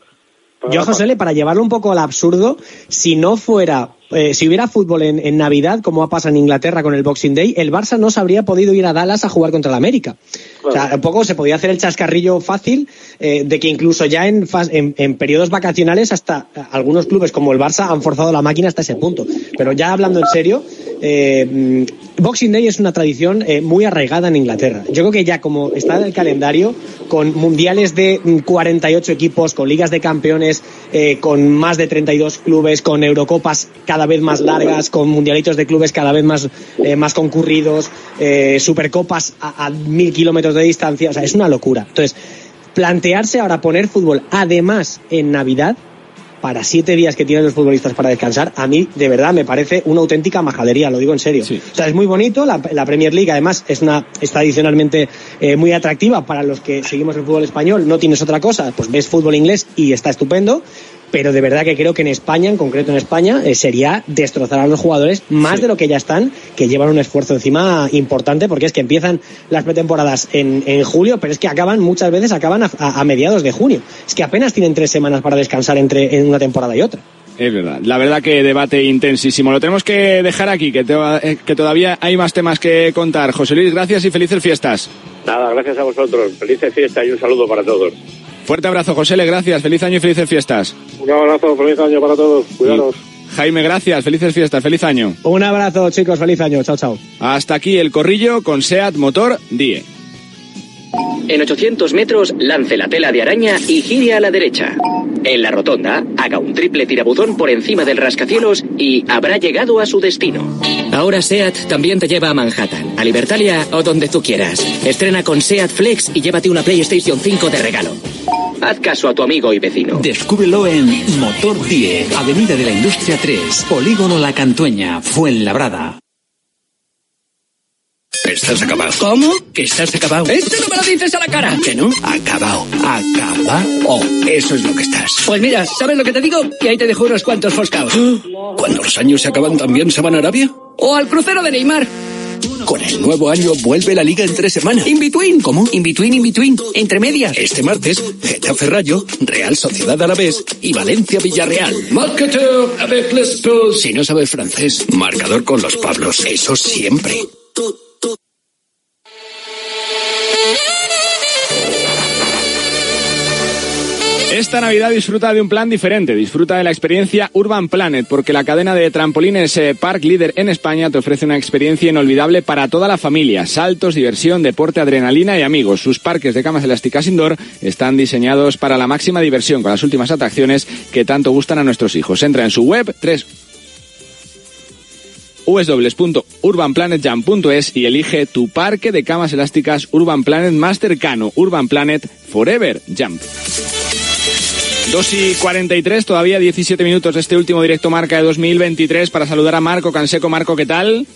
Yo, José, para llevarlo un poco al absurdo, si no fuera, eh, si hubiera fútbol en, en Navidad, como ha pasado en Inglaterra con el Boxing Day, el Barça no se habría podido ir a Dallas a jugar contra el América. O sea, un poco se podía hacer el chascarrillo fácil eh, de que incluso ya en, en, en periodos vacacionales hasta eh, algunos clubes como el Barça han forzado la máquina hasta ese punto. Pero ya hablando en serio, eh, mm, Boxing Day es una tradición eh, muy arraigada en Inglaterra. Yo creo que ya como está en el calendario, con mundiales de mm, 48 equipos, con ligas de campeones, eh, con más de 32 clubes, con Eurocopas cada vez más largas, con mundialitos de clubes cada vez más, eh, más concurridos, eh, supercopas a, a mil kilómetros de distancia, o sea, es una locura. Entonces, plantearse ahora poner fútbol además en Navidad para siete días que tienen los futbolistas para descansar, a mí de verdad me parece una auténtica majadería, lo digo en serio. O sea, es muy bonito, la, la Premier League además es una es tradicionalmente eh, muy atractiva para los que seguimos el fútbol español, no tienes otra cosa, pues ves fútbol inglés y está estupendo, pero de verdad que creo que en España, en concreto en España, eh, sería destrozar a los jugadores más de lo que ya están, que llevan un esfuerzo encima importante, porque es que empiezan las pretemporadas en, en julio, pero es que acaban, muchas veces acaban a, a- a mediados de junio. Es que apenas tienen tres semanas para descansar entre en una temporada y otra. Es verdad. La verdad que debate intensísimo. Lo tenemos que dejar aquí, que, te- eh, que todavía hay más temas que contar. José Luis, gracias y felices fiestas. Nada, gracias a vosotros. Felices fiestas y un saludo para todos. Fuerte abrazo, José Le, gracias. Feliz año y felices fiestas. Un abrazo, feliz año para todos. Cuidados. Jaime, gracias. Felices fiestas. Feliz año. Un abrazo, chicos. Feliz año. Chao, chao. Hasta aquí el corrillo con SEAT Motor Die. En 800 metros, lance la tela de araña y gire a la derecha. En la rotonda, haga un triple tirabuzón por encima del rascacielos y habrá llegado a su destino. Ahora SEAT también te lleva a Manhattan, a Libertalia o donde tú quieras. Estrena con SEAT Flex y llévate una PlayStation 5 de regalo. Haz caso a tu amigo y vecino. Descúbrelo en Motor 10, Avenida de la Industria 3, Polígono La Cantueña, Fuenlabrada. Estás acabado. ¿Cómo? Que estás acabado. Esto no me lo dices a la cara. ¿Que no? Acabado. Acabado. Eso es lo que estás. Pues mira, ¿sabes lo que te digo? Que ahí te dejo unos cuantos foscaos. Cuando los años se acaban, ¿también se van a Arabia? O al crucero de Neymar. Con el nuevo año vuelve la liga en tres semanas. In between. ¿Cómo? In between, in between. Entre medias. Este martes, Getafe Rayo, Real Sociedad Alavés y Valencia Villarreal. Marketeur avec les. Si no sabes francés, marcador con los Pablos. Eso siempre. Esta Navidad disfruta de un plan diferente, disfruta de la experiencia Urban Planet, porque la cadena de trampolines eh, Park Líder en España te ofrece una experiencia inolvidable para toda la familia. Saltos, diversión, deporte, adrenalina y amigos. Sus parques de camas elásticas indoor están diseñados para la máxima diversión, con las últimas atracciones que tanto gustan a nuestros hijos. Entra en su web 3 www.urbanplanetjam.es y elige tu parque de camas elásticas Urban Planet más cercano, Urban Planet Forever Jump. 2 y 43, todavía 17 minutos de este último directo marca de 2023 para saludar a Marco Canseco. Marco, ¿qué tal?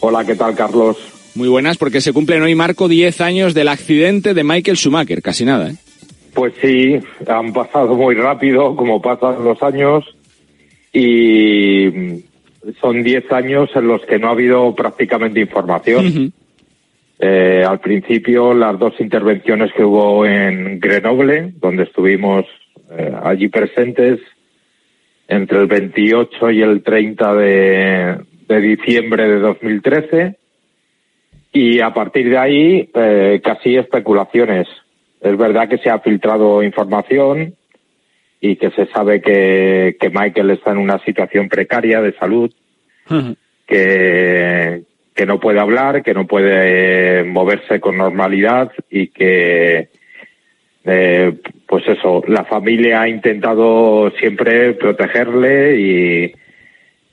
Hola, ¿qué tal, Carlos? Muy buenas, porque se cumplen hoy, Marco, 10 años del accidente de Michael Schumacher. Casi nada, ¿eh? Pues sí, han pasado muy rápido, como pasan los años, y son 10 años en los que no ha habido prácticamente información. Eh, al principio, las dos intervenciones que hubo en Grenoble, donde estuvimos eh, allí presentes, entre el 28 y el 30 de, de diciembre de 2013, y a partir de ahí, eh, casi especulaciones. Es verdad que se ha filtrado información y que se sabe que, que Michael está en una situación precaria de salud, que, que no puede hablar, que no puede eh, moverse con normalidad y que, eh, pues eso, la familia ha intentado siempre protegerle y,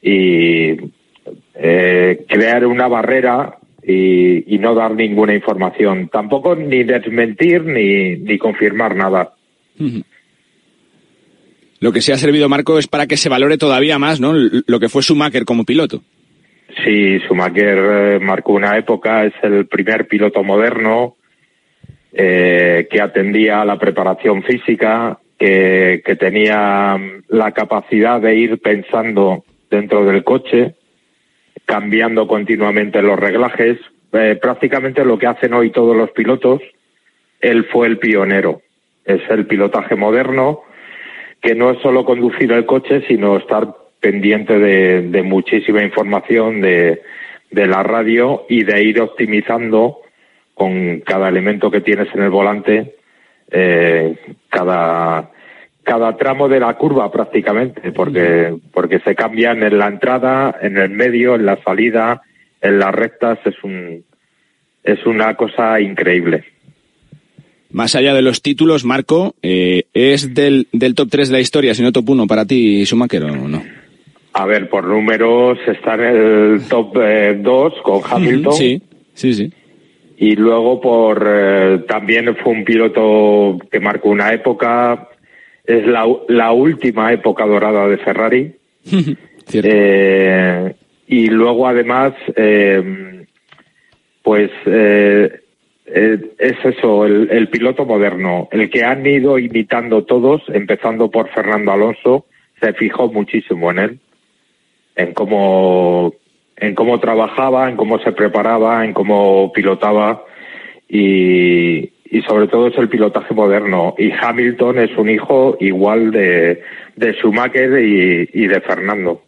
y eh, crear una barrera y, y no dar ninguna información. Tampoco ni desmentir ni, ni confirmar nada. Lo que se ha servido, Marco, es para que se valore todavía más, ¿no? Lo que fue Schumacher como piloto. Sí, Schumacher eh, marcó una época, es el primer piloto moderno eh, que atendía a la preparación física, que, que tenía la capacidad de ir pensando dentro del coche, cambiando continuamente los reglajes. Eh, prácticamente lo que hacen hoy todos los pilotos, él fue el pionero. Es el pilotaje moderno que no es solo conducir el coche, sino estar pendiente de, de muchísima información de, de la radio y de ir optimizando con cada elemento que tienes en el volante eh, cada cada tramo de la curva prácticamente porque porque se cambian en la entrada en el medio en la salida en las rectas es un es una cosa increíble Más allá de los títulos, Marco, eh, ¿es del, del top 3 de la historia, si no top 1 para ti, Schumacher, o no? a ver por números está en el top 2 con Hamilton Sí, sí, sí. Y luego por eh, también fue un piloto que marcó una época. Es la, la última época dorada de Ferrari. Eh, y luego además eh, pues eh, eh, es eso el, el piloto moderno el que han ido imitando todos empezando por Fernando Alonso se fijó muchísimo en él en cómo en cómo trabajaba, en cómo se preparaba, en cómo pilotaba y, y sobre todo es el pilotaje moderno. Y Hamilton es un hijo igual de, de Schumacher y, y de Fernando.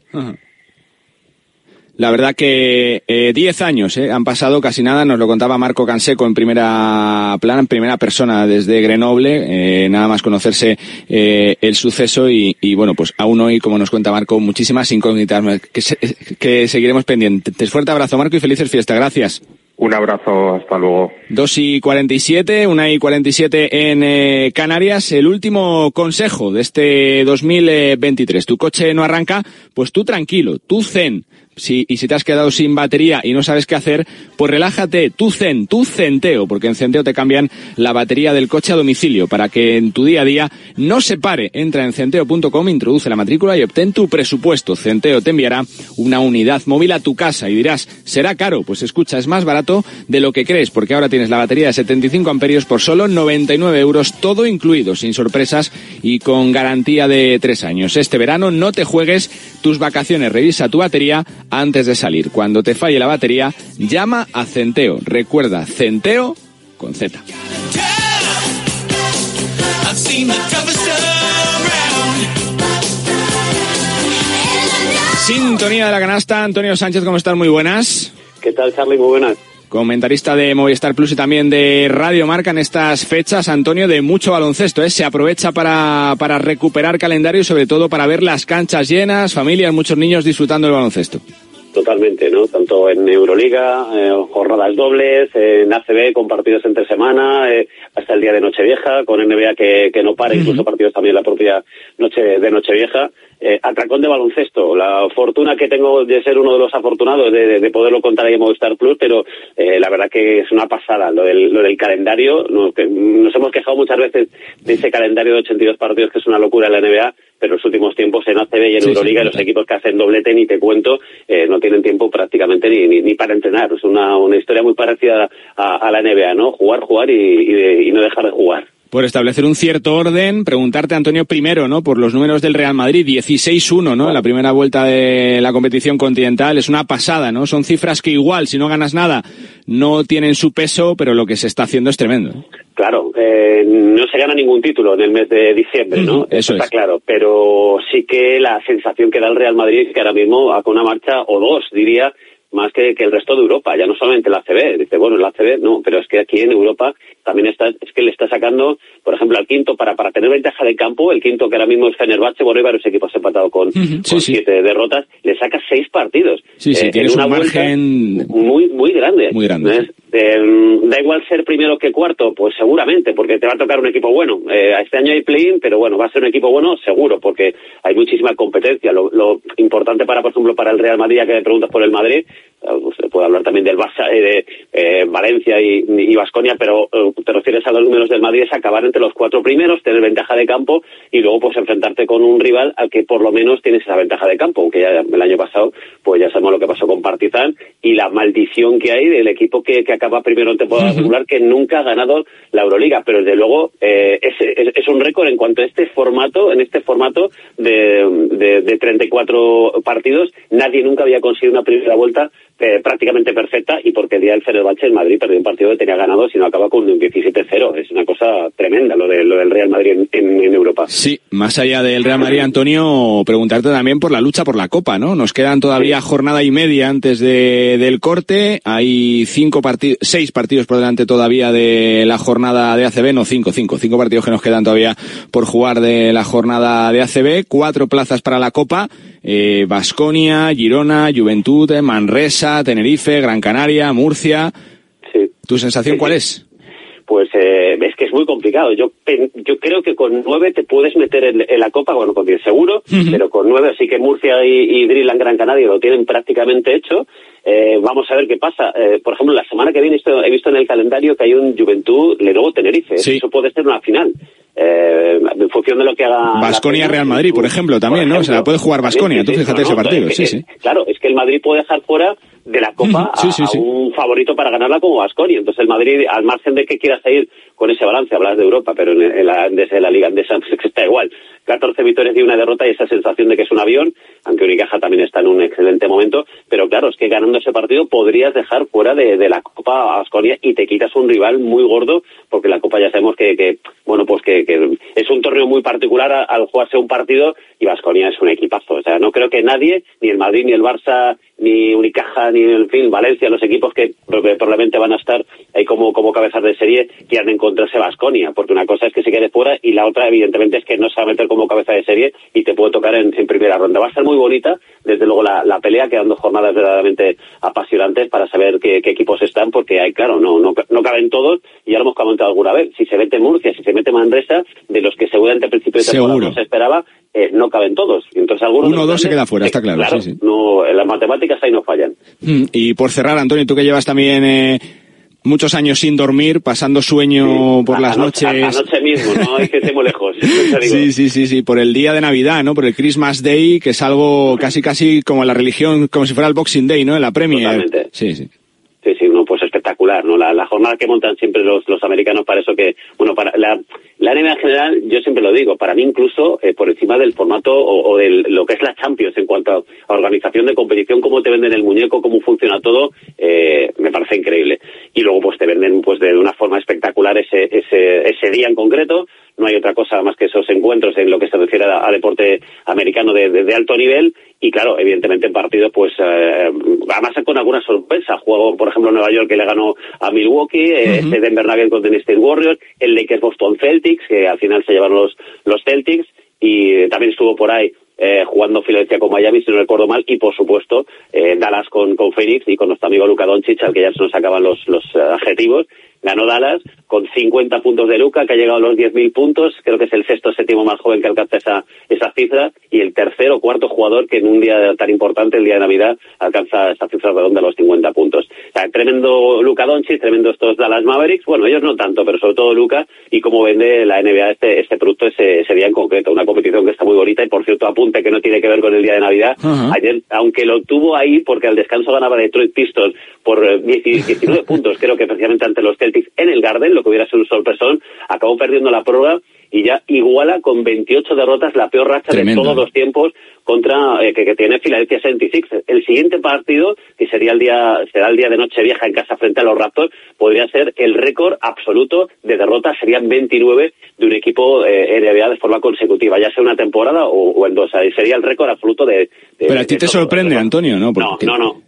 La verdad que eh, 10 años eh, han pasado casi nada, nos lo contaba Marco Canseco en primera plana, en primera persona desde Grenoble, eh, nada más conocerse eh, el suceso y, y, bueno, pues aún hoy, como nos cuenta Marco, muchísimas incógnitas que, se- que seguiremos pendientes. Fuerte abrazo Marco y felices fiestas, gracias. Un abrazo, hasta luego. 2 y 47, 1 y 47 en eh, Canarias. El último consejo de este 2023. Tu coche no arranca, pues tú tranquilo, tú zen. Si, y si te has quedado sin batería y no sabes qué hacer, pues relájate, tú zen, tú centeo, porque en centeo te cambian la batería del coche a domicilio para que en tu día a día no se pare. Entra en centeo.com, introduce la matrícula y obtén tu presupuesto. Centeo te enviará una unidad móvil a tu casa y dirás, ¿será caro? Pues escucha, es más barato de lo que crees, porque ahora tienes la batería de 75 amperios por solo 99 euros, todo incluido, sin sorpresas y con garantía de tres años. Este verano no te juegues tus vacaciones, revisa tu batería antes de salir. Cuando te falle la batería, llama a Centeo. Recuerda, Centeo con Z. Sintonía de la canasta, Antonio Sánchez, ¿cómo estás? Muy buenas. ¿Qué tal, Charlie? Muy buenas. Comentarista de Movistar Plus y también de Radio Marca en estas fechas, Antonio, de mucho baloncesto. ¿eh? Se aprovecha para, para recuperar calendario y sobre todo para ver las canchas llenas, familias, muchos niños disfrutando del baloncesto. Totalmente, ¿no? Tanto en Euroliga, eh, jornadas dobles, en ACB con partidos entre semana, eh, hasta el día de Nochevieja, con NBA que, que no para, incluso partidos también la propia noche de Nochevieja. Eh, atracón de baloncesto, la fortuna que tengo de ser uno de los afortunados de, de- de poderlo contar ahí en Movistar Plus, pero eh, la verdad que es una pasada lo del, lo del calendario. que nos hemos quejado muchas veces de ese calendario de 82 partidos que es una locura en la NBA, pero en los últimos tiempos en ACB y en Sí, Euroliga sí, los equipos que hacen doblete ni te cuento eh, no tienen tiempo prácticamente ni, ni, ni para entrenar. Es una, una historia muy parecida a, a la NBA, ¿no? Jugar, jugar y, y, de- y no dejar de jugar. Por establecer un cierto orden, preguntarte, Antonio, primero, ¿no? Por los números del Real Madrid, 16-1, ¿no? En la primera vuelta de la competición continental. Es una pasada, ¿no? Son cifras que igual, si no ganas nada, no tienen su peso, pero lo que se está haciendo es tremendo. Claro, eh, no se gana ningún título en el mes de diciembre, ¿no? Ujú, eso está es. claro, pero sí que la sensación que da el Real Madrid es que ahora mismo con una marcha o dos, diría, más que, que el resto de Europa, ya no solamente la ACB. Dice, bueno, la ACB no, pero es que aquí en Europa también está, es que le está sacando, por ejemplo, al quinto para, para tener ventaja de campo, el quinto que ahora mismo es Fenerbahce, bueno, hay varios equipos empatados con, con siete derrotas, le saca seis partidos. Sí, sí, Eh, tienes en una un margen muy, muy grande. muy grande. Eh, da igual ser primero que cuarto, pues seguramente, porque te va a tocar un equipo bueno. Eh, este año hay play-in, pero bueno, va a ser un equipo bueno seguro, porque hay muchísima competencia. Lo, importante para, por ejemplo, para el Real Madrid, que me preguntas por el Madrid, eh, usted puede hablar también del Barça, eh, de Valencia y Vasconia, pero te refieres a los números del Madrid, es acabar entre los cuatro primeros, tener ventaja de campo y luego pues enfrentarte con un rival al que por lo menos tienes esa ventaja de campo, aunque ya el año pasado pues ya sabemos lo que pasó con Partizan y la maldición que hay del equipo que, que acaba primero en temporada regular que nunca ha ganado la Euroliga, pero desde luego eh, es, es- es un récord en cuanto a este formato, en este formato de, de, de 34 partidos, nadie nunca había conseguido una primera vuelta eh, prácticamente perfecta y porque el día del Fenerbahce el Madrid perdió un partido que tenía ganado si no acaba con un 17-0. Es una cosa tremenda lo, de, lo del Real Madrid en, en- en Europa. Sí, más allá del Real Madrid, Antonio, preguntarte también por la lucha por la Copa, ¿no? Nos quedan todavía jornada y media antes de, del corte. Hay cinco partidos, seis partidos por delante todavía de la jornada de ACB, no cinco, cinco, cinco partidos que nos quedan todavía por jugar de la jornada de ACB. Cuatro plazas para la Copa. Eh, Basconia, Girona, Juventud, eh, Manresa, Tenerife, Gran Canaria, Murcia. ¿Tu sensación cuál es? Pues eh, es que es muy complicado. Yo yo creo que con nueve te puedes meter en, en la Copa, bueno, con diez seguro, pero con nueve sí que Murcia y, y Drill en Gran Canaria lo tienen prácticamente hecho. Eh, vamos a ver qué pasa. Eh, por ejemplo, la semana que viene esto- he visto en el calendario que hay un Juventud Lenovo Tenerife. Sí. Eso puede ser una final. Eh, en función de lo que haga. Basconia. Real Madrid, por ejemplo, también, ¿no? Se la puede jugar Basconia, Sí, sí, fíjate no, ese partido, es sí, que- sí. Claro, es que el Madrid puede dejar fuera de la Copa a, un favorito para ganarla como Basconia. Entonces el Madrid, al margen de que quiera seguir con ese balance, hablas de Europa, pero en, en la, desde la Liga Andesa pues, está igual. 14 victorias y una derrota y esa sensación de que es un avión, aunque Unicaja también está en un excelente momento. Pero claro, es que ganando ese partido podrías dejar fuera de, de la Copa a Basconia y te quitas un rival muy gordo, porque la Copa ya sabemos que, que bueno, pues que, es un torneo muy particular al jugarse un partido y Basconia es un equipazo. O sea, no creo que nadie, ni el Madrid, ni el Barça, ni Unicaja, ni en fin, Valencia, los equipos que pro- probablemente van a estar ahí como, como cabezas de serie, quieran encontrarse Basconia, porque una cosa es que se quede fuera y la otra, evidentemente, es que no se va a meter como cabeza de serie y te puede tocar en, primera ronda. Va a estar muy bonita, desde luego, la, la pelea, quedando jornadas verdaderamente apasionantes para saber qué, qué equipos están, porque hay, claro, no, no, no caben todos, y ya lo hemos comentado alguna vez. Si se mete Murcia, si se mete Manresa, de los que seguramente al principio de temporada Seguro. no se esperaba, eh, no caben todos. Entonces algunos Uno o dos se queda fuera, está claro, sí, sí. No, en las matemáticas ahí no fallan. Mm, Y por cerrar, Antonio, tú que llevas también eh, muchos años sin dormir, pasando sueño por las noches. Anoche mismo, no hay que esté muy lejos. Sí, sí, sí, sí, por el día de Navidad, ¿no? Por el Christmas Day, que es algo casi, casi como la religión, como si fuera el Boxing Day, ¿no? En la Premier. Totalmente. Sí, sí. Sí, sí, no, pues espectacular, ¿no? La, la jornada que montan siempre los, los americanos para eso que, bueno, para la, la NBA en general, yo siempre lo digo, para mí incluso eh, por encima del formato o, o de lo que es la Champions en cuanto a, a organización de competición, cómo te venden el muñeco, cómo funciona todo, eh, me parece increíble. Y luego pues te venden pues de una forma espectacular ese, ese, ese día en concreto, no hay otra cosa más que esos encuentros en lo que se refiere a, a deporte americano de, de- de alto nivel. Y claro, evidentemente en partidos pues eh, además con alguna sorpresa, juego por ejemplo Nueva York que le ganó a Milwaukee, este Denver Nuggets con Golden State Warriors, el Lakers Boston Celtics que al final se llevaron los, los Celtics y también estuvo por ahí eh, jugando Filadelfia con Miami, si no recuerdo mal, y por supuesto eh, Dallas con, con Phoenix y con nuestro amigo Luka Doncic, al que ya se nos acaban los, los eh, adjetivos. Ganó Dallas con 50 puntos de Luka, que ha llegado a los 10.000 puntos. Creo que es el sexto o séptimo más joven que alcanza esa, esa cifra. Y el tercer o cuarto jugador que en un día tan importante, el día de Navidad, alcanza esa cifra redonda de los 50 puntos. O sea, tremendo Luka Doncic, tremendo estos Dallas Mavericks. Bueno, ellos no tanto, pero sobre todo Luka. Y cómo vende la NBA este, este producto ese, ese día en concreto. Una competición que está muy bonita. Y por cierto, apunte que no tiene que ver con el día de Navidad. Ayer, aunque lo tuvo ahí porque al descanso ganaba Detroit Pistons por eh, 10 19 puntos, creo que precisamente ante los Celtics en el Garden, lo que hubiera sido un sorpresón, acabó perdiendo la prueba y ya iguala con 28 derrotas la peor racha Tremendo. de todos los tiempos contra eh, que, que tiene Philadelphia 76. El siguiente partido, que sería el día será el día de Nochevieja en casa frente a los Raptors, podría ser el récord absoluto de derrotas, serían 29 de un equipo eh, NBA de forma consecutiva, ya sea una temporada o, o en dos, ahí sería el récord absoluto de, de- Pero a ti te sorprende, Antonio, ¿no? No, Porque- no, no. No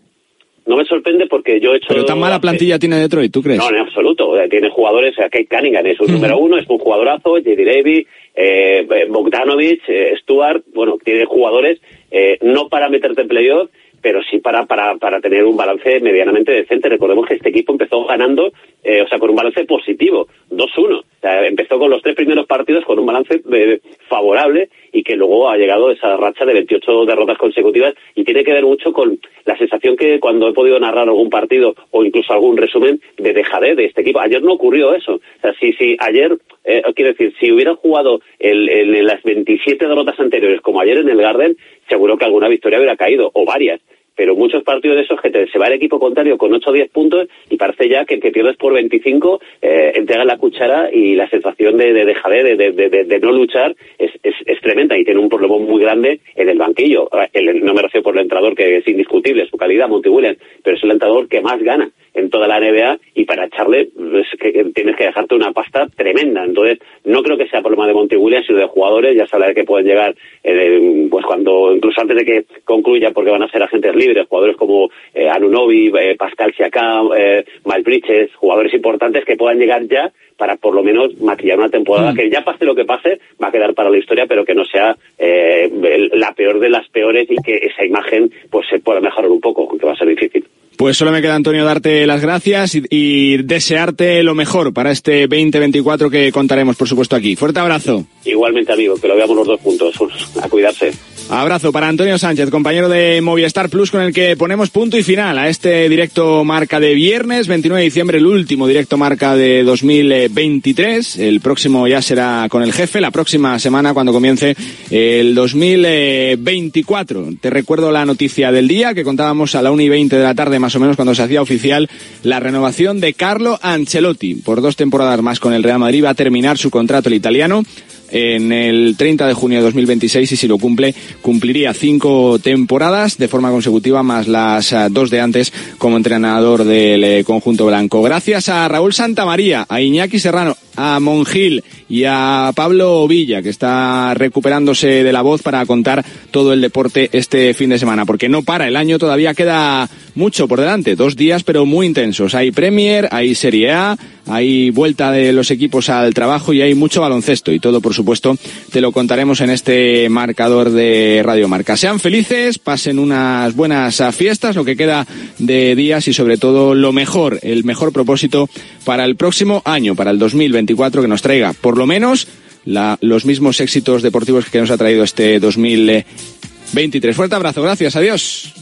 me sorprende porque yo he hecho... Pero tan mala plantilla tiene Detroit, ¿tú crees? No, en absoluto. Eh, Tiene jugadores, o sea, Kate Cunningham es un número uno, es un jugadorazo, J.D. Levy, eh, Bogdanovich, eh, Stuart, bueno, tiene jugadores eh, no para meterte en playoff, pero sí para, para, para tener un balance medianamente decente. Recordemos que este equipo empezó ganando, eh, o sea, con un balance positivo, 2-1. Empezó con los tres primeros partidos con un balance eh, favorable y que luego ha llegado esa racha de 28 derrotas consecutivas y tiene que ver mucho con la sensación que cuando he podido narrar algún partido o incluso algún resumen de dejadez de este equipo. Ayer no ocurrió eso. O sea, si, si ayer, eh, quiero decir, si hubieran jugado el, el- en las 27 derrotas anteriores como ayer en el Garden, seguro que alguna victoria hubiera caído o varias. Pero muchos partidos de esos que te, se va el equipo contrario con 8 o 10 puntos y parece ya que, que pierdes por 25, eh, entrega la cuchara y la sensación de, de, de, de, de, de, no luchar es, es, es tremenda y tiene un problema muy grande en el banquillo. El- no me refiero por el entrenador que es indiscutible su calidad, Monty Williams, pero es el entrenador que más gana en toda la NBA y para echarle es que que tienes que dejarte una pasta tremenda. Entonces, no creo que sea problema de Monty Williams, sino de jugadores. Ya sabes que pueden llegar, eh, pues cuando, incluso antes de que concluya, porque van a ser agentes libres, jugadores como eh, Anunobi, eh, Pascal Siakam, eh, Miles Bridges, jugadores importantes que puedan llegar ya para por lo menos maquillar una temporada que ya pase lo que pase, va a quedar para la historia, pero que no sea eh, la peor de las peores y que esa imagen pues se pueda mejorar un poco, aunque va a ser difícil. Pues solo me queda, Antonio, darte las gracias y, desearte lo mejor para este 2024 que contaremos, por supuesto, aquí. Fuerte abrazo. Igualmente, amigo, que lo veamos los dos juntos. A cuidarse. Abrazo para Antonio Sánchez, compañero de Movistar Plus, con el que ponemos punto y final a este directo marca de viernes, 29 de diciembre, el último directo marca de 2023. El próximo ya será con el jefe, la próxima semana cuando comience el 2024. Te recuerdo la noticia del día que contábamos a la 1 y 20 de la tarde, más o menos, cuando se hacía oficial la renovación de Carlo Ancelotti. Por dos temporadas más con el Real Madrid va a terminar su contrato el italiano en el 30 de junio de 2026 y si lo cumple cumpliría cinco temporadas de forma consecutiva más las eh, dos de antes como entrenador del eh, conjunto blanco. Gracias a Raúl Santamaría, a Iñaki Serrano, a Monjil y a Pablo Villa que está recuperándose de la voz para contar todo el deporte este fin de semana porque no para el año todavía queda mucho por delante, dos días pero muy intensos. Hay Premier, hay Serie A, hay vuelta de los equipos al trabajo y hay mucho baloncesto y todo por supuesto te lo contaremos en este marcador de Radio Marca. Sean felices, pasen unas buenas fiestas, lo que queda de días y sobre todo lo mejor, el mejor propósito para el próximo año, para el 2024 que nos traiga por lo menos los mismos éxitos deportivos que nos ha traído este 2023. Fuerte abrazo, gracias, adiós.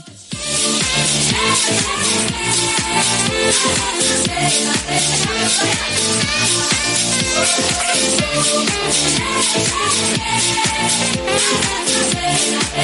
Thank you.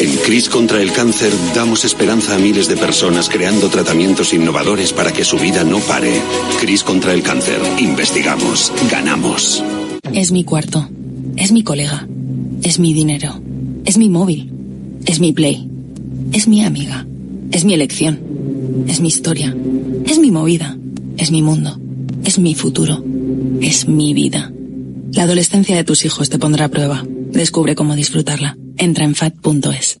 En CRIS contra el cáncer damos esperanza a miles de personas creando tratamientos innovadores para que su vida no pare. CRIS contra el cáncer. Investigamos. Ganamos. Es mi cuarto. Es mi colega. Es mi dinero. Es mi móvil. Es mi play. Es mi amiga. Es mi elección. Es mi historia. Es mi movida. Es mi mundo. Es mi futuro. Es mi vida. La adolescencia de tus hijos te pondrá a prueba. Descubre cómo disfrutarla. Entra en fat.es.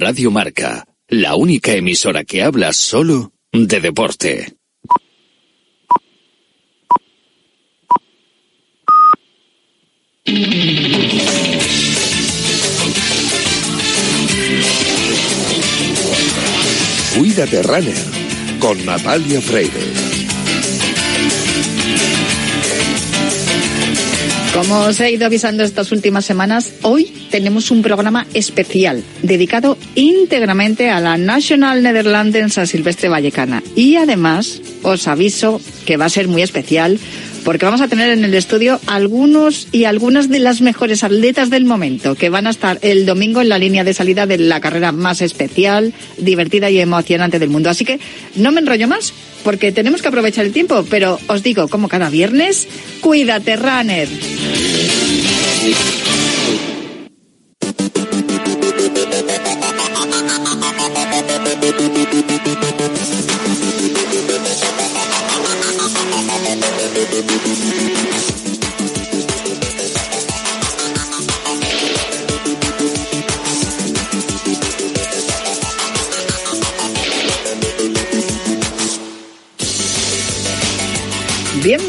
Radio Marca, la única emisora que habla solo de deporte. Cuídate Runner con Natalia Freire. Como os he ido avisando estas últimas semanas, hoy tenemos un programa especial dedicado íntegramente a la National Netherlands San Silvestre Vallecana. Y además os aviso que va a ser muy especial porque vamos a tener en el estudio algunos y algunas de las mejores atletas del momento que van a estar el domingo en la línea de salida de la carrera más especial, divertida y emocionante del mundo. Así que no me enrollo más porque tenemos que aprovechar el tiempo, pero os digo, como cada viernes, cuídate, runner.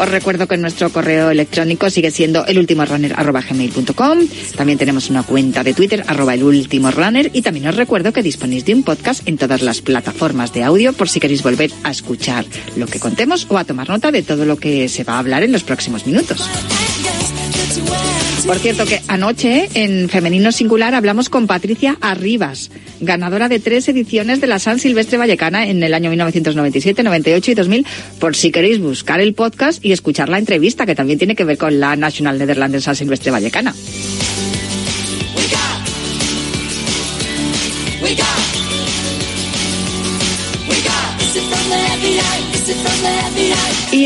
Os recuerdo que nuestro correo electrónico sigue siendo elultimorunner.gmail.com. También tenemos una cuenta de Twitter, arroba elultimorunner. Y también os recuerdo que disponéis de un podcast en todas las plataformas de audio por si queréis volver a escuchar lo que contemos o a tomar nota de todo lo que se va a hablar en los próximos minutos. Por cierto que anoche en Femenino Singular hablamos con Patricia Arribas, ganadora de tres ediciones de la San Silvestre Vallecana en el año 1997, 98 y 2000, por si queréis buscar el podcast y escuchar la entrevista que también tiene que ver con la National Netherlands San Silvestre Vallecana.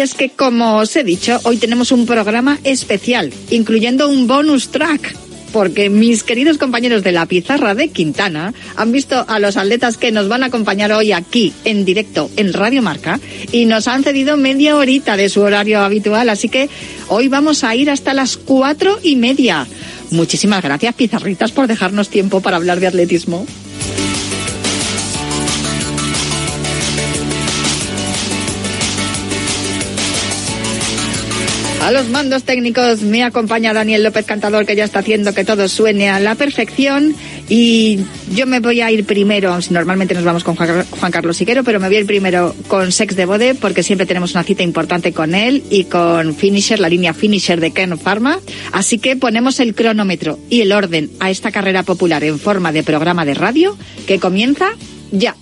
Es que, como os he dicho, hoy tenemos un programa especial, incluyendo un bonus track. Porque mis queridos compañeros de la pizarra de Quintana han visto a los atletas que nos van a acompañar hoy aquí en directo en Radio Marca y nos han cedido media horita de su horario habitual. Así que hoy vamos a ir hasta las cuatro y media. Muchísimas gracias, pizarritas, por dejarnos tiempo para hablar de atletismo. A los mandos técnicos me acompaña Daniel López Cantador, que ya está haciendo que todo suene a la perfección. Y yo me voy a ir primero, normalmente nos vamos con Juan Carlos Siquero, pero me voy a ir primero con Sex de Bode, porque siempre tenemos una cita importante con él y con Finisher, la línea Finisher de Ken Pharma. Así que ponemos el cronómetro y el orden a esta carrera popular en forma de programa de radio que comienza ya.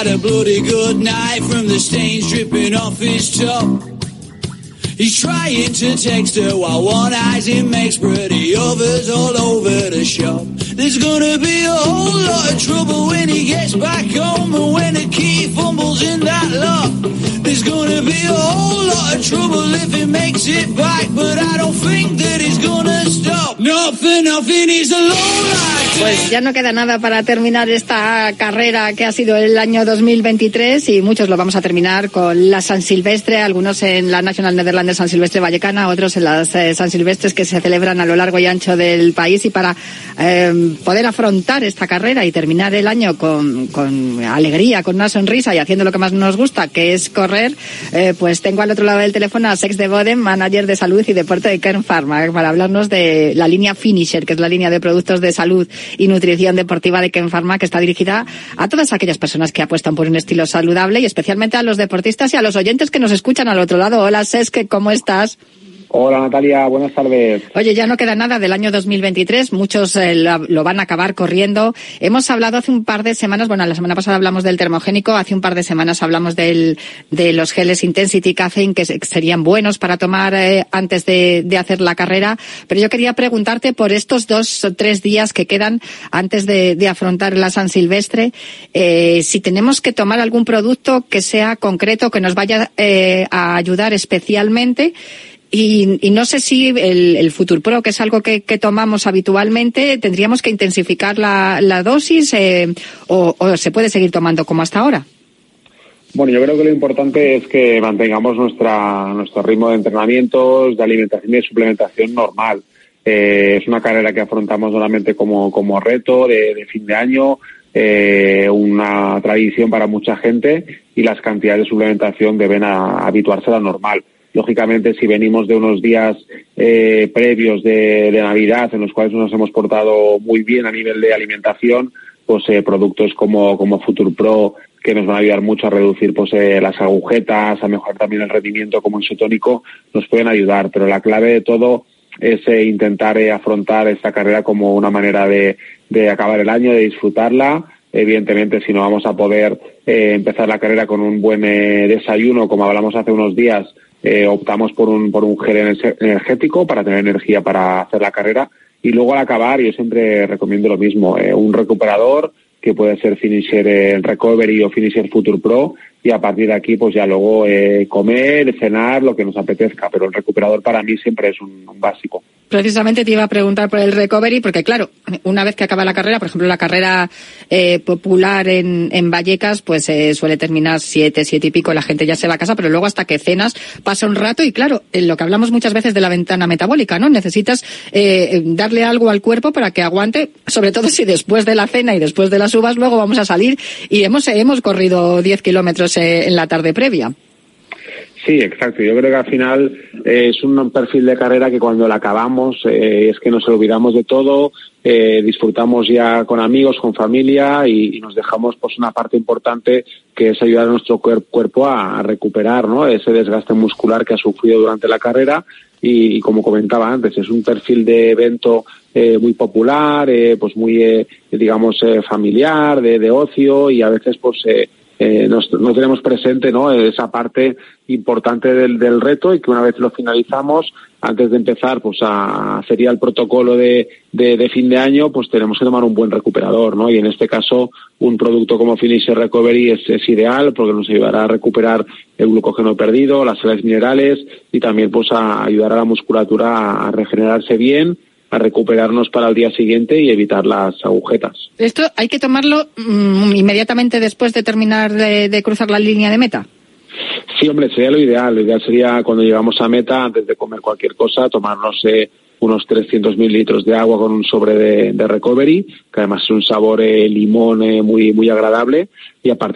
Had a bloody good night from the stains dripping off his top? He's trying to text her while one eyes him makes pretty others all over the shop. There's gonna be a whole lot of trouble when he gets back home and when the key fumbles in that lock. There's gonna be a whole lot of trouble if he makes it back, but I don't think that he's gonna stop. Nothing, nothing, lowlife. Pues ya no queda nada para terminar esta carrera que ha sido el año 2023 y muchos lo vamos a terminar con la San Silvestre, algunos en la National Netherlands San Silvestre Vallecana, otros en las eh, San Silvestres que se celebran a lo largo y ancho del país y para eh, poder afrontar esta carrera y terminar el año con, alegría, con una sonrisa y haciendo lo que más nos gusta, que es correr, eh, pues tengo al otro lado del teléfono a Sex de Boden, manager de salud y deporte de Kern Pharma, para hablarnos de la línea Finisher, que es la línea de productos de salud y nutrición deportiva de Ken Pharma, que está dirigida a todas aquellas personas que apuestan por un estilo saludable y especialmente a los deportistas y a los oyentes que nos escuchan al otro lado. Hola, Seske, ¿cómo estás? Hola Natalia, buenas tardes. Oye, ya no queda nada del año 2023, muchos eh, lo, lo van a acabar corriendo. Hemos hablado hace un par de semanas, bueno, la semana pasada hablamos del termogénico, hace un par de semanas hablamos del, de los geles Intensity Caffeine que se- que serían buenos para tomar eh, antes de, de hacer la carrera, pero yo quería preguntarte por estos dos o tres días que quedan antes de, de afrontar la San Silvestre, eh, si tenemos que tomar algún producto que sea concreto, que nos vaya eh, a ayudar especialmente. Y, y no sé si el, el Futur Pro, que es algo que, tomamos habitualmente, tendríamos que intensificar la, dosis eh, o, se puede seguir tomando como hasta ahora. Bueno, yo creo que lo importante es que mantengamos nuestra, nuestro ritmo de entrenamientos, de alimentación y de suplementación normal. Eh, es una carrera que afrontamos solamente como, como reto de, de fin de año, eh, una tradición para mucha gente y las cantidades de suplementación deben a- habituarse a la normal. Lógicamente, si venimos de unos días eh, previos de, Navidad en los cuales nos hemos portado muy bien a nivel de alimentación, pues eh, productos como, como Futur Pro que nos van a ayudar mucho a reducir pues eh, las agujetas, a mejorar también el rendimiento como isotónico, nos pueden ayudar. Pero la clave de todo es eh, intentar eh, afrontar esta carrera como una manera de, de acabar el año, de disfrutarla. Evidentemente, si no vamos a poder empezar la carrera con un buen desayuno, como hablamos hace unos días, eh, optamos por un, por un gel ener- energético para tener energía para hacer la carrera. Y luego al acabar, yo siempre recomiendo lo mismo, eh, un recuperador que puede ser Finisher eh, Recovery o Finisher Future Pro y a partir de aquí pues ya luego eh, comer, cenar, lo que nos apetezca, pero el recuperador para mí siempre es un, un básico. Precisamente te iba a preguntar por el recovery, porque claro, una vez que acaba la carrera, por ejemplo, la carrera eh, popular en, en Vallecas, pues eh, suele terminar siete, siete y pico, la gente ya se va a casa, pero luego hasta que cenas pasa un rato y claro, en lo que hablamos muchas veces de la ventana metabólica, ¿no? Necesitas eh, darle algo al cuerpo para que aguante, sobre todo si después de la cena y después de las uvas luego vamos a salir y hemos, hemos corrido 10 kilómetros eh, en la tarde previa. Sí, exacto. Yo creo que al final eh, es un perfil de carrera que cuando la acabamos eh, es que nos olvidamos de todo, eh, disfrutamos ya con amigos, con familia y, nos dejamos pues una parte importante que es ayudar a nuestro cuer- cuerpo a, recuperar ¿no? ese desgaste muscular que ha sufrido durante la carrera y, y como comentaba antes es un perfil de evento eh, muy popular, eh, pues muy eh, digamos eh, familiar, de, de ocio y a veces pues eh, nos- no tenemos presente ¿no? esa parte importante del, del reto y que una vez lo finalizamos, antes de empezar pues a sería el protocolo de, de, fin de año, pues tenemos que tomar un buen recuperador, ¿no? Y en este caso un producto como Finisher Recovery es, es ideal porque nos ayudará a recuperar el glucógeno perdido, las sales minerales y también pues a ayudar a la musculatura a regenerarse bien, a recuperarnos para el día siguiente y evitar las agujetas. Esto hay que tomarlo mm, inmediatamente después de terminar de, de cruzar la línea de meta. Sí, hombre, sería lo ideal. Lo ideal sería cuando llegamos a meta, antes de comer cualquier cosa, tomarnos eh, unos 300 mililitros de agua con un sobre de, de recovery, que además es un sabor eh, limón eh, muy, muy agradable, y a partir